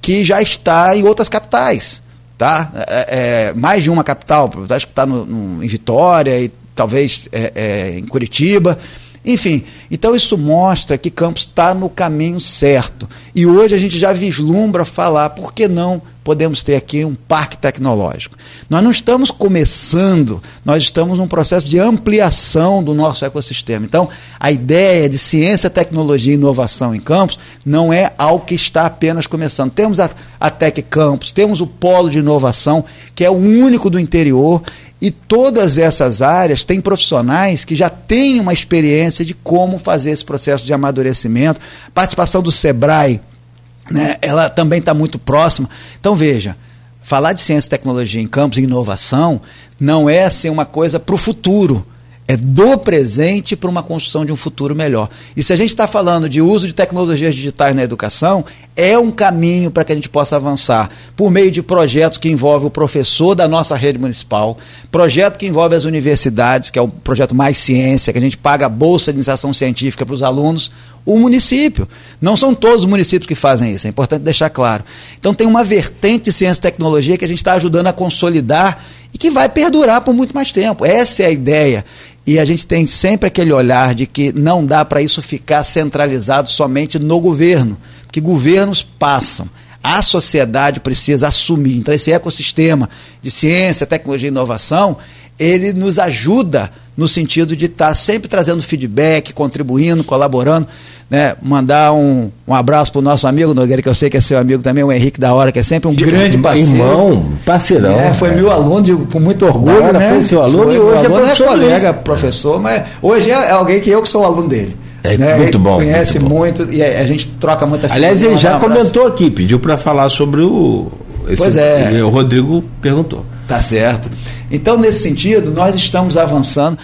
que já está em outras capitais. Tá? É, é, mais de uma capital, acho que está em Vitória e talvez é, é em Curitiba. Enfim, então isso mostra que Campos está no caminho certo. E hoje a gente já vislumbra falar, por que não podemos ter aqui um parque tecnológico? Nós não estamos começando, nós estamos num processo de ampliação do nosso ecossistema. Então, a ideia de ciência, tecnologia e inovação em Campos não é algo que está apenas começando. Temos a, a Tec Campus, temos o polo de inovação, que é o único do interior e todas essas áreas têm profissionais que já têm uma experiência de como fazer esse processo de amadurecimento. Participação do SEBRAE, né, ela também está muito próxima. Então, veja, falar de ciência tecnologia em campos inovação não é assim uma coisa para o futuro é do presente para uma construção de um futuro melhor. E se a gente está falando de uso de tecnologias digitais na educação, é um caminho para que a gente possa avançar por meio de projetos que envolvem o professor da nossa rede municipal, projeto que envolve as universidades, que é o projeto Mais Ciência, que a gente paga a bolsa de iniciação científica para os alunos, o município. Não são todos os municípios que fazem isso, é importante deixar claro. Então tem uma vertente de ciência e tecnologia que a gente está ajudando a consolidar e que vai perdurar por muito mais tempo. Essa é a ideia. E a gente tem sempre aquele olhar de que não dá para isso ficar centralizado somente no governo, porque governos passam. A sociedade precisa assumir. Então, esse ecossistema de ciência, tecnologia e inovação, ele nos ajuda no sentido de estar tá sempre trazendo feedback, contribuindo, colaborando. Né? Mandar um, um abraço para o nosso amigo Nogueira, que eu sei que é seu amigo também, o Henrique da Hora, que é sempre um de, grande parceiro. Irmão, parceirão. É, foi meu aluno de, com muito orgulho. Hora, né? Foi seu aluno foi, e hoje é aluno é, é colega, professor, mas hoje é, é alguém que eu que sou aluno dele. É né? muito bom. Conhece muito, muito, e a gente troca muita Aliás, ele já comentou aqui, pediu para falar sobre o. Esse, pois é. O Rodrigo perguntou. Tá certo. Então, nesse sentido, nós estamos avançando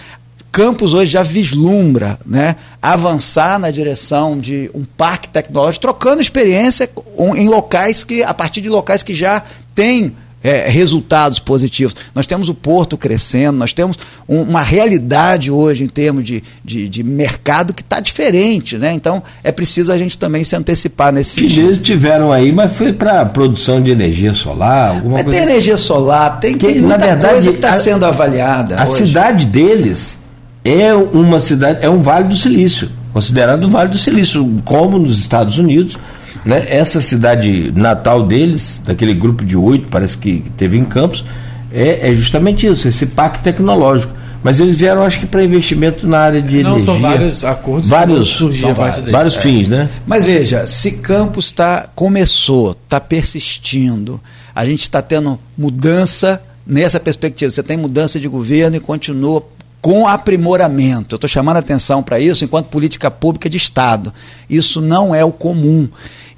Campos hoje já vislumbra né, avançar na direção de um parque tecnológico, trocando experiência em locais que, a partir de locais que já têm é, resultados positivos. Nós temos o porto crescendo, nós temos um, uma realidade hoje em termos de, de, de mercado que está diferente, né? Então é preciso a gente também se antecipar nesse sentido. Eles tiveram aí, mas foi para produção de energia solar, alguma mas coisa. Tem energia solar, tem, que, tem muita na verdade, coisa que está sendo avaliada. A hoje. cidade deles é uma cidade, é um Vale do Silício, considerado o Vale do Silício, como nos Estados Unidos né? Essa cidade natal deles, daquele grupo de oito, parece que teve em Campos, é, é justamente isso, esse pacto tecnológico. Mas eles vieram, acho que, para investimento na área de Não, energia. são vários acordos. Vários, são vários, vários é. fins, né? Mas veja, se Campos tá, começou, está persistindo, a gente está tendo mudança nessa perspectiva. Você tem mudança de governo e continua com aprimoramento. Eu estou chamando a atenção para isso enquanto política pública de Estado. Isso não é o comum.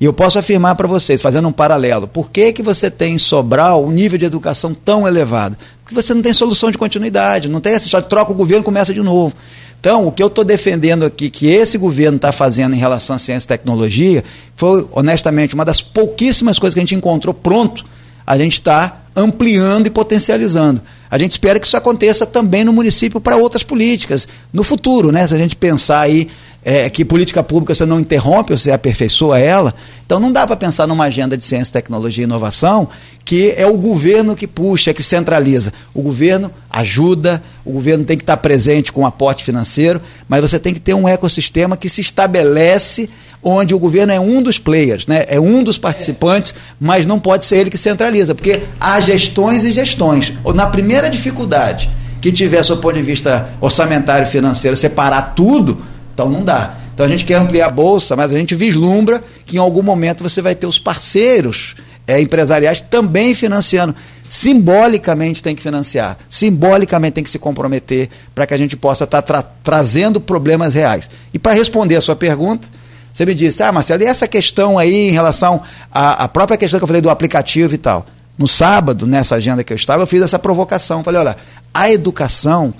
E eu posso afirmar para vocês, fazendo um paralelo, por que, que você tem em Sobral um nível de educação tão elevado? Porque você não tem solução de continuidade, não tem essa história, troca o governo começa de novo. Então, o que eu estou defendendo aqui, que esse governo está fazendo em relação à ciência e tecnologia, foi, honestamente, uma das pouquíssimas coisas que a gente encontrou pronto, a gente está ampliando e potencializando. A gente espera que isso aconteça também no município para outras políticas, no futuro, né? Se a gente pensar aí é, que política pública você não interrompe, você aperfeiçoa ela. Então não dá para pensar numa agenda de ciência, tecnologia e inovação que é o governo que puxa, que centraliza. O governo ajuda, o governo tem que estar presente com aporte financeiro, mas você tem que ter um ecossistema que se estabelece onde o governo é um dos players, né? é um dos participantes, mas não pode ser ele que centraliza, porque há gestões e gestões. Na primeira dificuldade que tiver, do ponto de vista orçamentário financeiro, separar tudo, então não dá. Então a gente quer ampliar a bolsa, mas a gente vislumbra que em algum momento você vai ter os parceiros é, empresariais também financiando. Simbolicamente tem que financiar, simbolicamente tem que se comprometer para que a gente possa estar tá tra trazendo problemas reais. E para responder a sua pergunta, você me disse, ah, Marcelo, e essa questão aí em relação à, à própria questão que eu falei do aplicativo e tal? No sábado, nessa agenda que eu estava, eu fiz essa provocação. Falei, olha, a educação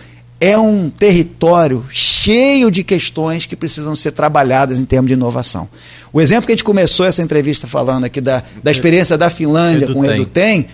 é um território cheio de questões que precisam ser trabalhadas em termos de inovação. O exemplo que a gente começou essa entrevista falando aqui da, da experiência da Finlândia Edu com o EduTem,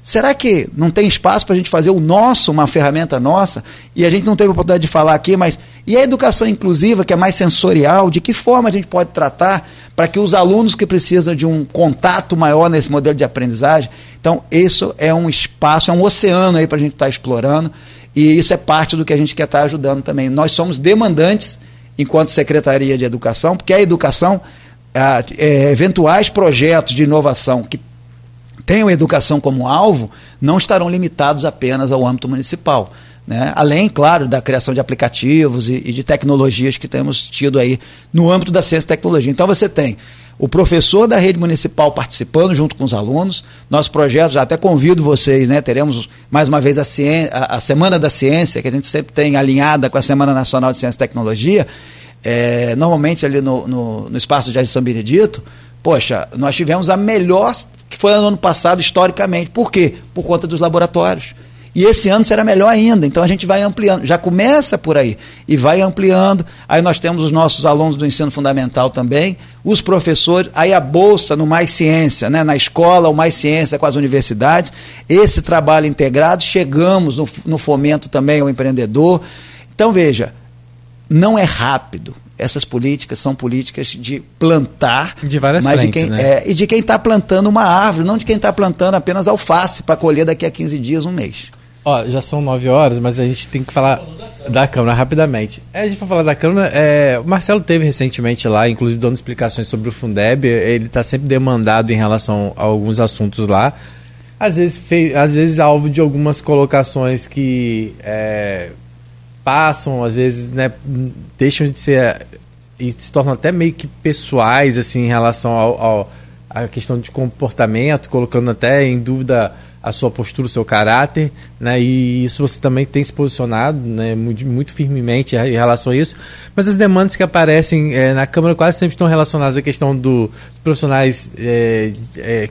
será que não tem espaço para a gente fazer o nosso, uma ferramenta nossa? E a gente não teve a oportunidade de falar aqui, mas e a educação inclusiva, que é mais sensorial, de que forma a gente pode tratar para que os alunos que precisam de um contato maior nesse modelo de aprendizagem? Então, isso é um espaço, é um oceano aí para a gente estar tá explorando. E isso é parte do que a gente quer estar ajudando também. Nós somos demandantes, enquanto Secretaria de Educação, porque a educação, é, eventuais projetos de inovação que tenham educação como alvo, não estarão limitados apenas ao âmbito municipal. Né? Além, claro, da criação de aplicativos e, e de tecnologias que temos tido aí no âmbito da ciência e tecnologia. Então você tem o professor da rede municipal participando junto com os alunos. Nosso projeto, já até convido vocês, né? Teremos mais uma vez a, ciência, a, a Semana da Ciência, que a gente sempre tem alinhada com a Semana Nacional de Ciência e Tecnologia. É, normalmente ali no, no, no espaço de São Benedito, poxa, nós tivemos a melhor que foi no ano passado historicamente. Por quê? Por conta dos laboratórios. E esse ano será melhor ainda. Então a gente vai ampliando. Já começa por aí e vai ampliando. Aí nós temos os nossos alunos do ensino fundamental também, os professores, aí a bolsa no Mais Ciência, né? na escola, o Mais Ciência com as universidades. Esse trabalho integrado, chegamos no, no fomento também ao empreendedor. Então veja, não é rápido essas políticas são políticas de plantar, de várias mas frentes, de quem, né? é, e de quem está plantando uma árvore, não de quem está plantando apenas alface para colher daqui a 15 dias, um mês. Ó, já são nove horas, mas a gente tem que falar da Câmara rapidamente. É, a gente vai falar da Câmara. É, o Marcelo teve recentemente lá, inclusive dando explicações sobre o Fundeb. Ele está sempre demandado em relação a alguns assuntos lá. Às vezes, fez, às vezes alvo de algumas colocações que é, passam, às vezes né, deixam de ser e se tornam até meio que pessoais assim em relação ao, ao a questão de comportamento, colocando até em dúvida a sua postura, o seu caráter, né? E isso você também tem se posicionado, né? Muito, muito firmemente em relação a isso. Mas as demandas que aparecem é, na Câmara quase sempre estão relacionadas à questão do, profissionais é, é,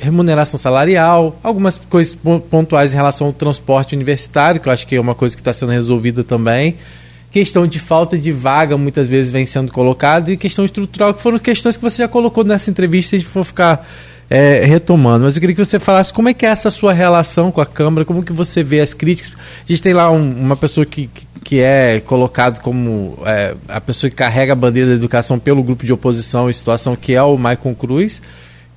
remuneração salarial, algumas coisas pontuais em relação ao transporte universitário, que eu acho que é uma coisa que está sendo resolvida também. Questão de falta de vaga muitas vezes vem sendo colocada e questão estrutural, que foram questões que você já colocou nessa entrevista, a gente for ficar é, retomando. Mas eu queria que você falasse como é que é essa sua relação com a Câmara, como que você vê as críticas. A gente tem lá um, uma pessoa que, que é colocado como é, a pessoa que carrega a bandeira da educação pelo grupo de oposição em situação, que é o Maicon Cruz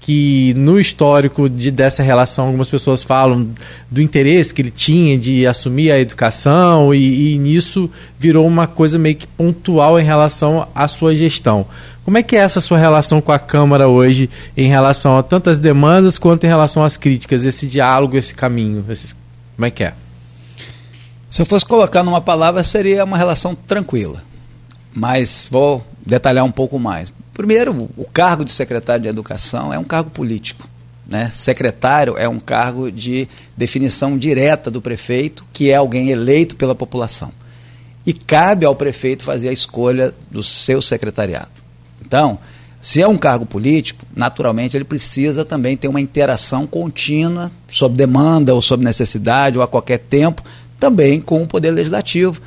que no histórico de, dessa relação algumas pessoas falam do interesse que ele tinha de assumir a educação e, e, nisso virou uma coisa meio que pontual em relação à sua gestão. Como é que é essa sua relação com a Câmara hoje em relação a tantas demandas quanto em relação às críticas, esse diálogo, esse caminho? Esse, como é que é? Se eu fosse colocar numa palavra, seria uma relação tranquila. Mas vou detalhar um pouco mais. Primeiro, o cargo de secretário de Educação é um cargo político. Né? Secretário é um cargo de definição direta do prefeito, que é alguém eleito pela população. E cabe ao prefeito fazer a escolha do seu secretariado. Então, se é um cargo político, naturalmente ele precisa também ter uma interação contínua, sob demanda ou sob necessidade ou a qualquer tempo, também com o Poder Legislativo,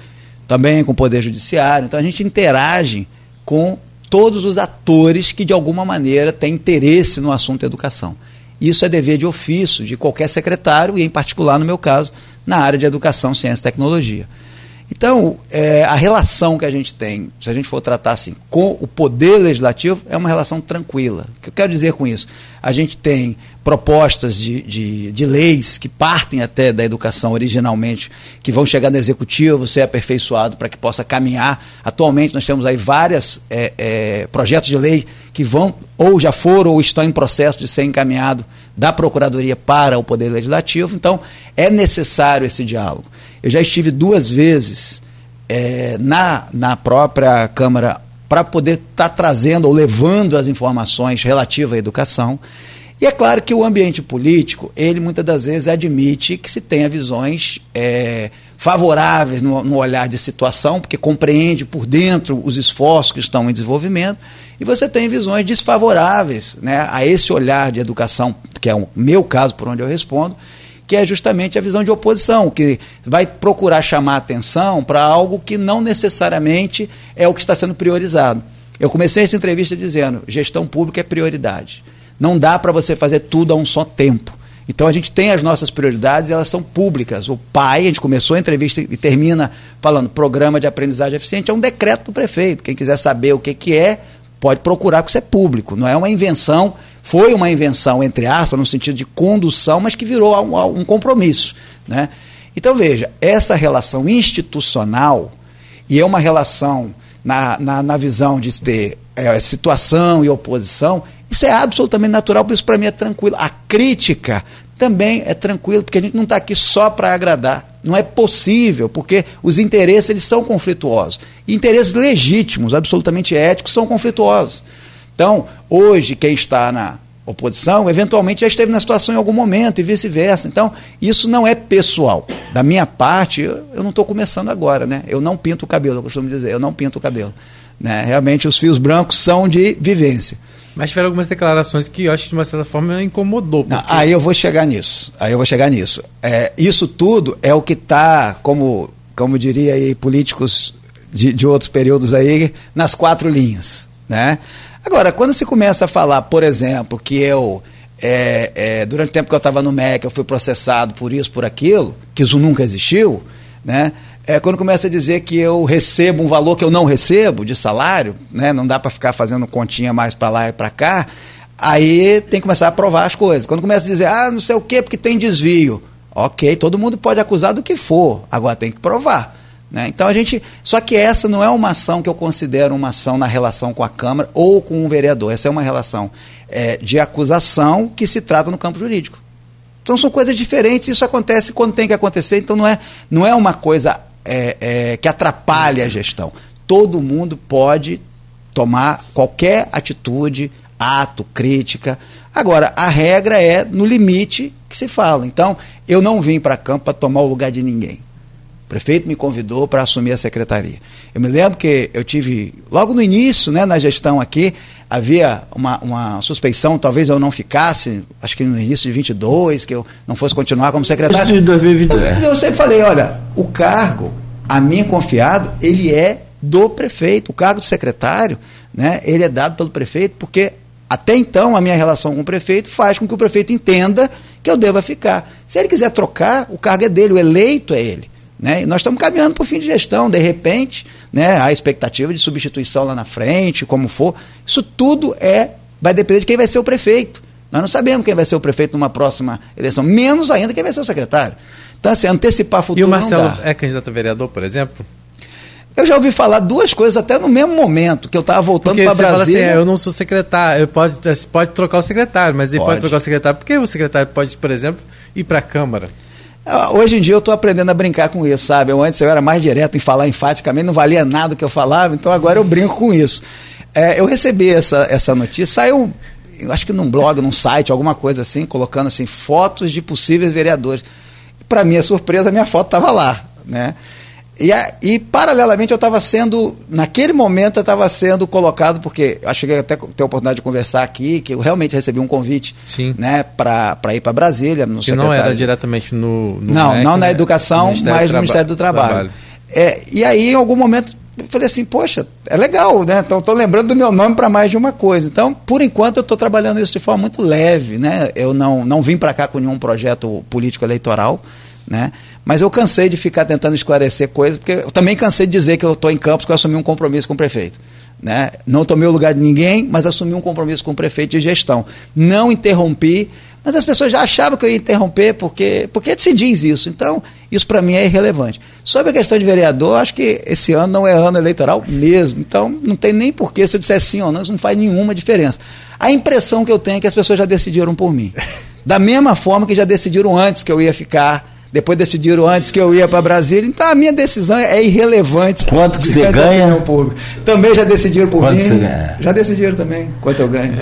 também com o Poder Judiciário. Então a gente interage com todos os atores que de alguma maneira têm interesse no assunto educação. Isso é dever de ofício de qualquer secretário e, em particular, no meu caso, na área de educação, ciência e tecnologia. Então, é, a relação que a gente tem, se a gente for tratar assim, com o poder legislativo, é uma relação tranquila. O que eu quero dizer com isso? A gente tem propostas de, de, de leis que partem até da educação originalmente, que vão chegar no executivo, ser aperfeiçoado para que possa caminhar. Atualmente nós temos aí vários é, é, projetos de lei que vão, ou já foram, ou estão em processo de ser encaminhado da Procuradoria para o Poder Legislativo. Então, é necessário esse diálogo. Eu já estive duas vezes é, na, na própria Câmara para poder estar tá trazendo ou levando as informações relativas à educação. E é claro que o ambiente político, ele muitas das vezes admite que se tenha visões é, favoráveis no, no, olhar de situação, porque compreende por dentro os esforços que estão em desenvolvimento, e você tem visões desfavoráveis né, a esse olhar de educação, que é o meu caso, por onde eu respondo, que é justamente a visão de oposição, que vai procurar chamar atenção para algo que não necessariamente é o que está sendo priorizado. Eu comecei essa entrevista dizendo: gestão pública é prioridade. Não dá para você fazer tudo a um só tempo. Então a gente tem as nossas prioridades, elas são públicas. O PAI, a gente começou a entrevista e termina falando Programa de Aprendizagem Eficiente, é um decreto do prefeito. Quem quiser saber o que, que é, pode procurar, porque isso é público, não é uma invenção foi uma invenção, entre aspas, no sentido de condução, mas que virou um, um compromisso. Né? Então, veja, essa relação institucional, e é uma relação na, na, na visão de ter é, situação e oposição, isso é absolutamente natural, por isso para mim é tranquilo. A crítica também é tranquilo, porque a gente não está aqui só para agradar. Não é possível, porque os interesses eles são conflituosos. interesses legítimos, absolutamente éticos, são conflituosos. Então, hoje, quem está na oposição, eventualmente já esteve na situação em algum momento e vice-versa. Então, isso não é pessoal. Da minha parte, eu, eu não estou começando agora, né? Eu não pinto o cabelo, eu costumo dizer, eu não pinto o cabelo. Né? Realmente, os fios brancos são de vivência. Mas tiveram algumas declarações que eu acho que de uma certa forma incomodou. Porque... Não, aí eu vou chegar nisso. Aí eu vou chegar nisso. É, isso tudo é o que está, como, como diria aí políticos de, de outros períodos aí, nas quatro linhas. Né? Agora, quando se começa a falar, por exemplo, que eu, é, é, durante o tempo que eu estava no MEC, eu fui processado por isso, por aquilo, que isso nunca existiu, né? É, quando começa a dizer que eu recebo um valor que eu não recebo de salário, né? não dá para ficar fazendo continha mais para lá e para cá, aí tem que começar a provar as coisas. Quando começa a dizer, ah, não sei o quê, porque tem desvio. Ok, todo mundo pode acusar do que for, agora tem que provar. Né? Então a gente. Só que essa não é uma ação que eu considero uma ação na relação com a Câmara ou com o vereador. Essa é uma relação é, de acusação que se trata no campo jurídico. Então são coisas diferentes, isso acontece quando tem que acontecer, então não é, não é uma coisa é, é, que atrapalha a gestão. Todo mundo pode tomar qualquer atitude, ato, crítica. Agora, a regra é no limite que se fala. Então, eu não vim para campo para tomar o lugar de ninguém. O prefeito me convidou para assumir a secretaria. Eu me lembro que eu tive, logo no início, né, na gestão aqui, havia uma, uma suspeição, talvez eu não ficasse, acho que no início de 22, que eu não fosse continuar como secretário. De 2022. Eu sempre falei, olha, o cargo, a mim confiado, ele é do prefeito. O cargo de secretário, né, ele é dado pelo prefeito, porque até então a minha relação com o prefeito faz com que o prefeito entenda que eu deva ficar. Se ele quiser trocar, o cargo é dele, o eleito é ele. Né? E nós estamos caminhando para o fim de gestão, de repente, né, a expectativa de substituição lá na frente, como for. Isso tudo é vai depender de quem vai ser o prefeito. Nós não sabemos quem vai ser o prefeito numa próxima eleição, menos ainda quem vai ser o secretário. Então, assim, antecipar futuro. E o Marcelo é candidato a vereador, por exemplo? Eu já ouvi falar duas coisas até no mesmo momento, que eu estava voltando para Brasília. Fala assim, é, eu não sou secretário, pode, pode trocar o secretário, mas ele pode. pode trocar o secretário, porque o secretário pode, por exemplo, ir para a Câmara. Ah, hoje em dia eu estou aprendendo a brincar com isso, sabe? Eu antes eu era mais direto em falar enfaticamente, não valia nada o que eu falava, então agora eu brinco com isso. É, eu recebi essa, essa notícia, saiu, eu acho que num blog, num site, alguma coisa assim, colocando assim, fotos de possíveis vereadores. Para minha surpresa, minha foto estava lá, né? E, e, paralelamente eu estava sendo, naquele momento eu estava sendo colocado, porque eu cheguei até ter a oportunidade de conversar aqui, que eu realmente recebi um convite Sim. né, para ir para Brasília. No que não era diretamente no, no Não, MEC, não na né? educação, mas no Ministério do Trabalho. Trabalho. É, e aí, em algum momento, eu falei assim, poxa, é legal, né? Então estou lembrando do meu nome para mais de uma coisa. Então, por enquanto, eu estou trabalhando isso de forma muito leve, né? Eu não, não vim para cá com nenhum projeto político eleitoral, né? Mas eu cansei de ficar tentando esclarecer coisas, porque eu também cansei de dizer que eu estou em Campos, que eu assumi um compromisso com o prefeito. Né? Não tomei o lugar de ninguém, mas assumi um compromisso com o prefeito de gestão. Não interrompi, mas as pessoas já achavam que eu ia interromper, porque, porque se diz isso. Então, isso para mim é irrelevante. Sobre a questão de vereador, acho que esse ano não é ano eleitoral mesmo. Então, não tem nem porquê se eu disser sim ou não, isso não faz nenhuma diferença. A impressão que eu tenho é que as pessoas já decidiram por mim. Da mesma forma que já decidiram antes que eu ia ficar depois decidiram antes que eu ia para Brasília, então a minha decisão é irrelevante. Quanto que você ganha? Público. Também já decidiram por Quanto mim. Já decidiram também quanto eu ganho.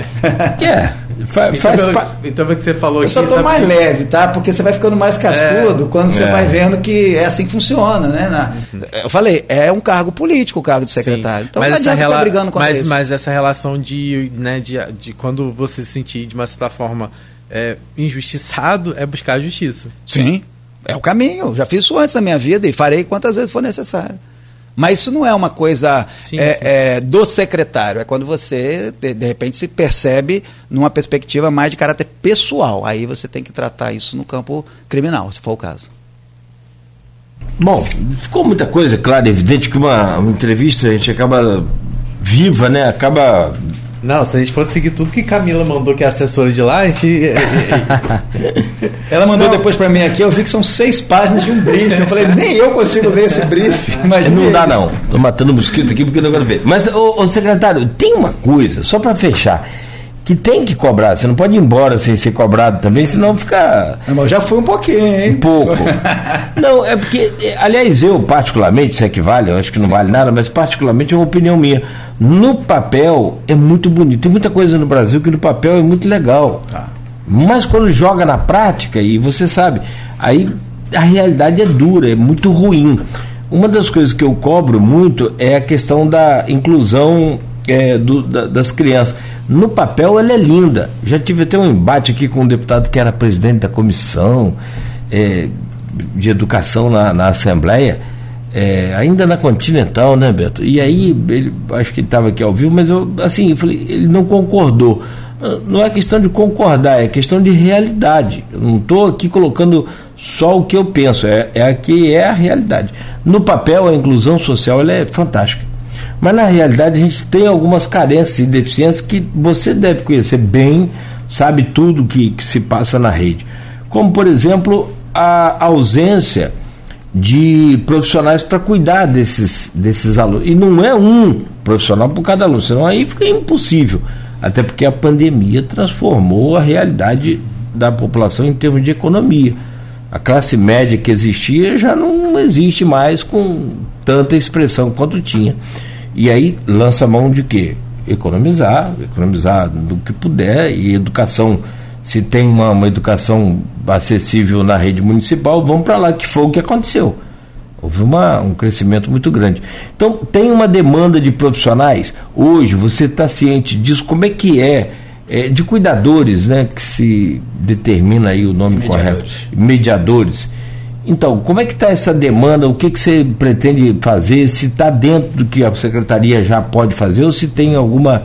É. Faz, então, faz pa... então é que você falou Eu aqui, só estou mais que... leve, tá? Porque você vai ficando mais cascudo é, quando você é. vai vendo que é assim que funciona, né? Na... Eu falei, é um cargo político o cargo de secretário. Sim. Então mas não adianta rela... brigando com mas, isso. Mas essa relação de, né, de, de quando você se sentir de uma certa forma é, injustiçado é buscar a justiça. Sim. É o caminho. Já fiz isso antes na minha vida e farei quantas vezes for necessário. Mas isso não é uma coisa sim, é, sim. É, do secretário, é quando você, de, de, repente, se percebe numa perspectiva mais de caráter pessoal. Aí você tem que tratar isso no campo criminal, se for o caso. Bom, ficou muita coisa, claro, evidente que uma, uma entrevista a gente acaba viva, né? Acaba não, se a gente fosse seguir tudo que Camila mandou, que é assessora de lá, a gente. Ela mandou não. depois para mim aqui, eu vi que são seis páginas de um brief. Eu falei, nem eu consigo ler esse brief. Mas não dá, não. Tô matando mosquito aqui porque eu não quero ver. Mas, ô, ô secretário, tem uma coisa, só para fechar que tem que cobrar. Você não pode ir embora sem ser cobrado também, senão fica. Mas já foi um pouquinho, hein? Um pouco. não, é porque, aliás, eu particularmente, se é que vale, eu acho que não Sim. vale nada, mas particularmente é uma opinião minha. No papel é muito bonito. Tem muita coisa no Brasil que no papel é muito legal. Tá. Mas quando joga na prática, e você sabe, aí a realidade é dura, é muito ruim. Uma das coisas que eu cobro muito é a questão da inclusão é, do, da, das crianças. No papel ela é linda. Já tive até um embate aqui com um deputado que era presidente da comissão é, de educação na, na Assembleia, é, ainda na Continental, né, Beto? E aí, ele, acho que ele estava aqui ao vivo, mas eu, assim, eu falei, ele não concordou. Ah, não é questão de concordar, é questão de realidade. Eu não estou aqui colocando só o que eu penso, é, é a que é a realidade. No papel, a inclusão social ela é fantástica. Mas na realidade a gente tem algumas carências e deficiências que você deve conhecer bem, sabe tudo que, que se passa na rede. Como, por exemplo, a ausência de profissionais para cuidar desses, desses alunos. E não é um profissional por cada aluno, senão aí fica impossível. Até porque a pandemia transformou a realidade da população em termos de economia. A classe média que existia já não existe mais com tanta expressão quanto tinha. E aí lança mão de quê? Economizar, economizar do que puder, e educação, se tem uma, uma educação acessível na rede municipal, vamos para lá, que foi o que aconteceu. Houve uma, um crescimento muito grande. Então, tem uma demanda de profissionais. Hoje, você está ciente disso? Como é que é, é, de cuidadores, né? Que se determina aí o nome Mediadores. correto. Mediadores. Então, como é que está essa demanda? O que, que você pretende fazer? Se está dentro do que a secretaria já pode fazer ou se tem alguma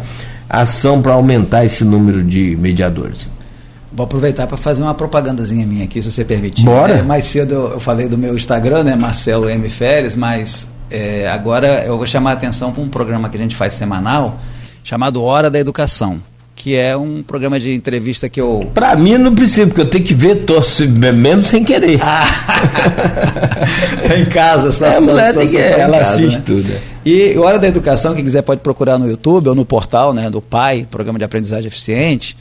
ação para aumentar esse número de mediadores? Vou aproveitar para fazer uma propagandazinha minha aqui, se você permitir. Bora. É, mais cedo eu, eu falei do meu Instagram, né, Marcelo M. Férez, mas é, agora eu vou chamar a atenção para um programa que a gente faz semanal, chamado Hora da Educação, que é um programa de entrevista que eu... Para mim não precisa, porque eu tenho que ver torce mesmo sem querer. É em casa, só, É, só- mulher só for em ela casa, assiste né? tudo, é. E Hora da Educação, quem quiser pode procurar no YouTube ou no portal né, do PAI, Programa de Aprendizagem Eficiente.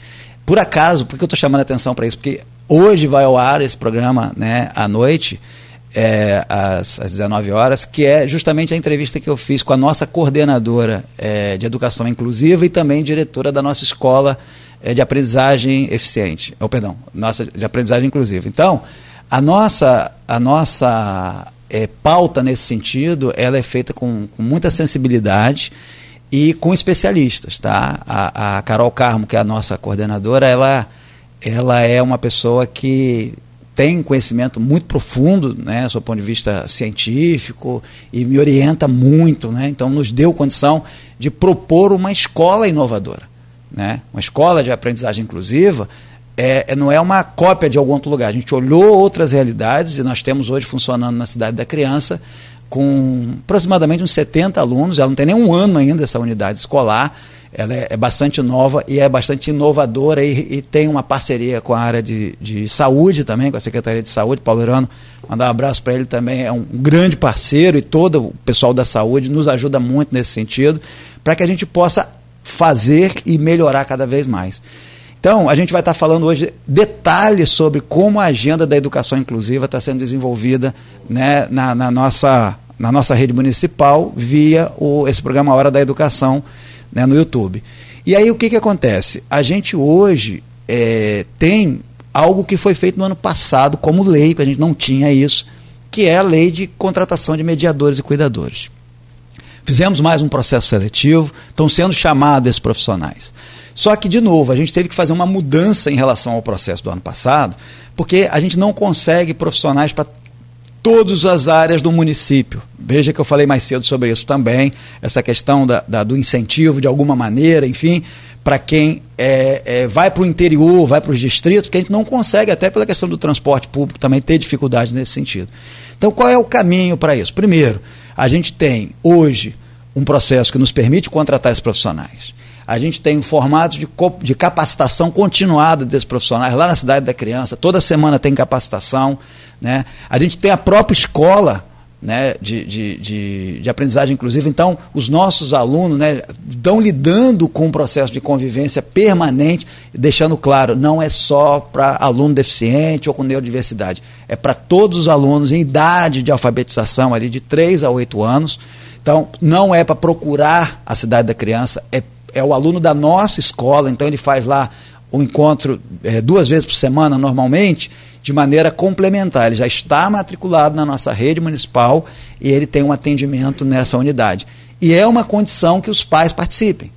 Por acaso, por que eu estou chamando a atenção para isso? Porque hoje vai ao ar esse programa né, à noite, é, às, às 19 horas, que é justamente a entrevista que eu fiz com a nossa coordenadora é, de Educação Inclusiva e também diretora da nossa escola é, de aprendizagem eficiente. Oh, perdão, nossa de aprendizagem inclusiva. Então, a nossa, a nossa é, pauta nesse sentido, ela é feita com, com muita sensibilidade e com especialistas, tá? A, a Carol Carmo, que é a nossa coordenadora, ela, ela é uma pessoa que tem conhecimento muito profundo, né, do ponto de vista científico e me orienta muito, né? Então nos deu condição de propor uma escola inovadora, né? Uma escola de aprendizagem inclusiva é, é- não é uma cópia de algum outro lugar. A gente olhou outras realidades e nós temos hoje funcionando na cidade da criança com aproximadamente uns 70 alunos. Ela não tem nem um ano ainda essa unidade escolar. Ela é, é bastante nova e é bastante inovadora e, e tem uma parceria com a área de, de saúde também, com a Secretaria de Saúde. Paulo Irano, mandar um abraço para ele também, é um grande parceiro e todo o pessoal da saúde nos ajuda muito nesse sentido, para que a gente possa fazer e melhorar cada vez mais. Então, a gente vai estar falando hoje detalhes sobre como a agenda da educação inclusiva está sendo desenvolvida né, na, na nossa, na nossa rede municipal via o, esse programa Hora da Educação né, no YouTube. E aí o que, que acontece? A gente hoje é, tem algo que foi feito no ano passado como lei, a gente não tinha isso, que é a lei de contratação de mediadores e cuidadores. Fizemos mais um processo seletivo, estão sendo chamados esses profissionais. Só que, de novo, a gente teve que fazer uma mudança em relação ao processo do ano passado, porque a gente não consegue profissionais para todas as áreas do município. Veja que eu falei mais cedo sobre isso também, essa questão da, da- do incentivo de alguma maneira, enfim, para quem é, é, vai para o interior, vai para os distritos, que a gente não consegue, até pela questão do transporte público, também ter dificuldade nesse sentido. Então, qual é o caminho para isso? Primeiro, a gente tem hoje um processo que nos permite contratar esses profissionais. A gente tem um formato de, de capacitação continuada desses profissionais lá na cidade da criança. Toda semana tem capacitação. Né? A gente tem a própria escola né, de, de, de, de aprendizagem inclusiva. Então, os nossos alunos né, estão lidando com um processo de convivência permanente, deixando claro, não é só para aluno deficiente ou com neurodiversidade, é para todos os alunos em idade de alfabetização, ali de 3 a 8 anos. Então, não é para procurar a cidade da criança, é, é o aluno da nossa escola, então ele faz lá o encontro é, duas vezes por semana, normalmente, de maneira complementar. Ele já está matriculado na nossa rede municipal e ele tem um atendimento nessa unidade. E é uma condição que os pais participem,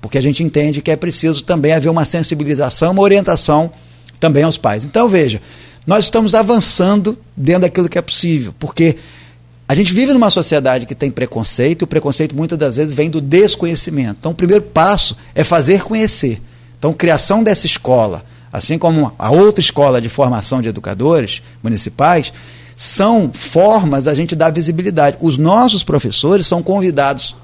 porque a gente entende que é preciso também haver uma sensibilização, uma orientação também aos pais. Então, veja, nós estamos avançando dentro daquilo que é possível, porque a gente vive numa sociedade que tem preconceito, e o preconceito muitas das vezes vem do desconhecimento. Então, o primeiro passo é fazer conhecer. Então, criação dessa escola, assim como a outra escola de formação de educadores municipais, são formas da gente dar visibilidade. Os nossos professores são convidados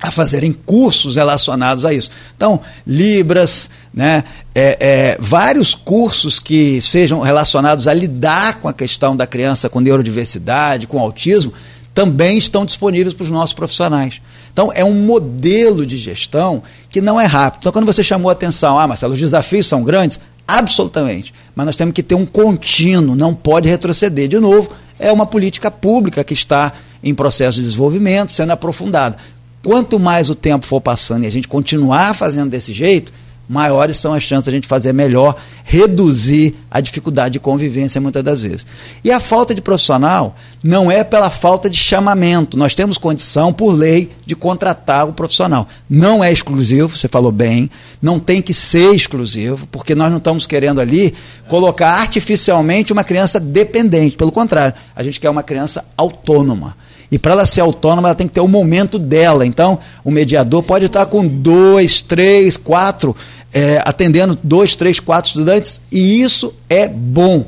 a fazerem cursos relacionados a isso. Então, Libras, né, é, é, vários cursos que sejam relacionados a lidar com a questão da criança com neurodiversidade, com autismo, também estão disponíveis para os nossos profissionais. Então, é um modelo de gestão que não é rápido. Então, quando você chamou a atenção, ah, Marcelo, os desafios são grandes, absolutamente. Mas nós temos que ter um contínuo, não pode retroceder. De novo, é uma política pública que está em processo de desenvolvimento, sendo aprofundada. Quanto mais o tempo for passando e a gente continuar fazendo desse jeito, maiores são as chances de a gente fazer melhor, reduzir a dificuldade de convivência muitas das vezes. E a falta de profissional não é pela falta de chamamento. Nós temos condição, por lei, de contratar o profissional. Não é exclusivo, você falou bem, não tem que ser exclusivo, porque nós não estamos querendo ali colocar artificialmente uma criança dependente. Pelo contrário, a gente quer uma criança autônoma. E para ela ser autônoma, ela tem que ter o momento dela. Então, o mediador pode estar com dois, três, quatro, é, atendendo dois, três, quatro estudantes, e isso é bom.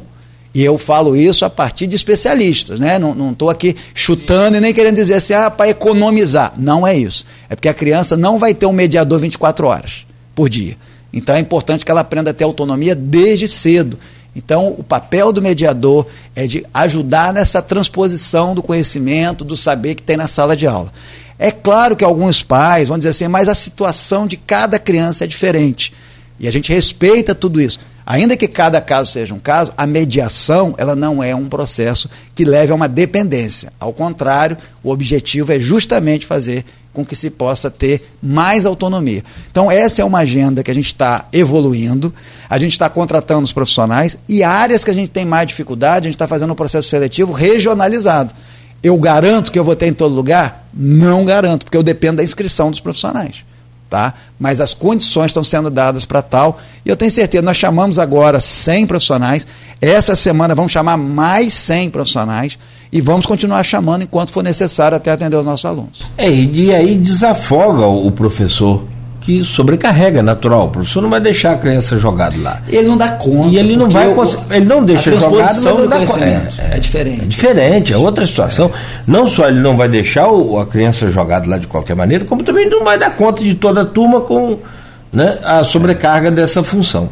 E eu falo isso a partir de especialistas, né? Não estou aqui chutando e nem querendo dizer assim, ah, para economizar. Não é isso. É porque a criança não vai ter um mediador 24 horas por dia. Então é importante que ela aprenda a ter autonomia desde cedo. Então, o papel do mediador é de ajudar nessa transposição do conhecimento, do saber que tem na sala de aula. É claro que alguns pais vão dizer assim, mas a situação de cada criança é diferente. E a gente respeita tudo isso. Ainda que cada caso seja um caso, a mediação ela não é um processo que leve a uma dependência. Ao contrário, o objetivo é justamente fazer com que se possa ter mais autonomia. Então, essa é uma agenda que a gente está evoluindo, a gente está contratando os profissionais e áreas que a gente tem mais dificuldade, a gente está fazendo um processo seletivo regionalizado. Eu garanto que eu vou ter em todo lugar? Não garanto, porque eu dependo da inscrição dos profissionais. Tá? Mas as condições estão sendo dadas para tal, e eu tenho certeza, nós chamamos agora 100 profissionais, essa semana vamos chamar mais 100 profissionais, e vamos continuar chamando enquanto for necessário até atender os nossos alunos. É, e aí desafoga o professor que sobrecarrega, natural. O professor não vai deixar a criança jogada lá. Ele não dá conta. E ele não vai, o, ele não deixa jogado, mas não dá conta. É, é, diferente. É diferente, é outra situação. Não só ele não vai deixar o, a criança jogada lá de qualquer maneira, como também não vai dar conta de toda a turma com né, a sobrecarga dessa função.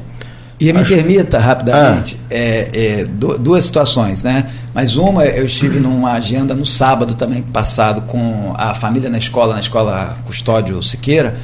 E me Acho... permita rapidamente ah. é, é, duas situações, né? Mas uma, eu estive numa agenda no sábado também passado com a família na escola, na escola Custódio Siqueira,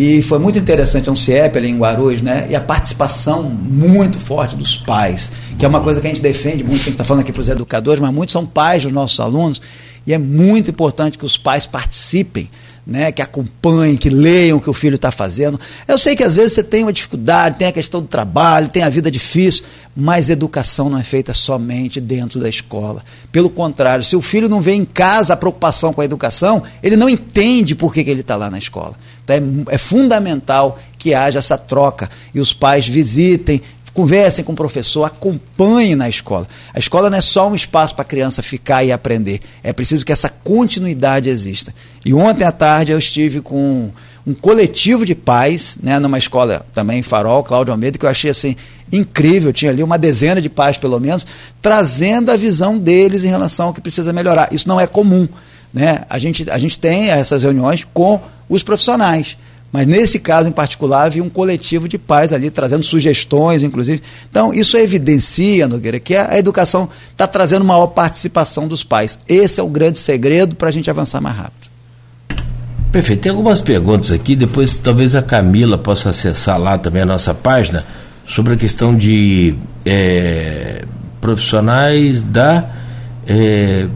e foi muito interessante, é um CIEP ali em Guarulhos, né? E a participação muito forte dos pais, que é uma coisa que a gente defende muito, a gente está falando aqui para os educadores, mas muitos são pais dos nossos alunos, e é muito importante que os pais participem né, que acompanhem, que leiam o que o filho está fazendo. Eu sei que às vezes você tem uma dificuldade, tem a questão do trabalho, tem a vida difícil, mas educação não é feita somente dentro da escola. Pelo contrário, se o filho não vê em casa a preocupação com a educação, ele não entende por que, que ele está lá na escola. Então é, é fundamental que haja essa troca e os pais visitem, conversem com o professor, acompanhem na escola. A escola não é só um espaço para a criança ficar e aprender, é preciso que essa continuidade exista. E ontem à tarde eu estive com um coletivo de pais, né, numa escola também, Farol, Cláudio Almeida, que eu achei assim incrível, tinha ali uma dezena de pais pelo menos, trazendo a visão deles em relação ao que precisa melhorar. Isso não é comum. Né? A, gente, a gente tem essas reuniões com os profissionais. Mas nesse caso em particular, havia um coletivo de pais ali trazendo sugestões, inclusive. Então, isso evidencia, Nogueira, que a educação está trazendo maior participação dos pais. Esse é o grande segredo para a gente avançar mais rápido. Perfeito. Tem algumas perguntas aqui, depois talvez a Camila possa acessar lá também a nossa página sobre a questão de é, profissionais da. É,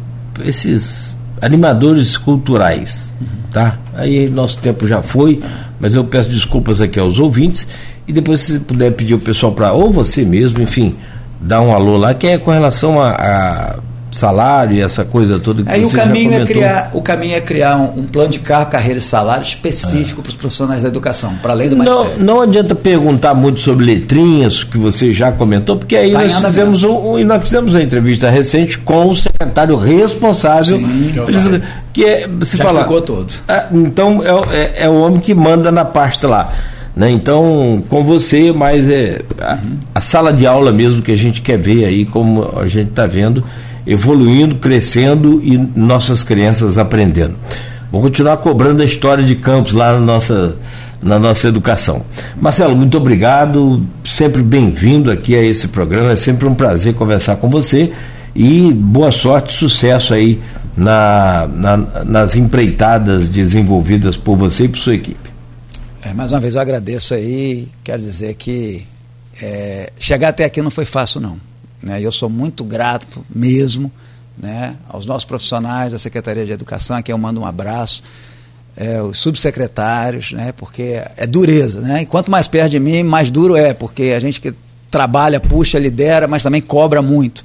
esses animadores culturais. Tá? Aí nosso tempo já foi, mas eu peço desculpas aqui aos ouvintes e depois se puder pedir o pessoal para ou você mesmo, enfim, dar um alô lá que é com relação a, a salário e essa coisa toda que Aí você o caminho é criar o caminho é criar um, um plano de carro, carreira e salário específico ah. para os profissionais da educação, para além do não, não adianta perguntar muito sobre letrinhas que você já comentou, porque aí tá nós fizemos um, um, nós fizemos uma entrevista recente com o secretário responsável Sim, que é você já fala todo. Ah, então é, é, é o homem que manda na pasta lá. Né? Então, com você, mas é a, a, sala de aula mesmo que a gente quer ver aí, como a gente está vendo, evoluindo, crescendo e nossas crianças aprendendo. Vamos continuar cobrando a história de Campos lá na nossa, na nossa educação. Marcelo, muito obrigado, sempre bem-vindo aqui a esse programa, é sempre um prazer conversar com você e boa sorte, sucesso aí na, na, nas empreitadas desenvolvidas por você e por sua equipe. É, mais uma vez eu agradeço aí, quero dizer que é, chegar até aqui não foi fácil não. Né? Eu sou muito grato mesmo né, aos nossos profissionais da Secretaria de Educação, a quem eu mando um abraço. é, os subsecretários, né, porque é dureza. Né? E quanto mais perto de mim, mais duro é, porque a gente que trabalha, puxa, lidera, mas também cobra muito.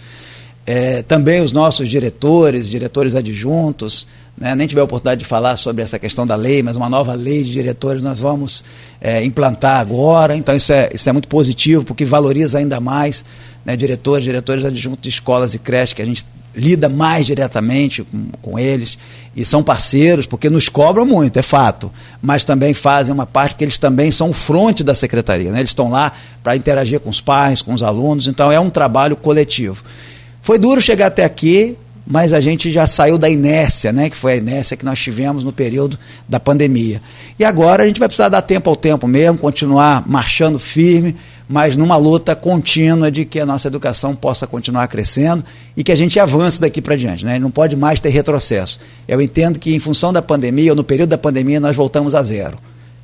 É, também os nossos diretores, diretores adjuntos, né, nem tive a oportunidade de falar sobre essa questão da lei, mas uma nova lei de diretores nós vamos é, implantar agora, então isso é, isso é muito positivo, porque valoriza ainda mais né, diretores, diretores adjuntos de escolas e creches, que a gente lida mais diretamente com, com eles e são parceiros, porque nos cobram muito, é fato, mas também fazem uma parte que eles também são o fronte da secretaria, né? eles estão lá para interagir com os pais, com os alunos, então é um trabalho coletivo. Foi duro chegar até aqui, mas a gente já saiu da inércia, né? Que foi a inércia que nós tivemos no período da pandemia. E agora a gente vai precisar dar tempo ao tempo mesmo, continuar marchando firme, mas numa luta contínua de que a nossa educação possa continuar crescendo e que a gente avance daqui para diante, né? Não pode mais ter retrocesso. Eu entendo que em função da pandemia, ou no período da pandemia, nós voltamos a zero.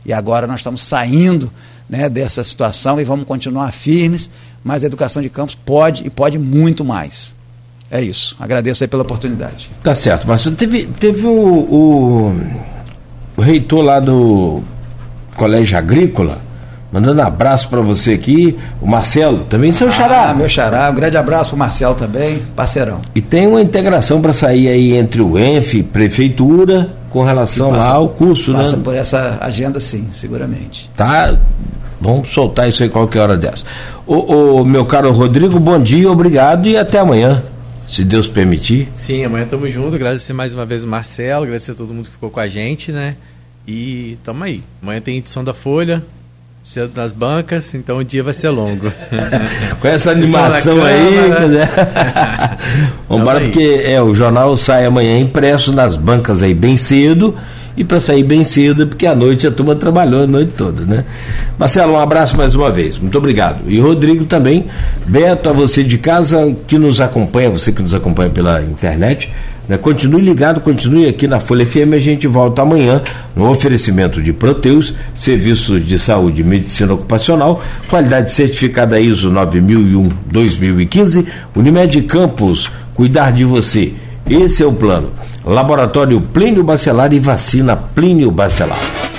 E agora nós estamos saindo né, dessa situação e vamos continuar firmes, mas a educação de campos pode e pode muito mais. É isso. Agradeço aí pela oportunidade. Tá certo, mas teve, teve o, o, o reitor lá do Colégio Agrícola, mandando um abraço para você aqui, o Marcelo, também seu xará. Ah, meu xará, um grande abraço pro Marcelo também, parceirão. E tem uma integração para sair aí entre o ENF, prefeitura, com relação passa, lá ao curso, passa né? Passa por essa agenda sim, seguramente. Tá, Vamos soltar isso aí qualquer hora dessa. O, o, meu caro Rodrigo, bom dia, obrigado e até amanhã, se Deus permitir. Sim, amanhã estamos juntos. Agradecer mais uma vez o Marcelo, agradecer a todo mundo que ficou com a gente, né? E tamo aí. Amanhã tem edição da Folha, cedo nas bancas, então o dia vai ser longo. com essa animação aí, né? Vamos embora, porque é, o jornal sai amanhã impresso nas bancas aí bem cedo e para sair bem cedo, porque à noite a turma trabalhou a noite toda, né? Marcelo, um abraço mais uma vez, muito obrigado. E Rodrigo também, Beto, a você de casa que nos acompanha, você que nos acompanha pela internet, né? Continue ligado, continue aqui na Folha FM, a gente volta amanhã no oferecimento de Proteus, serviços de saúde e medicina ocupacional, qualidade certificada ISO 9001-2015, Unimed Campos, cuidar de você. Esse é o plano. Laboratório Plínio Bacelar e Vacina Plínio Bacelar.